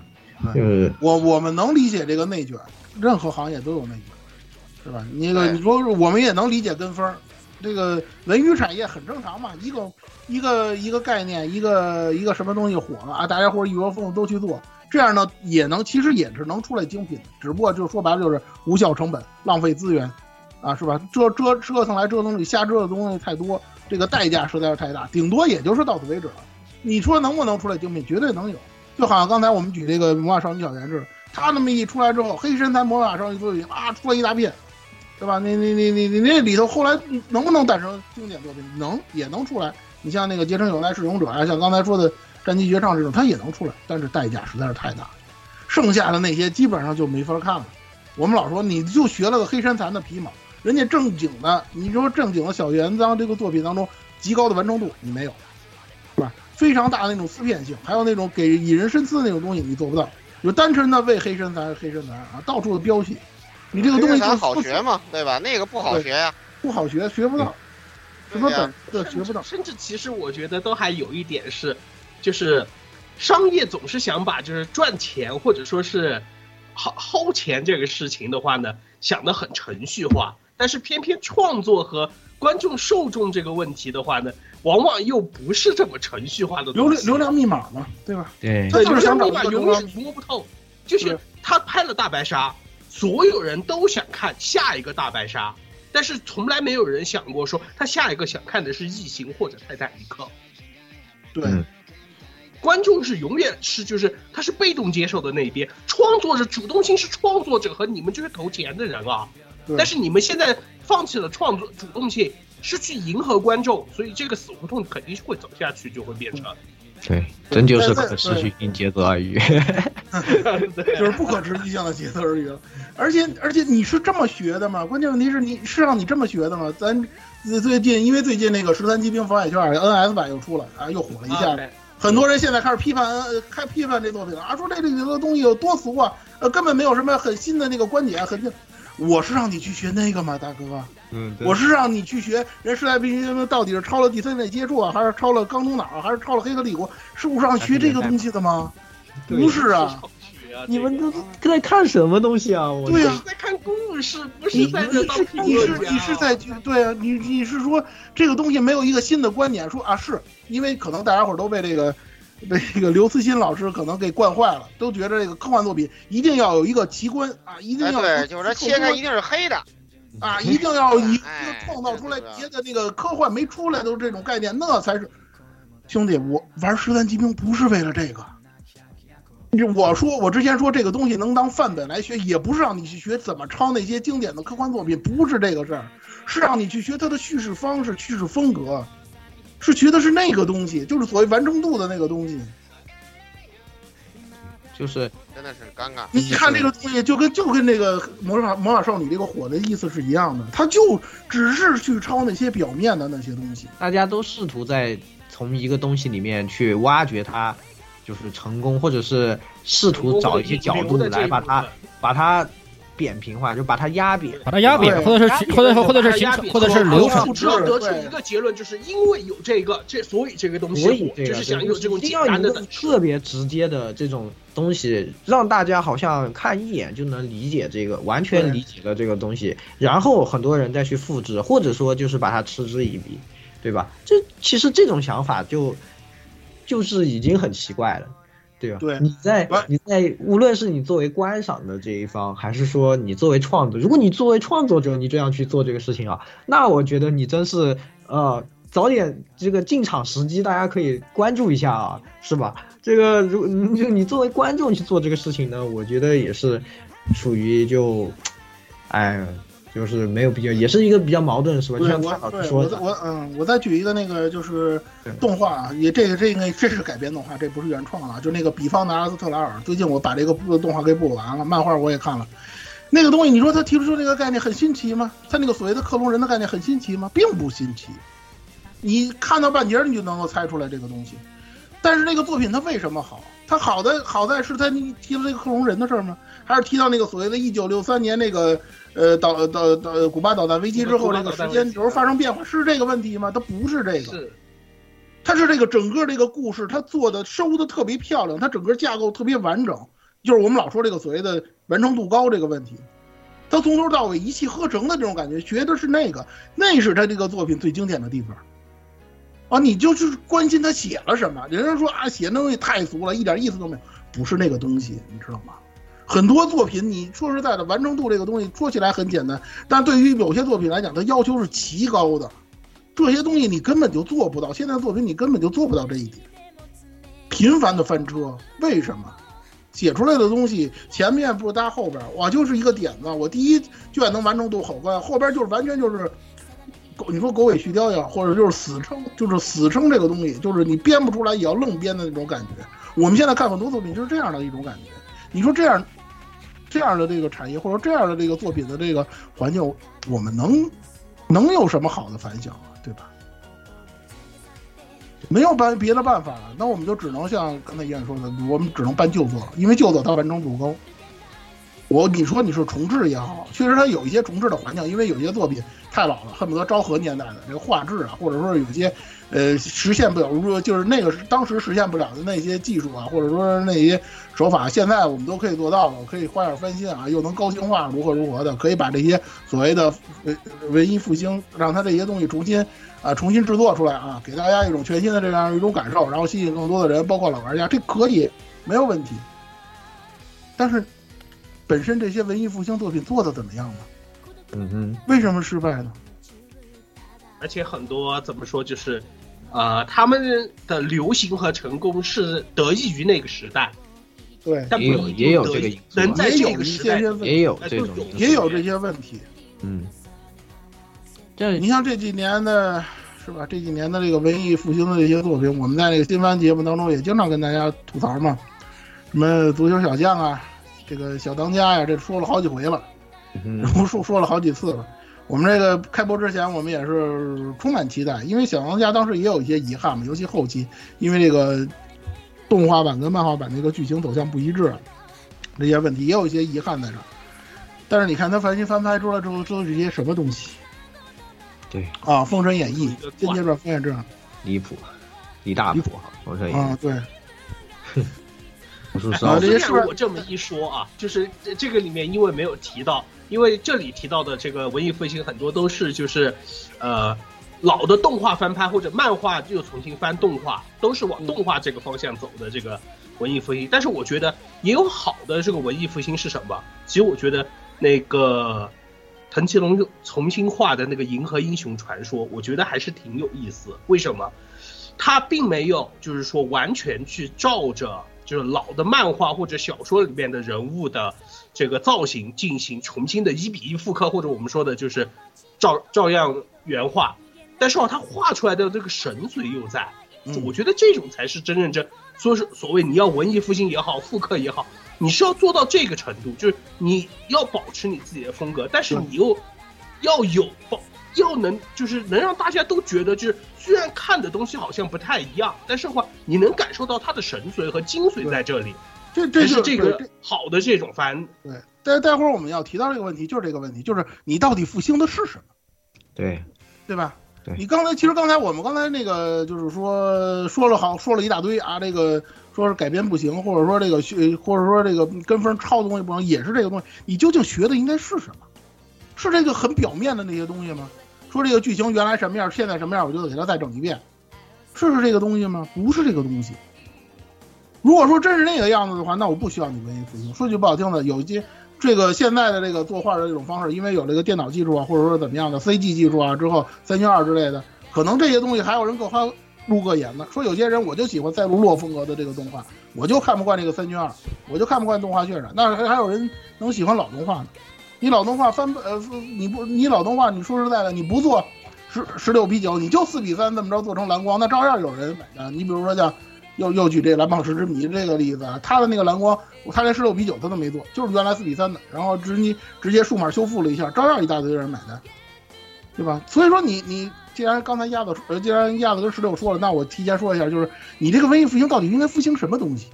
就是我我们能理解这个内卷，任何行业都有内卷，是吧？那个你说我们也能理解跟风儿，这个文娱产业很正常嘛，一个一个一个概念，一个一个什么东西火了啊，大家伙一窝蜂都去做，这样呢也能其实也是能出来精品，只不过就说白了就是无效成本，浪费资源，啊，是吧？折折折腾来折腾去，瞎折腾东西太多，这个代价实在是太大，顶多也就是到此为止了。你说能不能出来精品？绝对能有。就好像刚才我们举这个《魔法少女小圆似的，他那么一出来之后，黑神坛魔法少女作品啊出了一大片，对吧？你你你你你那里头后来能不能诞生经典作品？能，也能出来。你像那个《结成有奈是勇者》啊，像刚才说的《战机绝唱》这种，它也能出来，但是代价实在是太大。剩下的那些基本上就没法看了。我们老说你就学了个黑山残的皮毛，人家正经的，你说正经的小原章这个作品当中极高的完成度你没有，是吧？非常大的那种思辨性，还有那种给引人深思的那种东西你做不到，就单纯的为黑身残黑身残啊，到处的标戏，你这个东西就好学嘛，对吧？那个不好学呀，不好学，学不到，什么本对学不到。甚至其实我觉得都还有一点是，就是商业总是想把就是赚钱或者说是薅薅钱这个事情的话呢，想得很程序化，但是偏偏创作和观众受众这个问题的话呢，往往又不是这么程序化的。流量流量密码嘛，对吧？对他，就是想把流量密码永远摸不透，就是他拍了大白鲨，所有人都想看下一个大白鲨，但是从来没有人想过说他下一个想看的是异形或者泰坦尼克。对，嗯观众是永远是就是他是被动接受的那一边，创作者主动性是创作者和你们这些投钱的人啊。但是你们现在放弃了创作主动性，是去迎合观众，所以这个死胡同肯定是会走下去，就会变成。对，真就是可持续性节奏而已。(laughs) 就是不可持续性的节奏而已。而且而且你是这么学的吗？关键问题是你是让你这么学的吗？咱最近因为最近那个十三机兵防海圈 NS 版又出了啊，又火了一下。很多人现在开始批判，呃，开批判这作品了啊，说这里头的东西有多俗啊，呃，根本没有什么很新的那个观点，很我是让你去学那个吗，大哥？嗯，我是让你去学人时代必须到底是抄了第三代接触啊，还是抄了钢中脑，还是抄了黑客帝国？是不是让学这个东西的吗？不是啊，你们都在看什么东西啊？我对呀、在看故事，不是在这你是。你是在对啊，你你是说这个东西没有一个新的观点，说啊是因为可能大家伙都被这个 (laughs) 被这个刘慈欣老师可能给惯坏了，都觉得这个科幻作品一定要有一个奇观啊，一定哎，要对，就是它切开一定是黑的，啊，一定要一个哎创造出来别的那个科幻没出来的这种概念，那才是兄弟，我玩十三级兵不是为了这个。你我说，我之前说这个东西能当范本来学，也不是让你去学怎么抄那些经典的科幻作品，不是这个事儿，是让你去学它的叙事方式、叙事风格，是学的是那个东西，就是所谓完成度的那个东西。就是真的是尴尬。你看这个东西，就跟就跟那个魔法魔法少女这个火的意思是一样的，它就只是去抄那些表面的那些东西。大家都试图在从一个东西里面去挖掘它，就是成功，或者是试图找一些角度来把它把它扁平化，就把它压扁，把它压扁，或者是或者或者是形成，或者是流程。只要得出一个结论，就是因为有这个，这所以这个东西，所以就是想有这种简要单的特别直接的这种东西，让大家好像看一眼就能理解这个，完全理解了这个东西，然后很多人再去复制，或者说就是把它嗤之以鼻，对吧？这其实这种想法就就是已经很奇怪了。对吧？对，你在你在，无论是你作为观赏的这一方，还是说你作为创作，如果你作为创作者，你这样去做这个事情啊，那我觉得你真是呃，早点这个进场时机，大家可以关注一下啊，是吧？这个如就你作为观众去做这个事情呢，我觉得也是属于就，哎。就是没有必要，也是一个比较矛盾，是吧？就像我我我嗯，我再举一个那个就是动画，也这个这个这是改编动画，这不是原创了。就那个比方的阿斯特拉尔，最近我把这个动画给补完了，漫画我也看了。那个东西，你说他提出这个概念很新奇吗？他那个所谓的克隆人的概念很新奇吗？并不新奇。你看到半截你就能够猜出来这个东西。但是那个作品它为什么好？它好的好在是它你提了这个克隆人的事儿吗？还是提到那个所谓的一九六三年那个？呃，导导导，古巴导弹危机之后，这个时间轴发生变化是这个问题吗？它不是这个，是，它是这个整个这个故事，它做的收的特别漂亮，它整个架构特别完整，就是我们老说这个所谓的完成度高这个问题，它从头到尾一气呵成的这种感觉，学的是那个，那是他这个作品最经典的地方。啊，你就是关心他写了什么，人家说啊，写那东西太俗了，一点意思都没有，不是那个东西，你知道吗？很多作品，你说实在的，完成度这个东西说起来很简单，但对于有些作品来讲，它要求是极高的。这些东西你根本就做不到，现在作品你根本就做不到这一点。频繁的翻车，为什么？写出来的东西前面不搭后边，我就是一个点子，我第一卷能完成度好高，后边就是完全就是，狗你说狗尾续貂也好，或者就是死撑，就是死撑这个东西，就是你编不出来也要愣编的那种感觉。我们现在看很多作品就是这样的一种感觉。你说这样。这样的这个产业，或者这样的这个作品的这个环境，我们能能有什么好的反响啊？对吧？没有办别的办法了，那我们就只能像刚才燕说的，我们只能搬旧作了，因为旧作它完成度高。我你说你是重置也好，确实它有一些重置的环境，因为有些作品太老了，恨不得昭和年代的这个画质啊，或者说有些。呃，实现不了，如说就是那个当时实现不了的那些技术啊，或者说那些手法，现在我们都可以做到了，可以花样翻新啊，又能高清化，如何如何的，可以把这些所谓的文文艺复兴，让它这些东西重新啊重新制作出来啊，给大家一种全新的这样一种感受，然后吸引更多的人，包括老玩家，这可以没有问题。但是本身这些文艺复兴作品做的怎么样呢？嗯哼，为什么失败呢？而且很多怎么说就是，呃，他们的流行和成功是得益于那个时代，对，但也有也有这个能在这个时代也有这种也有这些问题，嗯，这你像这几年的，是吧？这几年的这个文艺复兴的这些作品，我们在那个新番节目当中也经常跟大家吐槽嘛，什么足球小将啊，这个小当家呀，这说了好几回了，然后说说了好几次了。我们这个开播之前，我们也是充满期待，因为小当家当时也有一些遗憾嘛，尤其后期，因为这个动画版跟漫画版那个剧情走向不一致，这些问题也有一些遗憾在这儿。但是你看他翻新翻拍出来之后，都是些什么东西？对啊，《封神演义》《间接转》《封神传》离谱，离大谱哈，《封神演义》啊，对。啊，这些我这么一说啊，就是这个里面因为没有提到。因为这里提到的这个文艺复兴很多都是就是，呃，老的动画翻拍或者漫画又重新翻动画，都是往动画这个方向走的这个文艺复兴。但是我觉得也有好的这个文艺复兴是什么？其实我觉得那个藤崎龙重新画的那个《银河英雄传说》，我觉得还是挺有意思。为什么？他并没有就是说完全去照着就是老的漫画或者小说里面的人物的。这个造型进行重新的一比一复刻，或者我们说的就是照照样原画，但是啊，他画出来的这个神髓又在，嗯我觉得这种才是真正这说是所谓你要文艺复兴也好，复刻也好，你是要做到这个程度，就是你要保持你自己的风格，但是嗯你又要有保，要能就是能让大家都觉得，就是虽然看的东西好像不太一样，但是的话你能感受到它的神髓和精髓在这里，这这是这个好的这种番。对，待待会儿我们要提到这个问题，就是这个问题，就是你到底复兴的是什么，对，对吧？对你刚才其实刚才我们刚才那个就是说说了好说了一大堆啊，这个说是改编不行，或者说这个学，或者说这个跟风抄的东西不行，也是这个东西。你究竟学的应该是什么？是这个很表面的那些东西吗？说这个剧情原来什么样，现在什么样，我就得给它再整一遍，是是这个东西吗？不是这个东西。如果说真是那个样子的话，那我不需要你文艺复兴。说句不好听的，有一些这个现在的这个作画的这种方式，因为有这个电脑技术啊，或者说怎么样的 CG 技术啊，之后三圈二之类的，可能这些东西还有人各花入各眼的。说有些人我就喜欢赛璐珞风格的这个动画，我就看不惯这个三圈二，我就看不惯动画渲染。那还还有人能喜欢老动画呢？你老动画翻呃，你不你老动画，你说实在的，你不做十十六比九，你就四比三这么着做成蓝光，那照样有人买单。你比如说像又又举这蓝宝石之谜这个例子啊，他的那个蓝光，他连十六比九他都没做，就是原来四比三的，然后直接直接数码修复了一下，照样一大堆人买单，对吧？所以说你你既然刚才鸭子呃，既然鸭子跟石榴说了，那我提前说一下，就是你这个文艺复兴到底应该复兴什么东西？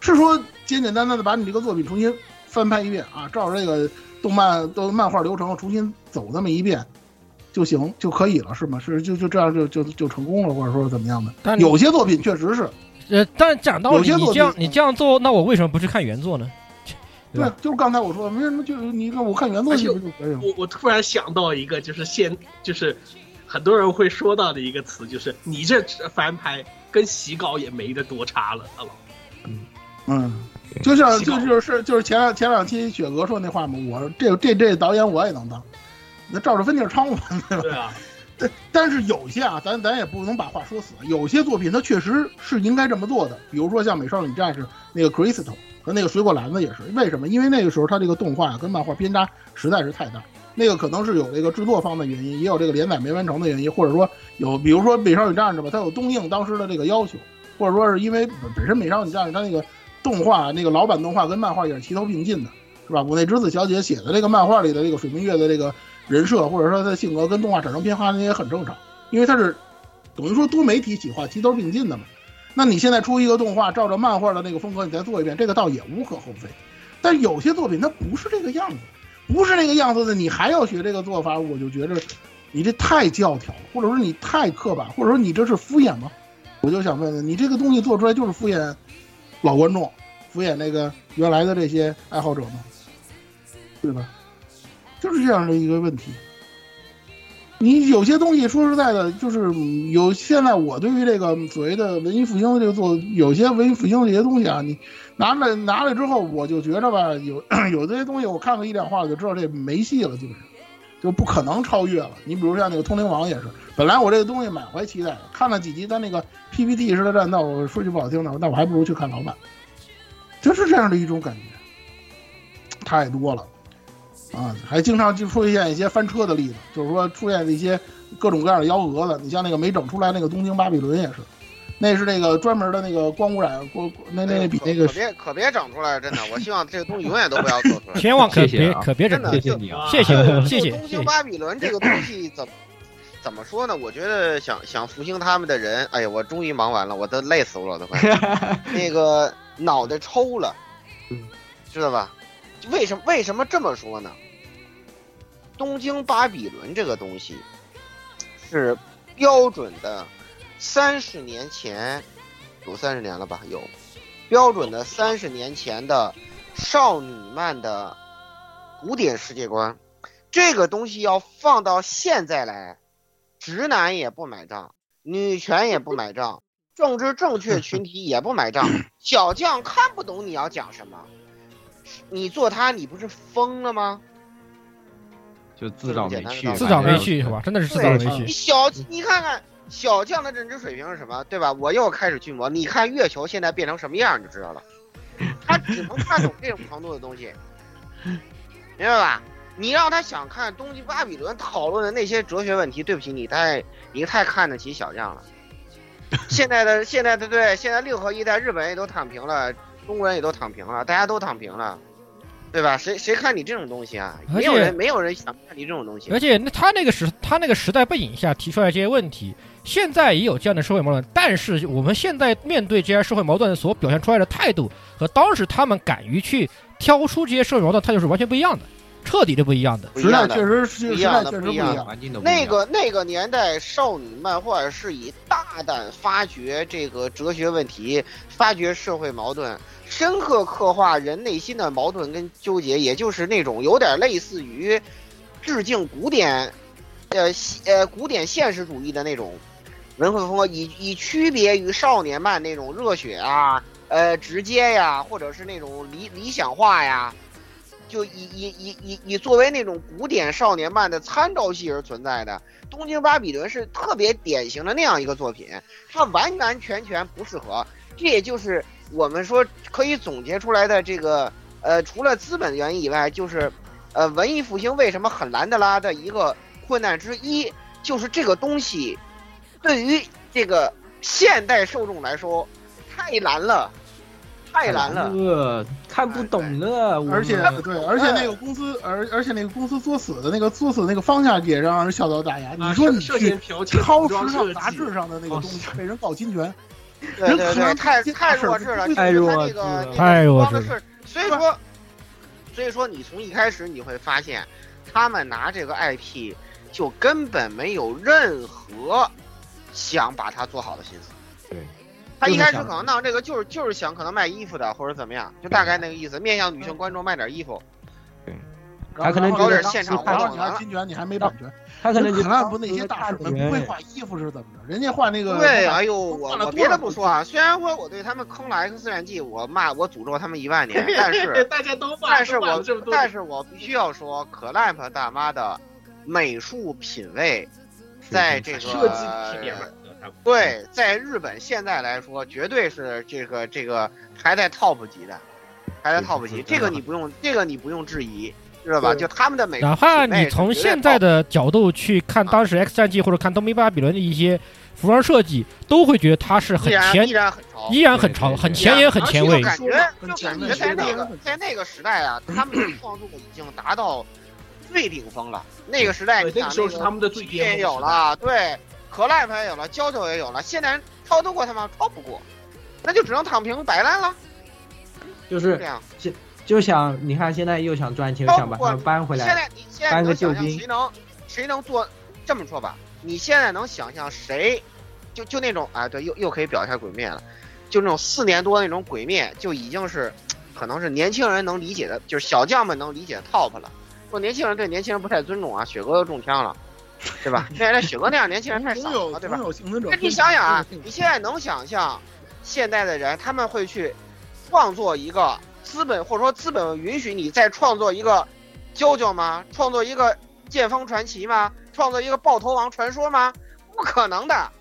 是说简简单单的把你这个作品重新翻拍一遍啊，照着这个动漫的漫画流程重新走那么一遍就行就可以了，是吗？是就就这样就就就成功了，或者说怎么样的？但有些作品确实是，呃，但讲道理，有些作你这样品你这样做，那我为什么不去看原作呢？(laughs) 对就是刚才我说，为什么就是你看我看原作而且就不就可以了？我我突然想到一个，就是现就是很多人会说到的一个词，就是你这翻拍跟洗稿也没得多差了，大佬。嗯？嗯，就像就就是就是前两前两期雪哥说那话嘛，我这这这导演我也能当，那照着分镜抄嘛，对吧？对啊，对，但是有些啊，咱咱也不能把话说死，有些作品它确实是应该这么做的，比如说像《美少女战士》那个 Crystal 和那个水果篮子也是，为什么？因为那个时候它这个动画跟漫画偏差实在是太大，那个可能是有这个制作方的原因，也有这个连载没完成的原因，或者说有比如说《美少女战士》吧，它有东映当时的这个要求，或者说是因为本本身《美少女战士》它那个动画那个老版动画跟漫画也是齐头并进的，是吧？五内之子小姐写的这个漫画里的这个水明月的这个人设，或者说她的性格跟动画产生偏差，那也很正常，因为它是等于说多媒体企划齐头并进的嘛。那你现在出一个动画，照着漫画的那个风格你再做一遍，这个倒也无可厚非。但有些作品它不是这个样子，不是那个样子的，你还要学这个做法，我就觉着你这太教条了，或者说你太刻板，或者说你这是敷衍吗？我就想问问你，这个东西做出来就是敷衍老观众，敷衍那个原来的这些爱好者们？对吧？就是这样的一个问题。你有些东西说实在的，就是有现在我对于这个所谓的文艺复兴的这个做，有些文艺复兴的这些东西啊，你拿来拿来之后，我就觉着吧，有 (coughs) 有这些东西我看了一两话，我就知道这没戏了，基本上就不可能超越了。你比如像那个《通灵王》也是，本来我这个东西满怀期待，看了几集他那个 PPT 式的战斗，我说句不好听的，那我还不如去看老版，就是这样的一种感觉，太多了。啊，还经常就出现一些翻车的例子，就是说出现一些各种各样的幺蛾子。你像那个没整出来那个东京巴比伦也是，那是那个专门的那个光污染，光那那那比那个可别可别整出来，真的，(laughs) 我希望这个东西永远都不要做出来。(laughs) 千万可别谢谢啊可别整真的谢谢你啊，谢谢啊谢谢东谢谢。(laughs) 京巴比伦这个东西怎么怎么说呢？我觉得想想复兴他们的人，哎呀，我终于忙完了，我都累死我了，都快。(laughs) 那个脑袋抽了，知道吧？为什么为什么这么说呢？东京巴比伦这个东西是标准的三十年前，有三十年了吧？有标准的三十年前的少女漫的古典世界观。这个东西要放到现在来，直男也不买账，女权也不买账，政治正确群体也不买账，(laughs) 小将看不懂你要讲什么，你做他你不是疯了吗？就自找没趣，自找没趣是吧？真的是自找没趣你。小你看看小将的认知水平是什么，对吧？我又开始巨魔，你看月球现在变成什么样你就知道了，他只能看懂这种程度的东西，(laughs) 明白吧？你让他想看东京巴比伦讨论的那些哲学问题，对不起，你太你太看得起小将了。现在的现在的对，现在六合一代，日本人也都躺平了，中国人也都躺平了，大家都躺平了，对吧？谁谁看你这种东西啊？没有人没有人想看你这种东西而。且那他那个时他那个时代背景下提出来这些问题，现在也有这样的社会矛盾，但是我们现在面对这些社会矛盾所表现出来的态度，和当时他们敢于去挑出这些社会矛盾态度是完全不一样的，彻底的不一样的。不一样的时代确实是时不一样的代确实不一样的。那个那个年代，少女漫画是以大胆发掘这个哲学问题，发掘社会矛盾，深刻刻画人内心的矛盾跟纠结，也就是那种有点类似于致敬古典，呃呃古典现实主义的那种文化风格，以以区别于少年漫那种热血啊，呃直接呀，或者是那种理理想化呀。就以以以以以作为那种古典少年漫的参照系而存在的，《东京巴比伦》是特别典型的那样一个作品，它完完全全不适合。这也就是我们说可以总结出来的这个呃，除了资本原因以外，就是呃文艺复兴为什么很难的拉的一个困难之一，就是这个东西对于这个现代受众来说太难了，太难了。了，看不懂了，而且对，而且那个公司，而而且那个公司作死的那个作死那个方向也让人笑到大牙。啊你说你涉去嫌剽窃抄服装时尚杂志上的那个东西，被人告侵权，对对对，人可能太太弱智了，就太弱智太弱智了，所以说，所以说你从一开始你会发现，他们拿这个 IP 就根本没有任何想把它做好的心思。对，他一开始可能闹这个就是就是想可能卖衣服的或者怎么样，就大概那个意思，面向女性观众卖点衣服。对他可能搞点现场活动你还侵权，你还没版权。他可能觉得可能不那些大使们不会画衣服是怎么着？人家画那个对，哎呦，我我别的不说啊，虽然说我对他们坑了 X 战记，我骂我诅咒他们一万年，但是 (laughs) 大家都画，但是我这么多但是我必须要说，可 lamp 大妈的美术品味，在这个设计对，在日本现在来说，绝对是这个这个排在 top 级的，排在 top 级，这个你不用这个你不用质疑，知道吧？就他们的美哪怕你从现在的角度去看当时 X 战记或者看东京巴比伦的一些服装设计，都会觉得它是很前依然很潮，依然很很前沿，很前卫就。感觉就感觉在那个在那个时代啊，他们的创作已经达到最顶峰了。那个时代，对你想那个时候是他们的最巅峰也有了，对，可赖也有了，娇娇也有了，现在超得过他吗，超不过，那就只能躺平摆烂了，就是这样。就想你看现在又想赚钱，又想把他搬回来，现在你现在能想象谁能谁能做这么说吧？你现在能想象谁就就那种啊，对，又又可以表一下鬼灭了，就那种四年多那种鬼灭，就已经是可能是年轻人能理解的，就是小将们能理解的 top 了。说年轻人对年轻人不太尊重啊，雪哥又中枪了，对吧？现在雪哥那样年轻人太少了，对吧那。你想想啊，你现在能想象现代的人他们会去创作一个资本，或者说资本允许你再创作一个啾啾吗？创作一个剑锋传奇吗？创作一个爆头王传说吗？不可能的，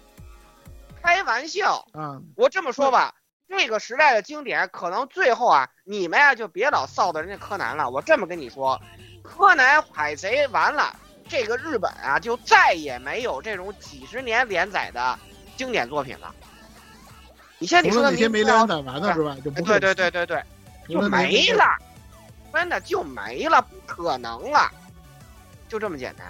开玩笑。嗯，我这么说吧，这个时代的经典，可能最后啊，你们呀就别老臊的人家柯南了。我这么跟你说，柯南、海贼完了，这个日本啊就再也没有这种几十年连载的经典作品了。你现在你说的了那些没连载完的是吧？就不对对对对对，就没了，真的就没了，不可能了，就这么简单，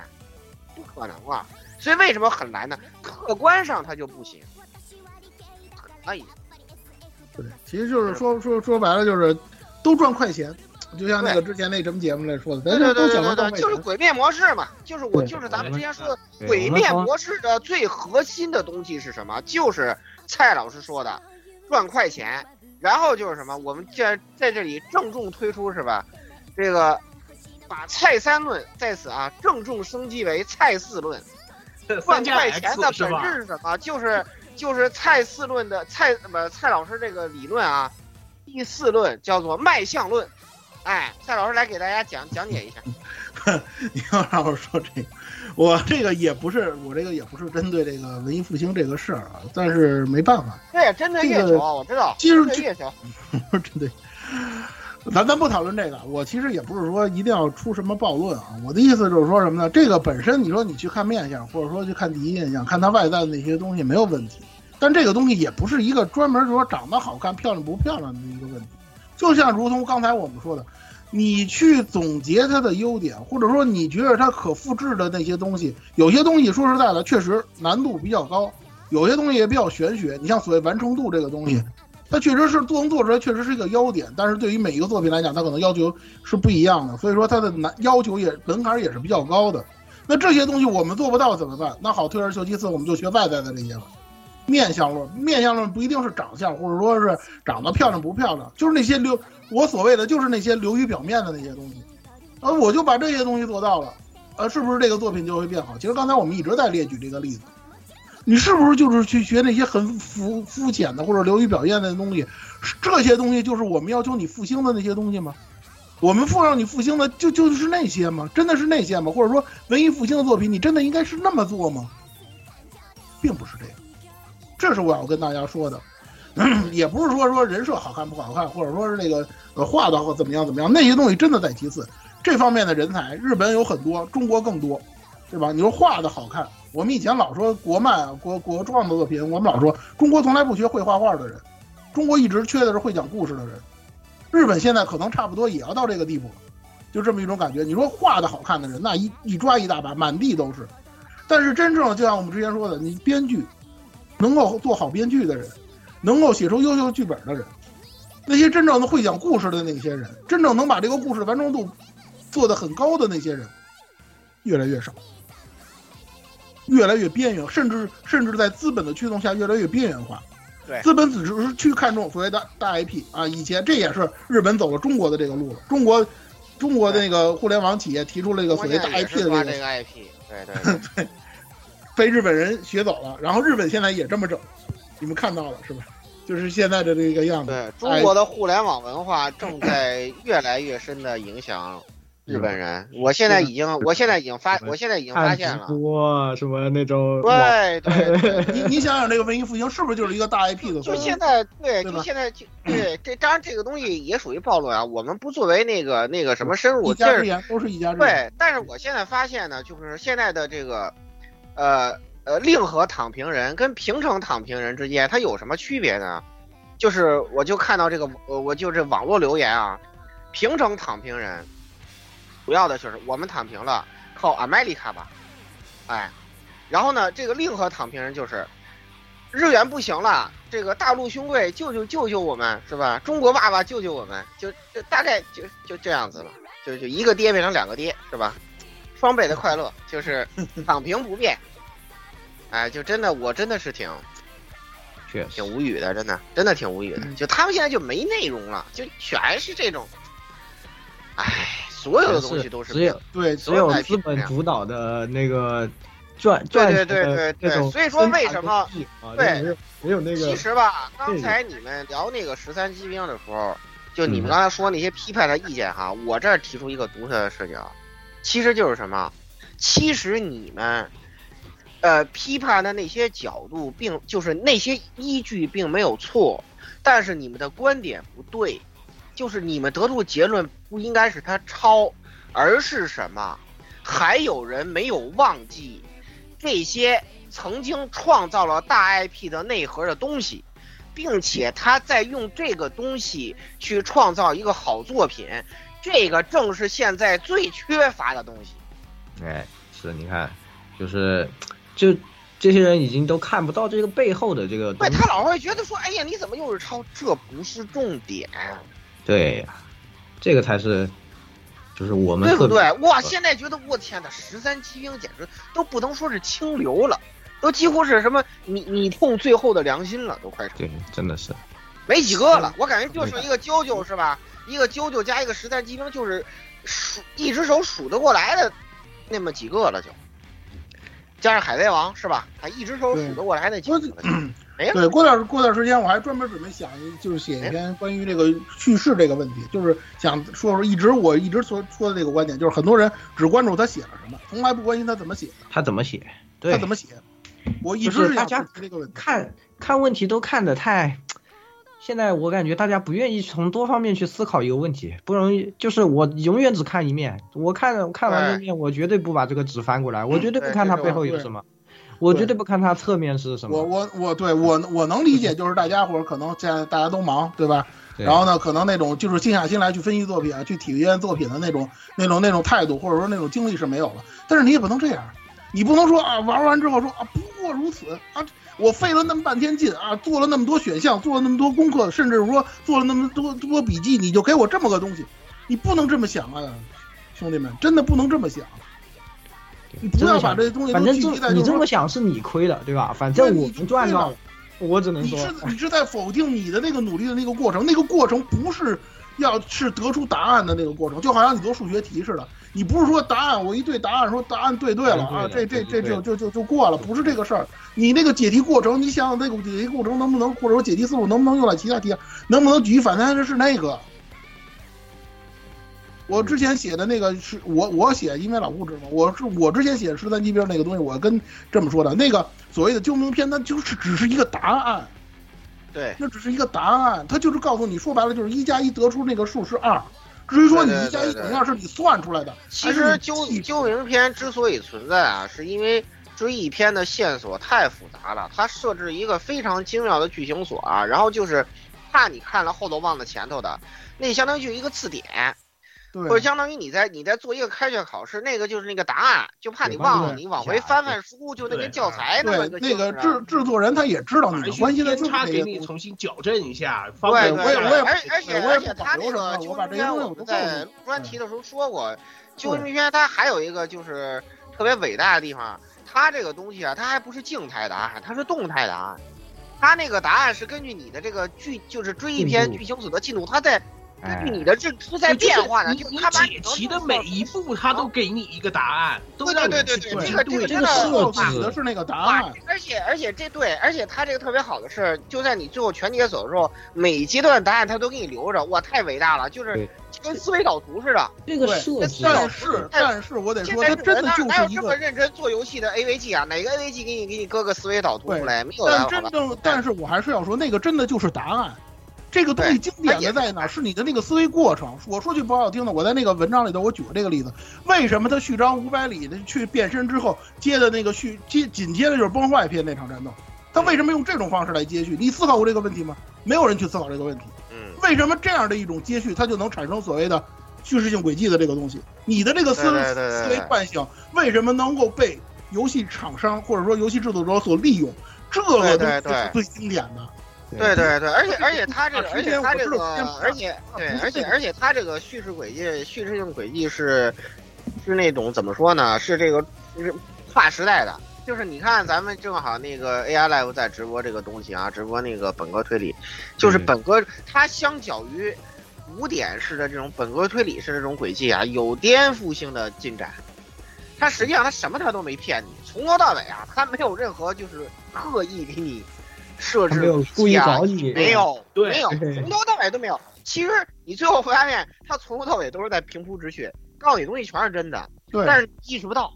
不可能了。所以为什么很难呢？客观上它就不行。哎呀，对，其实就是说说说白了就是都赚快钱，就像那个之前那什么节目来说的，咱对对对对对，就是。鬼灭模式嘛，就是我就是咱们之前说的鬼我们从灭模式的最核心的东西是什么？就是蔡老师说的赚快钱，然后就是什么？我们这在这里郑重推出是吧？这个把蔡三论在此啊郑重升级为蔡四论。(laughs) 赚快钱的本？质是什么？就是就是蔡四论的蔡不蔡老师这个理论啊，第四论叫做卖相论。哎，蔡老师来给大家讲讲解一下。(laughs) 你要让我说这个，我这个也不是我这个也不是针对这个文艺复兴这个事儿啊，但是没办法，对，针对月这个，我知道，其实月球，不是针对。咱咱不讨论这个，我其实也不是说一定要出什么暴论啊。我的意思就是说什么呢？这个本身你说你去看面相，或者说去看第一印象，看它外在的那些东西没有问题，但这个东西也不是一个专门说长得好看、漂亮不漂亮的一个问题。就像如同刚才我们说的，你去总结它的优点，或者说你觉得它可复制的那些东西，有些东西说实在的，确实难度比较高，有些东西也比较玄学。你像所谓完成度这个东西，它确实是做能做出来，确实是一个优点，但是对于每一个作品来讲，它可能要求是不一样的，所以说它的难要求也门槛也是比较高的。那这些东西我们做不到怎么办？那好，退而求其次，我们就学外在的这些了。面相论，面相论不一定是长相，或者说是长得漂亮不漂亮，就是那些流我所谓的就是那些流于表面的那些东西。而我就把这些东西做到了，呃，是不是这个作品就会变好？其实刚才我们一直在列举这个例子，你是不是就是去学那些很肤肤浅的或者流于表面的东西？这些东西就是我们要求你复兴的那些东西吗？我们复让你复兴的就就是那些吗？真的是那些吗？或者说文艺复兴的作品，你真的应该是那么做吗？并不是这样，这是我要跟大家说的，也不是说说人设好看不好看，或者说是那个呃画的或怎么样怎么样，那些东西真的在其次。这方面的人才，日本有很多，中国更多，对吧？你说画的好看，我们以前老说国漫、国国创的作品，我们老说中国从来不缺会画画的人，中国一直缺的是会讲故事的人。日本现在可能差不多也要到这个地步了，就这么一种感觉。你说画的好看的人，那一一抓一大把，满地都是。但是真正就像我们之前说的，你编剧能够做好编剧的人，能够写出优秀剧本的人，那些真正的会讲故事的那些人，真正能把这个故事完成度做得很高的那些人，越来越少，越来越边缘，甚至甚至在资本的驱动下越来越边缘化。对，资本只是去看重所谓的大 IP 啊，以前这也是日本走了中国的这个路了。中国，中国的那个互联网企业提出了一个所谓大 IP 的这个，抓这个 IP，对对对，(laughs) 被日本人学走了。然后日本现在也这么整，你们看到了是吧？就是现在的这个样子。对，中国的互联网文化正在越来越深的影响日本人。我现在已经，我现在已经发，我现在已经发现了。哇，什么那种？(laughs) 对对对，你你想想，这个文艺复兴是不是就是一个大 IP 的？就现在，对，就现在，就对这当然这个东西也属于暴露啊。我们不作为那个那个什么深入，一家之言都是一家之言。对，但是我现在发现呢，就是现在的这个，呃呃，令和躺平人跟平成躺平人之间，它有什么区别呢？就是我就看到这个，呃，我就这网络留言啊，平成躺平人。主要的就是我们躺平了，靠 America 吧，哎，然后呢，这个令和躺平人就是日元不行了，这个大陆兄贵救救救救我们是吧？中国爸爸救救我们，就就大概就就这样子了，就就一个爹变成两个爹是吧？双倍的快乐就是 (laughs) 躺平不变，哎，就真的我真的是挺，确挺无语的，真的真的挺无语的，就他们现在就没内容了，就全是这种，哎。所有的东西都是只有对，只有资本主导的那个赚赚对对对对对，所以说为什么对没有那个？其实吧，刚才你们聊那个十三机兵的时候，就你们刚才说那些批判的意见哈，我这儿提出一个独特的视角，其实就是什么？其实你们呃批判的那些角度，并就是那些依据并没有错，但是你们的观点不对。就是你们得出结论不应该是他抄，而是什么？还有人没有忘记这些曾经创造了大 IP 的内核的东西，并且他在用这个东西去创造一个好作品，这个正是现在最缺乏的东西。哎，是，你看，就是就这些人已经都看不到这个背后的这个。对，他老会觉得说：“哎呀，你怎么又是抄？这不是重点。”对呀，这个才是，就是我们对不对？哇，现在觉得我天哪，十三骑兵简直都不能说是清流了，都几乎是什么你你痛最后的良心了，都快成。对，真的是没几个了。我感觉就剩一个啾啾是吧？一个啾啾加一个十三骑兵，就是数一只手数得过来的那么几个了，就加上海贼王是吧？他一只手数得过来那几个。对，过段过段时间我还专门准备想，就是写一篇关于这个叙事这个问题，就是想说说一直我一直说说的这个观点，就是很多人只关注他写了什么，从来不关心他怎么写的。他怎么写？他怎么写？我一直是大家看看问题都看得太，现在我感觉大家不愿意从多方面去思考一个问题，不容易。就是我永远只看一面，我看看完这面，我绝对不把这个纸翻过来，我绝对不看它背后有什么。我绝对不看它侧面是什么。我我我对我我能理解，就是大家伙儿可能现在大家都忙，对吧？对然后呢，可能那种就是静下心来去分析作品啊，去体验作品的那种、那种、那种态度，或者说那种精力是没有了。但是你也不能这样，你不能说啊，玩完之后说啊，不过如此啊，我费了那么半天劲啊，做了那么多选项，做了那么多功课，甚至说做了那么多多笔记，你就给我这么个东西，你不能这么想啊，兄弟们，真的不能这么想。你不要把这东西都聚集在这你这么想是你亏了，对吧？反正我们赚到了，我只能说你是你是在否定你的那个努力的那个过程，那个过程不是要是得出答案的那个过程，就好像你做数学题似的，你不是说答案我一对答案说答案对对了啊，这这这就就就就过了，不是这个事儿。你那个解题过程，你想想那个解题过程能不能，或者说解题思路能不能用在其他题上，能不能举一反三的是那个。我之前写的那个是我我写，因为老顾知嘛，我是我之前写十三级边那个东西，我跟这么说的，那个所谓的救命片，它就是只是一个答案，对，那只是一个答案，它就是告诉你，说白了就是一加一得出那个数是二。至于说你一加一对等于二是你算出来的，其实究记究明篇之所以存在啊，是因为追忆篇的线索太复杂了，它设置一个非常精妙的剧情锁啊，然后就是怕你看了后头忘了前头的，那相当于就一个字典，对或者相当于你在你在做一个开卷考试，那个就是那个答案，就怕你忘了，你往回翻翻书，就那个教材那么对一个那个制制作人他也知道你的关心的就是他给。你重新矫正一下，对方便对对，我也我也而而且我也不而且他那个我把这些究竟东西我们在专题的时候说过，究竟篇它还有一个就是特别伟大的地方，它这个东西啊，它还不是静态答案，它是动态答案。它那个答案是根据你的这个剧，就是追一篇剧情组的进度，它在根你的认知在变化的，你你就是它把解题的每一步，他都给你一个答案，都对让对对对对，你去对这个这个真的设告置诉你的是那个答案，而且而且这对，而且他这个特别好的是，就在你最后全解锁的时候，每一阶段答案他都给你留着，哇，太伟大了，就是跟思维导图似的。这个对设计但是但是我得说，他真的就哪有这么是一个，认真做游戏的 AVG 啊？哪个 AVG 给你给你搁个思维导图出来？没有的，但？真正，但是我还是要说，那个真的就是答案。这个东西经典的在哪儿？是你的那个思维过程。我说句不好听的，我在那个文章里头我举过这个例子。为什么他序章五百里的去变身之后，接的那个续接紧接着就是崩坏篇那场战斗？他为什么用这种方式来接续？你思考过这个问题吗？没有人去思考这个问题。嗯，为什么这样的一种接续，它就能产生所谓的叙事性轨迹的这个东西？你的这个思思维惯性为什么能够被游戏厂商或者说游戏制作者所利用？这个东西对对是最经典的。对对对，而且而且他这个，啊而且他这个而且对，而且而且他这个叙事轨迹、叙事性轨迹是是那种怎么说呢？是这个是跨时代的。就是你看，咱们正好那个 AI Live 在直播这个东西啊，直播那个本格推理，就是嗯本格它相较于古典式的这种本格推理式的这种轨迹啊，有颠覆性的进展。它实际上它什么它都没骗你，从头到尾啊，它没有任何就是刻意给你设置没有故意啊搞你，没有，对没有，从头到尾都没有。其实你最后会发现，他从头到尾都是在平铺直叙，告诉你东西全是真的，对，但是意识不到，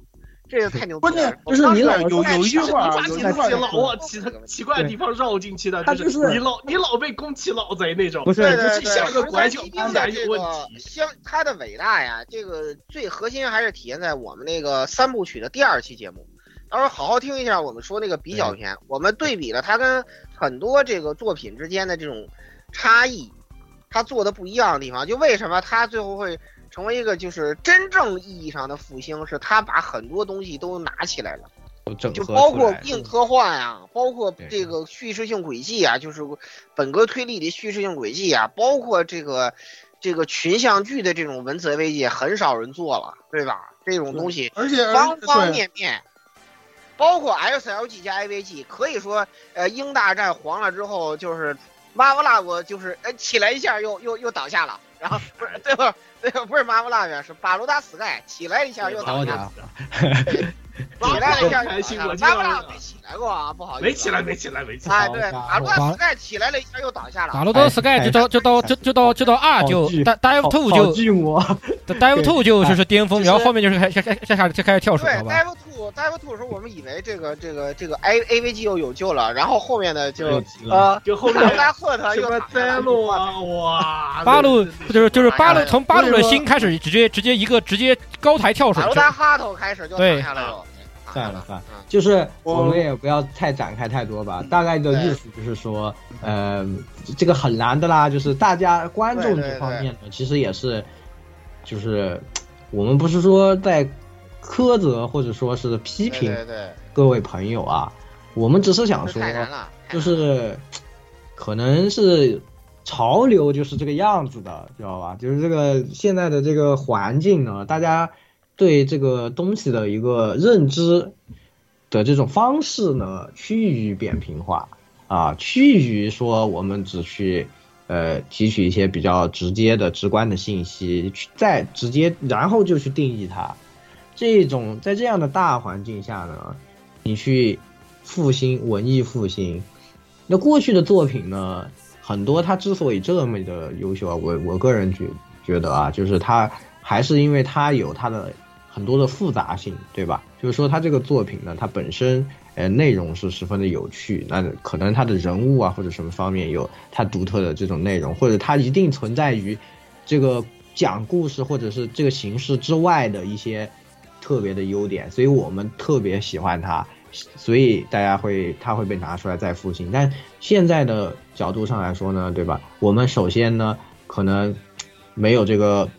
这个太牛逼了。关键就是你老有有一句话，发现有一句话自己老往奇他奇怪的地方绕进去的，他就是就是你老你老被宫崎老贼那种，不是对对对，就是下个拐角实必然有问题。相他的伟大呀，这个最核心还是体现在我们那个三部曲的第二期节目。到时候好好听一下我们说那个比较篇，我们对比了它跟很多这个作品之间的这种差异，它做的不一样的地方，就为什么它最后会成为一个就是真正意义上的复兴，是它把很多东西都拿起来了。就包括硬科幻呀、包括这个叙事性轨迹啊，就是本格推理的叙事性轨迹啊，包括这个这个群像剧的这种文字 AV 界，很少人做了，对吧？这种东西而且方方面面，包括 SLG 加 IVG，可以说呃英大战黄了之后，就是马布拉我就是呃起来一下又又又倒下了，然后不是对吧？对吧？(laughs) 不是马布拉呀，是巴鲁达 sky (laughs) 起来一下又倒下了。起来了一下又倒下了，我就马布拉没起来过啊，不好意思。没起来，没起来，没起来。哎，对，马鲁达斯盖起来了一下又倒下了。马罗多 Sky 就到就到就就到就到二就 Dive Two 就巨魔，Dive Two 就就是巅峰，然后后面就是开开开开始就开始跳水，对好吧？，Dive Two Dive Two 的时候，我们以为这个这个这个 A A V G 又有救了，然后后面的就呃，就后面马达赫特又灾落啊，哇！八路就是就是八路哎从八路的心开始直接直接一个直接高台跳水马，鲁达哈头开始就倒下来了。算了算了嗯，就是我我们也不要太展开太多吧。大概的意思就是说，呃，这个很难的啦，就是大家观众这方面呢，其实也是，就是我们不是说在苛责或者说是批评各位朋友啊，我们只是想说，就是可能是潮流就是这个样子的，知道吧？就是这个现在的这个环境呢，大家对这个东西的一个认知的这种方式呢，趋于扁平化啊，趋于说我们只去。呃，提取一些比较直接的、直观的信息，去再直接，然后就去定义它。这种在这样的大环境下呢，你去复兴文艺复兴，那过去的作品呢，很多它之所以这么的优秀啊，我我个人觉觉得啊，就是它还是因为它有它的很多的复杂性，对吧？就是说它这个作品呢，它本身呃内容是十分的有趣，那可能它的人物啊或者什么方面有它独特的这种内容，或者它一定存在于这个讲故事或者是这个形式之外的一些特别的优点，所以我们特别喜欢它，所以大家会它会被拿出来再复兴。但现在的角度上来说呢，对吧？我们首先呢，可能没有这个，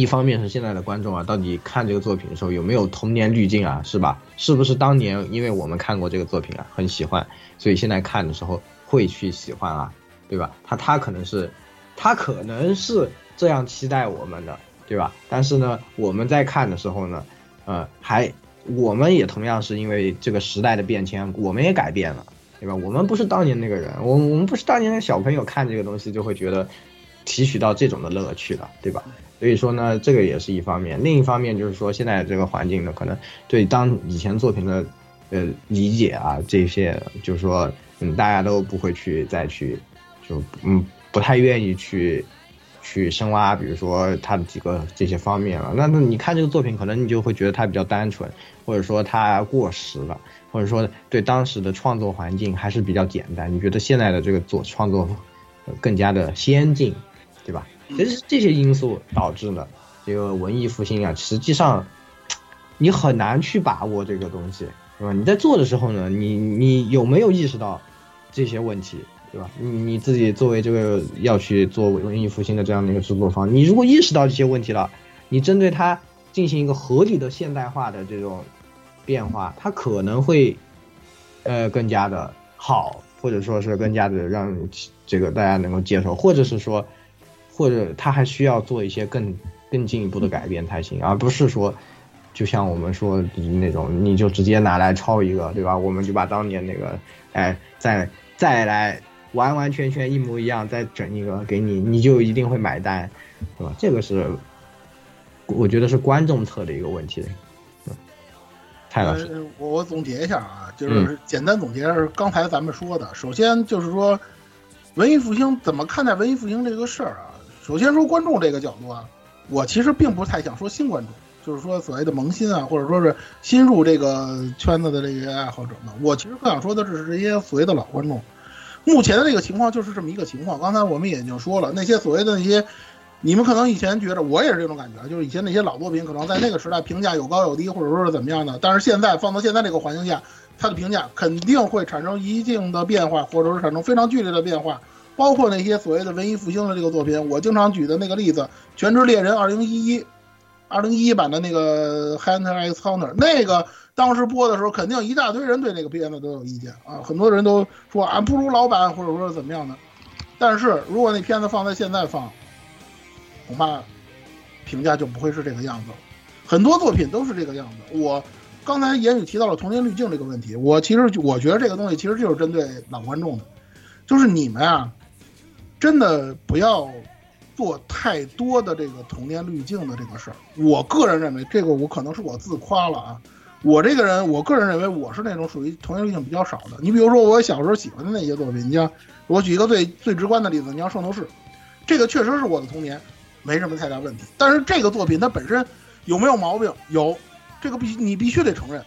一方面是现在的观众啊，到底看这个作品的时候有没有童年滤镜啊，是吧？是不是当年因为我们看过这个作品啊，很喜欢，所以现在看的时候会去喜欢啊，对吧？他他可能是，他可能是这样期待我们的，对吧？但是呢，我们在看的时候呢，呃，还我们也同样是因为这个时代的变迁，我们也改变了，对吧？我们不是当年那个人，我我们不是当年的小朋友看这个东西就会觉得提取到这种的乐趣了，对吧？所以说呢，这个也是一方面，另一方面就是说现在这个环境呢，可能对当以前作品的呃理解啊，这些就是说，嗯，大家都不会去再去，就嗯不太愿意去去深挖，比如说他的几个这些方面了。那那你看这个作品，可能你就会觉得它比较单纯，或者说它过时了，或者说对当时的创作环境还是比较简单。你觉得现在的这个作创作更加的先进，对吧？其实这些因素导致了这个文艺复兴啊，实际上你很难去把握这个东西，对吧？你在做的时候呢，你你有没有意识到这些问题，对吧？你你自己作为这个要去做文艺复兴的这样的一个制作方，你如果意识到这些问题了，你针对它进行一个合理的现代化的这种变化，它可能会呃更加的好，或者说是更加的让这个大家能够接受，或者是说。或者他还需要做一些更更进一步的改变才行，而不是说，就像我们说那种，你就直接拿来抄一个，对吧？我们就把当年那个，哎，再再来完完全全一模一样，再整一个给你，你就一定会买单，对吧？这个是，我觉得是观众侧的一个问题。嗯，蔡老师，呃我我总结一下啊，嗯就是简单总结是刚才咱们说的。首先就是说，文艺复兴怎么看待文艺复兴这个事儿啊？首先说观众这个角度啊，我其实并不太想说新观众，就是说所谓的萌新啊，或者说是新入这个圈子的这些爱好者们。我其实更想说的是这些所谓的老观众。目前的这个情况就是这么一个情况。刚才我们也已经说了，那些所谓的那些，你们可能以前觉得我也是这种感觉，就是以前那些老作品可能在那个时代评价有高有低，或者说是怎么样的，但是现在放到现在这个环境下，它的评价肯定会产生一定的变化，或者是产生非常剧烈的变化。包括那些所谓的文艺复兴的这个作品，我经常举的那个例子，《全职猎人》二零一一，二零一一版的那个《Hunter x Hunter》，那个当时播的时候，肯定一大堆人对那个片子都有意见啊，很多人都说俺不如老版，或者说怎么样的。但是如果那片子放在现在放，恐怕评价就不会是这个样子了。很多作品都是这个样子。我刚才言语提到了童年滤镜这个问题，我其实我觉得这个东西其实就是针对老观众的，就是你们啊。真的不要做太多的这个童年滤镜的这个事儿。我个人认为，这个我可能是我自夸了啊。我这个人，我个人认为我是那种属于童年滤镜比较少的。你比如说，我小时候喜欢的那些作品，你像我举一个最最直观的例子，你像《圣斗士》，这个确实是我的童年，没什么太大问题。但是这个作品它本身有没有毛病？有，这个必你必须得承认。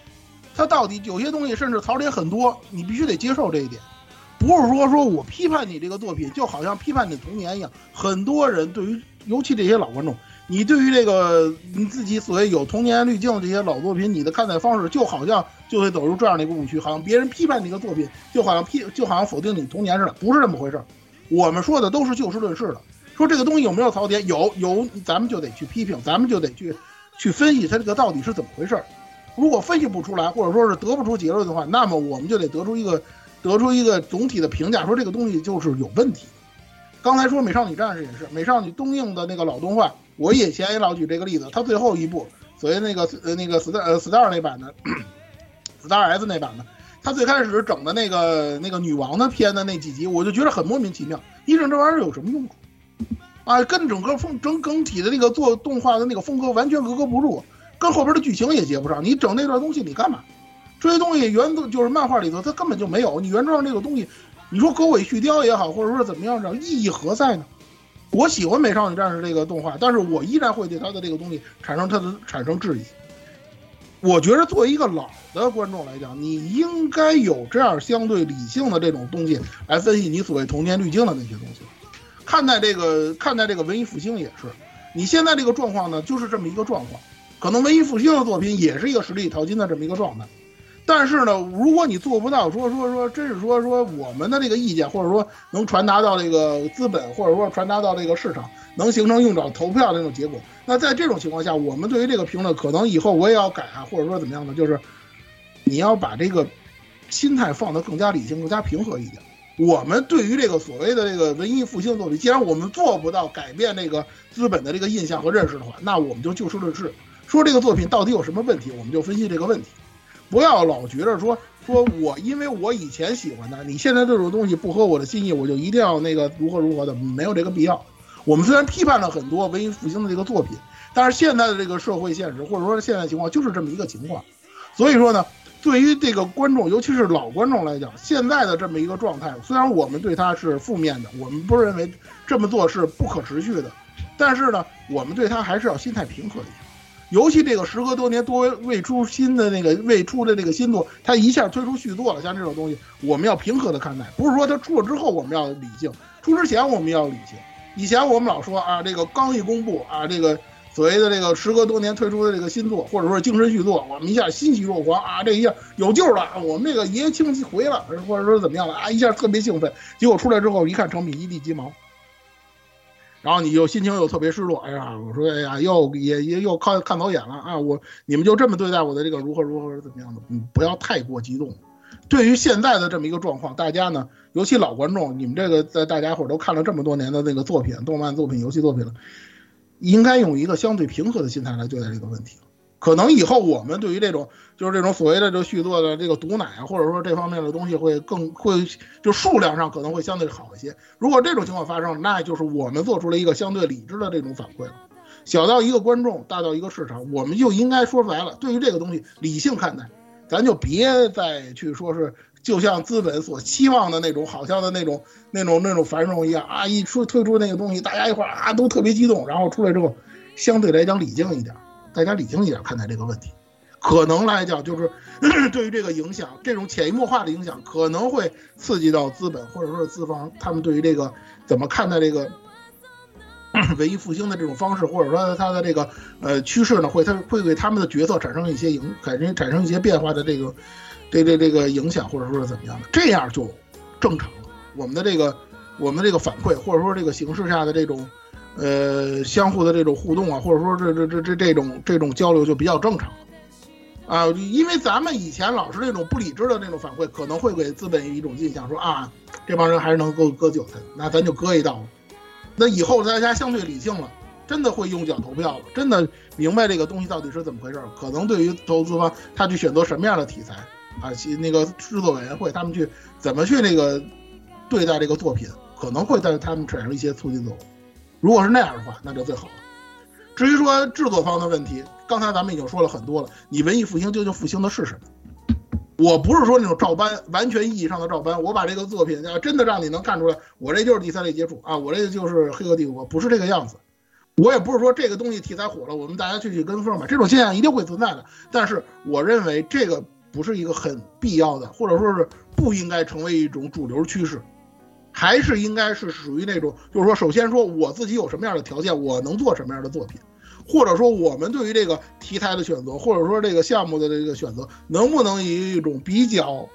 它到底有些东西甚至槽点很多，你必须得接受这一点。不是说说我批判你这个作品，就好像批判你童年一样。很多人对于尤其这些老观众，你对于这个你自己所谓有童年滤镜的这些老作品，你的看待方式就好像就会走入这样的一个误区，好像别人批判你一个作品，就好像批就好像否定你童年似的，不是这么回事。我们说的都是就事论事的，说这个东西有没有槽点，有有，咱们就得去批评，咱们就得去去分析它这个到底是怎么回事。如果分析不出来，或者说是得不出结论的话，那么我们就得得出一个得出一个总体的评价，说这个东西就是有问题。刚才说美少女战士也是，美少女东映的那个老动画，我以前也老举这个例子，它最后一部所谓那个呃那个 star 呃 star 那版的 (coughs) star s 那版的，它最开始整的那个那个女王的片的那几集，我就觉得很莫名其妙，一整这玩意儿有什么用处？啊，跟整个风整整体的那个做动画的那个风格完全格格不入，跟后边的剧情也接不上。你整那段东西你干嘛？这些东西原作就是漫画里头它根本就没有，你原创这个东西，你说狗尾续貂也好，或者说怎么样着，意义何在呢？我喜欢《美少女战士》这个动画，但是我依然会对它的这个东西产生它的产生质疑。我觉得作为一个老的观众来讲，你应该有这样相对理性的这种东西来分析你所谓童年滤镜的那些东西。看待这个看待这个文艺复兴也是，你现在这个状况呢，就是这么一个状况。可能文艺复兴的作品也是一个实力淘金的这么一个状态，但是呢，如果你做不到说说说，真是说说我们的这个意见，或者说能传达到这个资本，或者说传达到这个市场，能形成用脚投票的那种结果，那在这种情况下，我们对于这个评论，可能以后我也要改啊，或者说怎么样的，就是你要把这个心态放得更加理性、更加平和一点。我们对于这个所谓的这个文艺复兴作品，既然我们做不到改变这个资本的这个印象和认识的话，那我们就就事论事，说这个作品到底有什么问题，我们就分析这个问题，不要老觉着说说我因为我以前喜欢的，你现在这种东西不合我的心意，我就一定要那个如何如何的，没有这个必要。我们虽然批判了很多文艺复兴的这个作品，但是现在的这个社会现实或者说现在情况就是这么一个情况，所以说呢。对于这个观众，尤其是老观众来讲，现在的这么一个状态，虽然我们对他是负面的，我们不认为这么做是不可持续的，但是呢，我们对他还是要心态平和一点。尤其这个时隔多年多未出新的那个未出的这个新作，他一下推出续作了，像这种东西，我们要平和的看待，不是说他出了之后我们要理性，出之前我们要理性。以前我们老说啊，这个刚一公布啊，这个。所谓的这个时隔多年推出的这个新作，或者说精神续作，我们一下欣喜若狂啊！这一下有救了，我们这个爷爷亲回了，或者说怎么样了啊？一下特别兴奋，结果出来之后一看成品一地鸡毛，然后你又心情又特别失落。哎呀，我说哎呀，又也也又看看走眼了啊！我你们就这么对待我的这个如何如何怎么样的？嗯，不要太过激动。对于现在的这么一个状况，大家呢，尤其老观众，你们这个在大家伙都看了这么多年的那个作品、动漫作品、游戏作品了。应该用一个相对平和的心态来对待这个问题。可能以后我们对于这种就是这种所谓的这续作的这个毒奶啊，或者说这方面的东西会更会就数量上可能会相对好一些。如果这种情况发生，那就是我们做出了一个相对理智的这种反馈了。小到一个观众，大到一个市场，我们就应该说白了，对于这个东西理性看待，咱就别再去说是。就像资本所期望的那种，好像的那种、那种、那种繁荣一样啊！一出推出那个东西，大家一块儿啊都特别激动，然后出来之后，相对来讲理性一点，大家理性一点看待这个问题，可能来讲就是 (coughs) 对于这个影响，这种潜移默化的影响，可能会刺激到资本或者说是资方，他们对于这个怎么看待这个 (coughs) 文艺复兴的这种方式，或者说它的这个呃趋势呢，会它会对他们的决策产生一些影产生产生一些变化的这个。对这这个影响，或者说是怎么样的，这样就正常了。我们的这个，我们的这个反馈，或者说这个形式下的这种，呃，相互的这种互动啊，或者说这这这这这种这种交流就比较正常。啊，因为咱们以前老是那种不理智的那种反馈，可能会给资本一种印象，说啊，这帮人还是能够割韭菜，那咱就割一刀。那以后大家相对理性了，真的会用脚投票了，真的明白这个东西到底是怎么回事。可能对于投资方，他去选择什么样的题材。啊，其那个制作委员会他们去怎么去那个对待这个作品，可能会在他们产生一些促进作用。如果是那样的话，那就最好了。至于说制作方的问题，刚才咱们已经说了很多了。你文艺复兴究竟复兴的是什么？我不是说那种照搬，完全意义上的照搬。我把这个作品要真的让你能看出来，我这就是第三类接触啊，我这就是黑客帝国，不是这个样子。我也不是说这个东西题材火了，我们大家去去跟风吧，这种现象一定会存在的。但是我认为这个。不是一个很必要的，或者说是不应该成为一种主流趋势，还是应该是属于那种，就是说，首先说我自己有什么样的条件，我能做什么样的作品，或者说我们对于这个题材的选择，或者说这个项目的这个选择，能不能以一种比较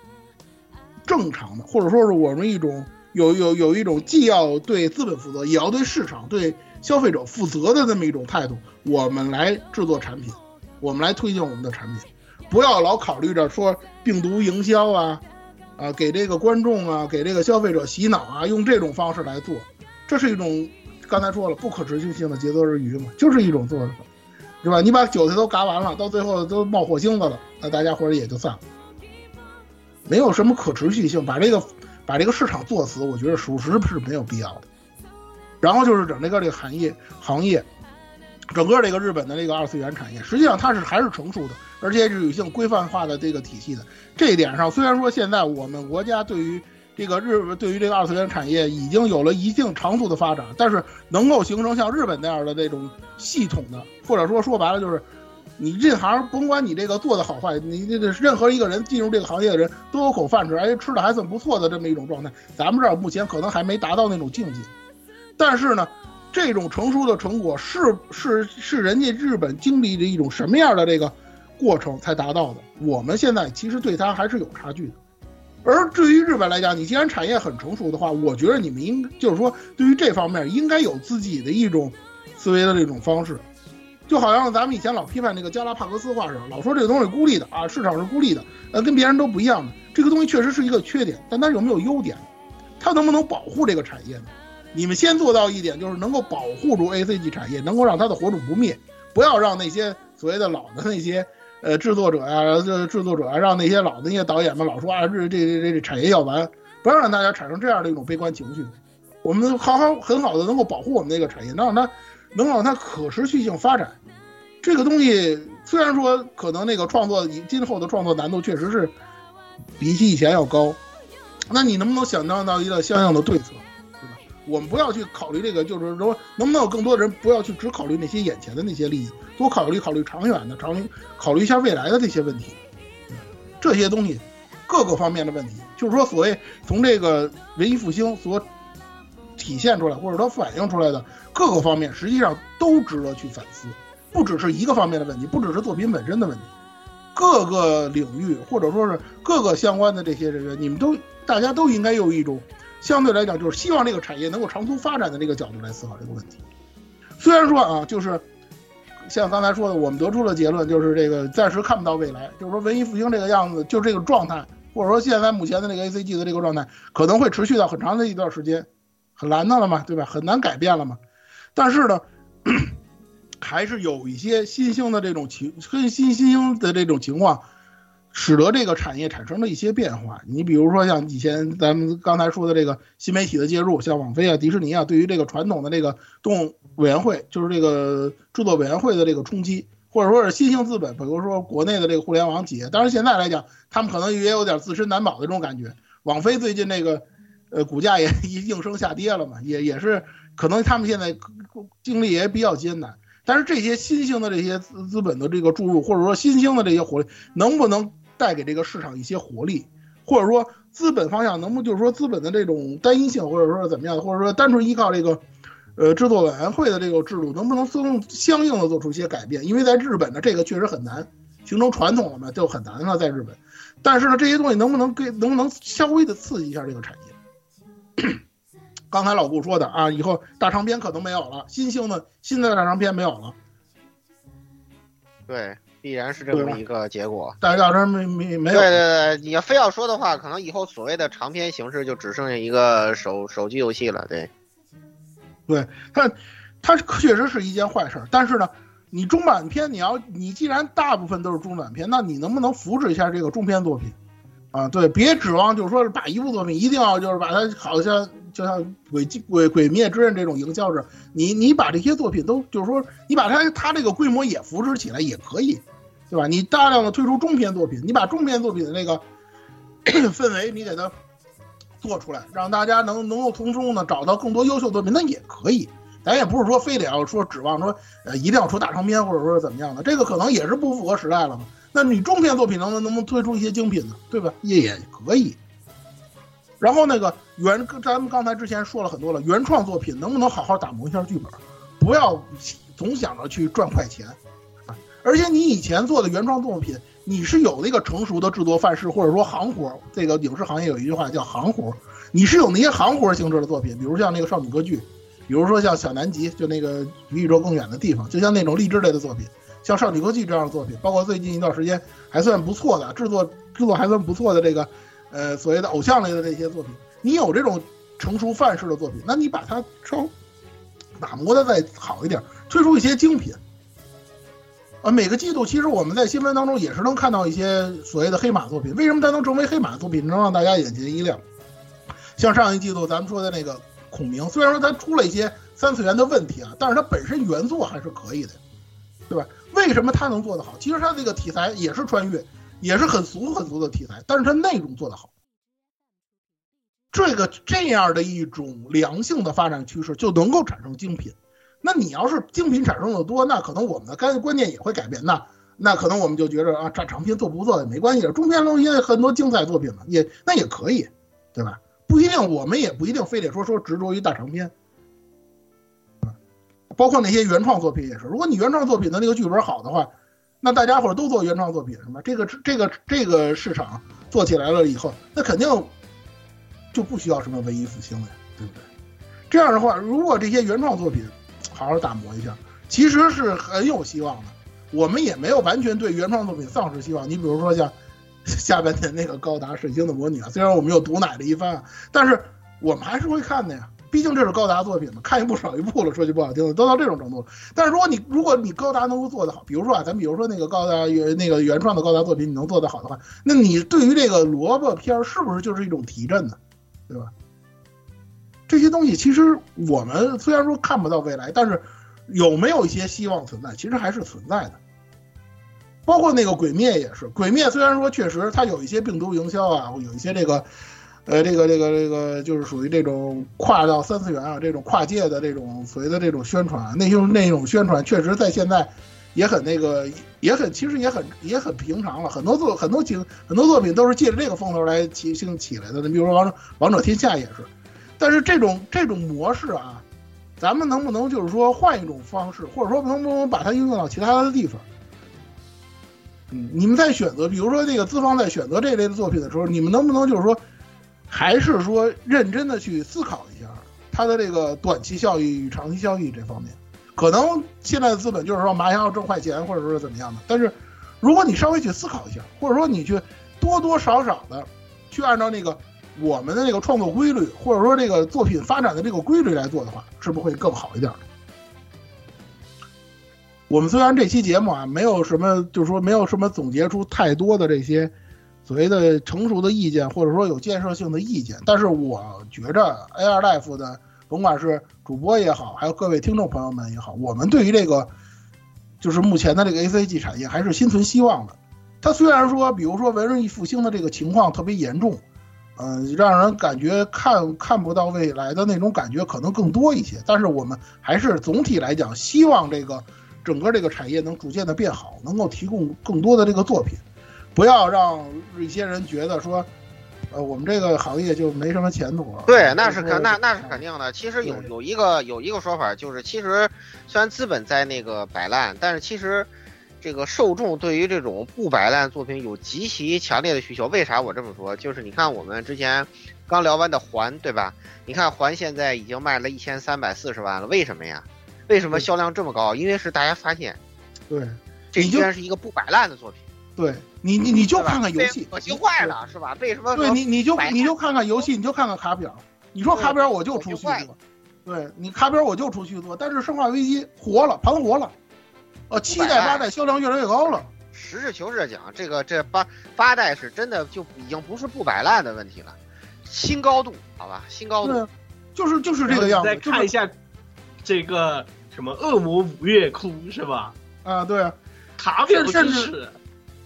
正常的，或者说是我们一种有有有一种既要对资本负责，也要对市场、对消费者负责的这么一种态度，我们来制作产品，我们来推荐我们的产品，不要老考虑着说病毒营销啊，啊给这个观众啊，给这个消费者洗脑啊，用这种方式来做，这是一种刚才说了不可持续性的节奏日鱼嘛，就是一种做法，是吧？你把韭菜都嘎完了，到最后都冒火星子了，那大家伙儿也就散了，没有什么可持续性，把这个把这个市场做死，我觉得属实是没有必要的。然后就是整这个这个行业行业，整个这个日本的这个二次元产业，实际上它是还是成熟的，而且是有一性规范化的这个体系的。这一点上，虽然说现在我们国家对于这个日对于这个二次元产业已经有了一定长度的发展，但是能够形成像日本那样的这种系统的，或者说说白了就是，你这行甭管你这个做的好坏，你这个任何一个人进入这个行业的人都有口饭吃，而且吃的还算不错的这么一种状态，咱们这儿目前可能还没达到那种境界。但是呢，这种成熟的成果是是是人家日本经历的一种什么样的这个过程才达到的？我们现在其实对它还是有差距的。而至于日本来讲，你既然产业很成熟的话，我觉得你们应就是说对于这方面应该有自己的一种思维的这种方式。就好像咱们以前老批判那个加拉帕戈斯化似的，老说这个东西孤立的啊，市场是孤立的，呃，跟别人都不一样的。这个东西确实是一个缺点，但它有没有优点？它能不能保护这个产业呢？你们先做到一点，就是能够保护住 A C G 产业，能够让它的火种不灭，不要让那些所谓的老的那些呃制作者呀、这制作者啊，让那些老的那些导演们老说啊，这这这这产业要完，不要让大家产生这样的一种悲观情绪。我们好好很好的能够保护我们那个产业，能让它能让它可持续性发展。这个东西虽然说可能那个创作今后的创作难度确实是比起以前要高，那你能不能想到到一个相应的对策？我们不要去考虑这个，就是说，能不能有更多的人不要去只考虑那些眼前的那些利益，多考虑考虑长远的，长考虑一下未来的这些问题。这些东西各个方面的问题，就是说，所谓从这个文艺复兴所体现出来，或者说反映出来的各个方面，实际上都值得去反思，不只是一个方面的问题，不只是作品本身的问题，各个领域或者说是各个相关的这些人员，你们都大家都应该有一种。相对来讲，就是希望这个产业能够长足发展的这个角度来思考这个问题。虽然说啊，就是像刚才说的，我们得出了结论，就是这个暂时看不到未来，就是说文艺复兴这个样子，就这个状态，或者说现在目前的这个 A C G 的这个状态，可能会持续到很长的一段时间，很难的了嘛，对吧？很难改变了嘛。但是呢，(coughs) 还是有一些新兴的这种情，跟新新兴的这种情况。使得这个产业产生了一些变化。你比如说像以前咱们刚才说的这个新媒体的介入，像网飞啊、迪士尼啊，对于这个传统的这个动委员会，就是这个制作委员会的这个冲击，或者说是新兴资本，比如说国内的这个互联网企业。当然现在来讲，他们可能也有点自身难保的这种感觉。网飞最近那个，呃，股价也 (laughs) 应声下跌了嘛，也也是可能他们现在经历也比较艰难。但是这些新兴的这些资资本的这个注入，或者说新兴的这些活力，能不能？带给这个市场一些活力，或者说资本方向能不能就是说资本的这种单一性，或者说怎么样，或者说单纯依靠这个，呃，制作委员会的这个制度，能不能相相应的做出一些改变？因为在日本呢，这个确实很难形成传统了嘛，就很难了，在日本。但是呢，这些东西能不能给能不能稍微的刺激一下这个产业？(coughs) 刚才老顾说的啊，以后大长篇可能没有了，新兴的新的大长篇没有了。对。必然是这么一个结果。大小说没没没有。对对对，你要非要说的话，可能以后所谓的长篇形式就只剩下一个手手机游戏了。对，对，它它确实是一件坏事。但是呢，你中短篇，你要你既然大部分都是中短篇，那你能不能扶持一下这个中篇作品？啊，对，别指望就是说是把一部作品一定要就是把它好像就像鬼鬼鬼灭之刃这种营销着，你你把这些作品都就是说你把它它这个规模也扶持起来也可以。对吧？你大量的推出中篇作品，你把中篇作品的那个 (clears throat) 氛围你给它做出来，让大家能能够从中呢找到更多优秀作品，那也可以。咱也不是说非得要说指望说呃一定要出大长篇，或者说是怎么样的，这个可能也是不符合时代了嘛。那你中篇作品能能能不能推出一些精品呢？对吧？也也可以。然后那个原咱们刚才之前说了很多了，原创作品能不能好好打磨一下剧本？不要总想着去赚快钱啊！而且你以前做的原创作品，你是有那个成熟的制作范式，或者说行活。这个影视行业有一句话叫行活，你是有那些行活性质的作品，比如像那个少女歌剧，比如说像小南极，就那个离宇宙更远的地方，就像那种励志类的作品，像少女歌剧这样的作品，包括最近一段时间还算不错的制作制作还算不错的这个，呃，所谓的偶像类的这些作品，你有这种成熟范式的作品，那你把它稍打磨的再好一点，推出一些精品。啊，每个季度其实我们在新闻当中也是能看到一些所谓的黑马作品。为什么它能成为黑马作品，能让大家眼前一亮？像上一季度咱们说的那个孔明，虽然说它出了一些三次元的问题啊，但是它本身原作还是可以的，对吧？为什么它能做得好？其实它这个题材也是穿越，也是很俗很俗的题材，但是它内容做得好。这个这样的一种良性的发展趋势，就能够产生精品。那你要是精品产生的多，那可能我们的观观念也会改变。那那可能我们就觉着啊，这长篇做不做也没关系，中篇中也很多精彩作品嘛，也那也可以，对吧？不一定，我们也不一定非得说说执着于大长篇。包括那些原创作品也是，如果你原创作品的那个剧本好的话，那大家伙都做原创作品，什么这个这个这个市场做起来了以后，那肯定就不需要什么文艺复兴了，对不对？这样的话，如果这些原创作品好好打磨一下，其实是很有希望的。我们也没有完全对原创作品丧失希望。你比如说像下半年那个高达水星的魔女啊，虽然我们又毒奶了一番，但是我们还是会看的呀。毕竟这是高达作品嘛，看一部少一部了。说句不好听的，都到这种程度了。但是如果你如果你高达能够做得好，比如说啊，咱比如说那个高达原那个原创的高达作品，你能做得好的话，那你对于这个萝卜片是不是就是一种提振呢？对吧？这些东西其实我们虽然说看不到未来，但是有没有一些希望存在？其实还是存在的。包括那个鬼灭也是，鬼灭虽然说确实它有一些病毒营销啊，有一些这个。呃，这个这个这个就是属于这种跨到三次元啊，这种跨界的这种所谓的这种宣传，那种那种宣传，确实在现在也很那个，也很其实也很也很平常了。很多作很多景很多作品都是借着这个风头来起兴起来的。你比如说《王者王者天下》也是，但是这种这种模式啊，咱们能不能就是说换一种方式，或者说能不能把它应用到其他的地方？嗯，你们在选择，比如说这个资方在选择这类的作品的时候，你们能不能就是说？还是说认真的去思考一下它的这个短期效益与长期效益这方面，可能现在的资本就是说马上要挣快钱，或者说是怎么样的。但是，如果你稍微去思考一下，或者说你去多多少少的去按照那个我们的那个创作规律，或者说这个作品发展的这个规律来做的话，是不是会更好一点？我们虽然这期节目啊没有什么，就是说没有什么总结出太多的这些。所谓的成熟的意见，或者说有建设性的意见，但是我觉着 AR Life 的，甭管是主播也好，还有各位听众朋友们也好，我们对于这个，就是目前的这个 ACG 产业还是心存希望的。它虽然说，比如说文艺复兴的这个情况特别严重，嗯，让人感觉看看不到未来的那种感觉可能更多一些，但是我们还是总体来讲，希望这个整个这个产业能逐渐的变好，能够提供更多的这个作品。不要让一些人觉得说，呃，我们这个行业就没什么前途了。对，那是肯那那是肯定的。其实有有一个有一个说法，就是其实虽然资本在那个摆烂，但是其实这个受众对于这种不摆烂作品有极其强烈的需求。为啥我这么说？就是你看我们之前刚聊完的环，对吧？你看环现在已经卖了一千三百四十万了，为什么呀？为什么销量这么高？因为是大家发现，对，这居然是一个不摆烂的作品。对你，你你就看看游戏，恶心坏了是吧？为什么？对你，你就你就看看游戏，你就看看卡表。你说卡表我就出续作，对你卡表我就出续作，但是生化危机活了，盘活了，呃，七代八代销量越来越高了。实事求是的讲，这个这八八代是真的就已经不是不摆烂的问题了，新高度，好吧，新高度，就是就是这个样子。再看一下这个什么恶魔五月哭是吧？啊，对，卡表甚至。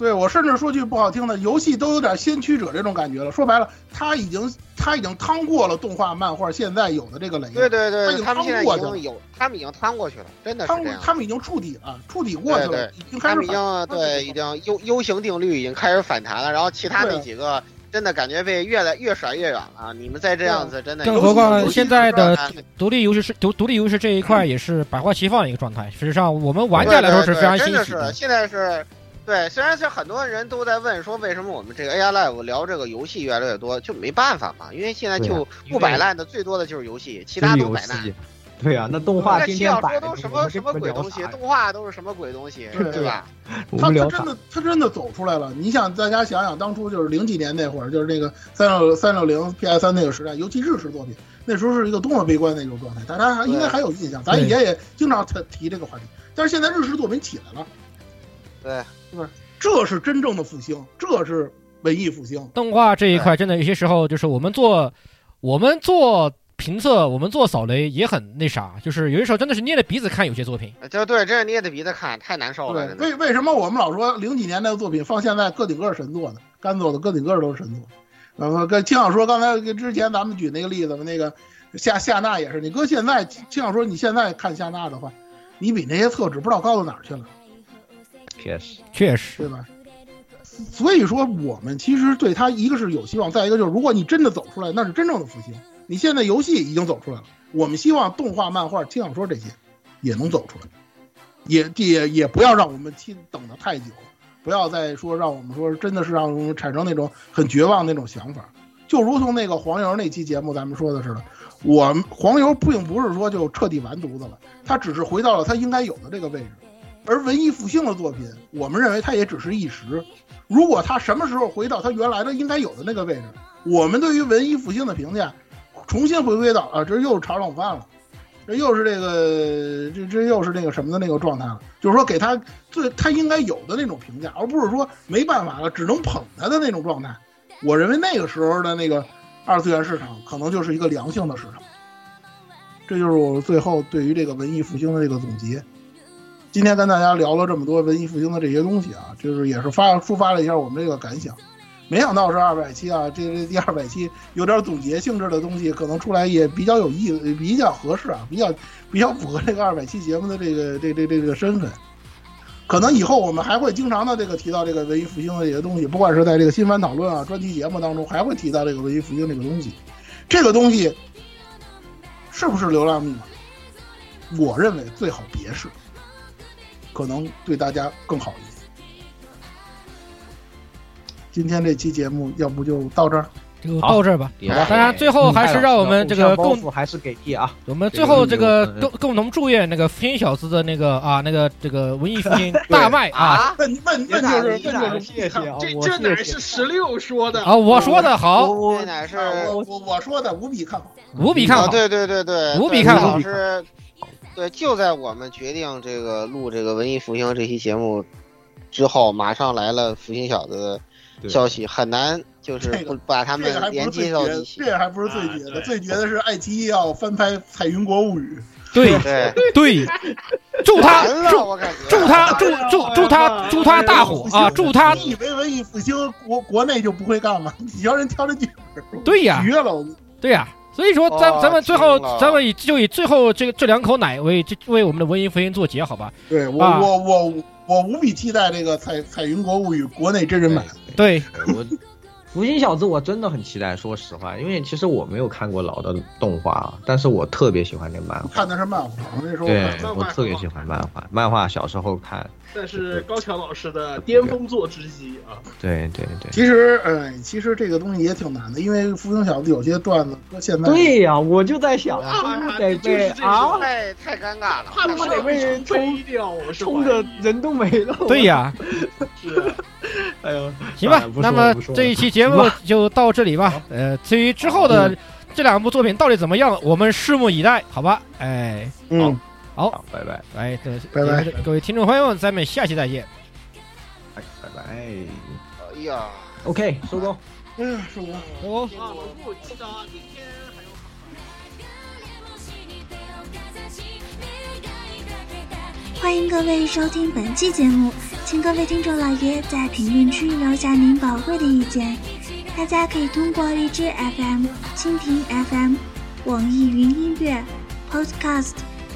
对我甚至说句不好听的，游戏都有点先驱者这种感觉了。说白了，他已经他已经趟过了动画漫画现在有的这个雷。对对对，他们现在已经有，他们已经趟过去了，真的是这样。他们已经触底了，触底过去了，已经开始。他们已经对，已经 U U 型定律已经开始反弹了。然后其他那几个真的感觉被越来越甩越远了。你们再这样子，真的。更何况现在的独立游戏是独独立游戏这一块也是百花齐放的一个状态。实际上，我们玩家来说是非常对对对真的欣喜的是。现在是。对，虽然是很多人都在问说为什么我们这个 AI Live 聊这个游戏越来越多，就没办法嘛，因为现在就不摆烂的最多的就是游戏，其他都摆烂。戏。对啊，那动画那天天摆七小说都什么什么鬼东西，西？动画都是什么鬼东西，(laughs) 对对吧？他他真的他真的走出来了。你想，大家想想，当初就是零几年那会儿，就是那个三六三六零 PS 三那个时代，尤其日式作品，那时候是一个多么悲观的一种状态。大家还应该还有印象，咱以前也经常提提这个话题。但是现在日式作品起来了，对，是不是？这是真正的复兴，这是文艺复兴。动画这一块真的有些时候就是我们做，我们做评测，我们做扫雷也很那啥，就是有些时候真的是捏着鼻子看有些作品。就对，真是捏着鼻子看，太难受了，对，为为什么我们老说零几年那个作品放现在个顶个儿神作呢？干做的个顶个都是神作。呃，跟青小说刚才之前咱们举那个例子嘛，那个夏夏娜也是，你搁现在青小说你现在看夏娜的话，你比那些厕纸不知道高到哪儿去了，确实，确实，对吧？所以说，我们其实对他一个是有希望，再一个就是，如果你真的走出来，那是真正的复兴。你现在游戏已经走出来了，我们希望动画、漫画、轻小说这些也能走出来，也也也不要让我们期等的太久，不要再说让我们说真的是让我们产生那种很绝望那种想法。就如同那个黄油那期节目咱们说的似的，我们黄油并不是说就彻底完犊子了，他只是回到了他应该有的这个位置。而文艺复兴的作品，我们认为它也只是一时。如果它什么时候回到它原来的应该有的那个位置，我们对于文艺复兴的评价重新回归到啊，这又是炒冷饭了，这又是这个这这又是那个什么的那个状态了，就是说给他最他应该有的那种评价，而不是说没办法了只能捧他的那种状态。我认为那个时候的那个二次元市场可能就是一个良性的市场。这就是我最后对于这个文艺复兴的这个总结。今天跟大家聊了这么多文艺复兴的这些东西啊，就是也是发抒发了一下我们这个感想。没想到是二百期啊，这这第二百期有点总结性质的东西，可能出来也比较有意思，比较合适啊，比较比较符合这个二百期节目的这个这这这个身份。可能以后我们还会经常的这个提到这个文艺复兴的这些东西，不管是在这个新番讨论啊、专题节目当中，还会提到这个文艺复兴这个东西。这个东西是不是流量密码？我认为最好别是。可能对大家更好一些。今天这期节目要不就到这儿，就到这儿吧。好吧当然，最后还是让我们这个共，还是给力啊！我们最后这个共共同祝愿那个福音小子的那个啊，那个这个文艺复兴大卖啊！问问问就是问就是谢谢啊！这这乃是十六说的啊，我说的好，这乃是我我我说的无比看好，无比看好，对对对对，无比看好老师。对，就在我们决定这个录这个文艺复兴这期节目之后，马上来了福星小子的消息，很难就是不把他们连接到一起。这还不是最绝的，最绝的是爱奇艺要翻拍《彩云国物语 (laughs)》。对对对，祝他祝他祝祝祝他祝他大火啊！祝他。你以为文艺复兴国国内就不会干吗？你要人挑这剧本，对呀，绝了！对呀。所以说，咱咱们最后，咱们以就以最后这个这两口奶为这为我们的文艺复兴做结，好吧？对我、啊、我我我无比期待这个《彩彩云国物语》国内真人版。对，我福星小子我真的很期待，说实话，因为其实我没有看过老的动画，但是我特别喜欢那漫画。看的是漫画，那时候对我特别喜欢漫画，漫画小时候看。但是高桥老师的巅峰作之一啊！对对对，其实，呃，其实这个东西也挺难的，因为福星小子有些段子搁现在。对呀，我就在想，啊，得被啊，太太尴尬了，他们得被冲掉，我冲的人都没了。对呀，(laughs) 是，哎呦，行吧，那么这一期节目就到这里吧。呃，至于之后的这两部作品到底怎么样，我们拭目以待，好吧？哎，嗯。好，拜拜，哎，拜拜，各位听众朋友们，咱们下期再见，拜拜拜。哎呀，OK，收工，嗯，收工，收工。啊，我不知道今天还有。欢迎各位收听本期节目，请各位听众老爷在评论区留下您宝贵的意见。大家可以通过荔枝 FM、蜻蜓 FM、网易云音乐。Podcast、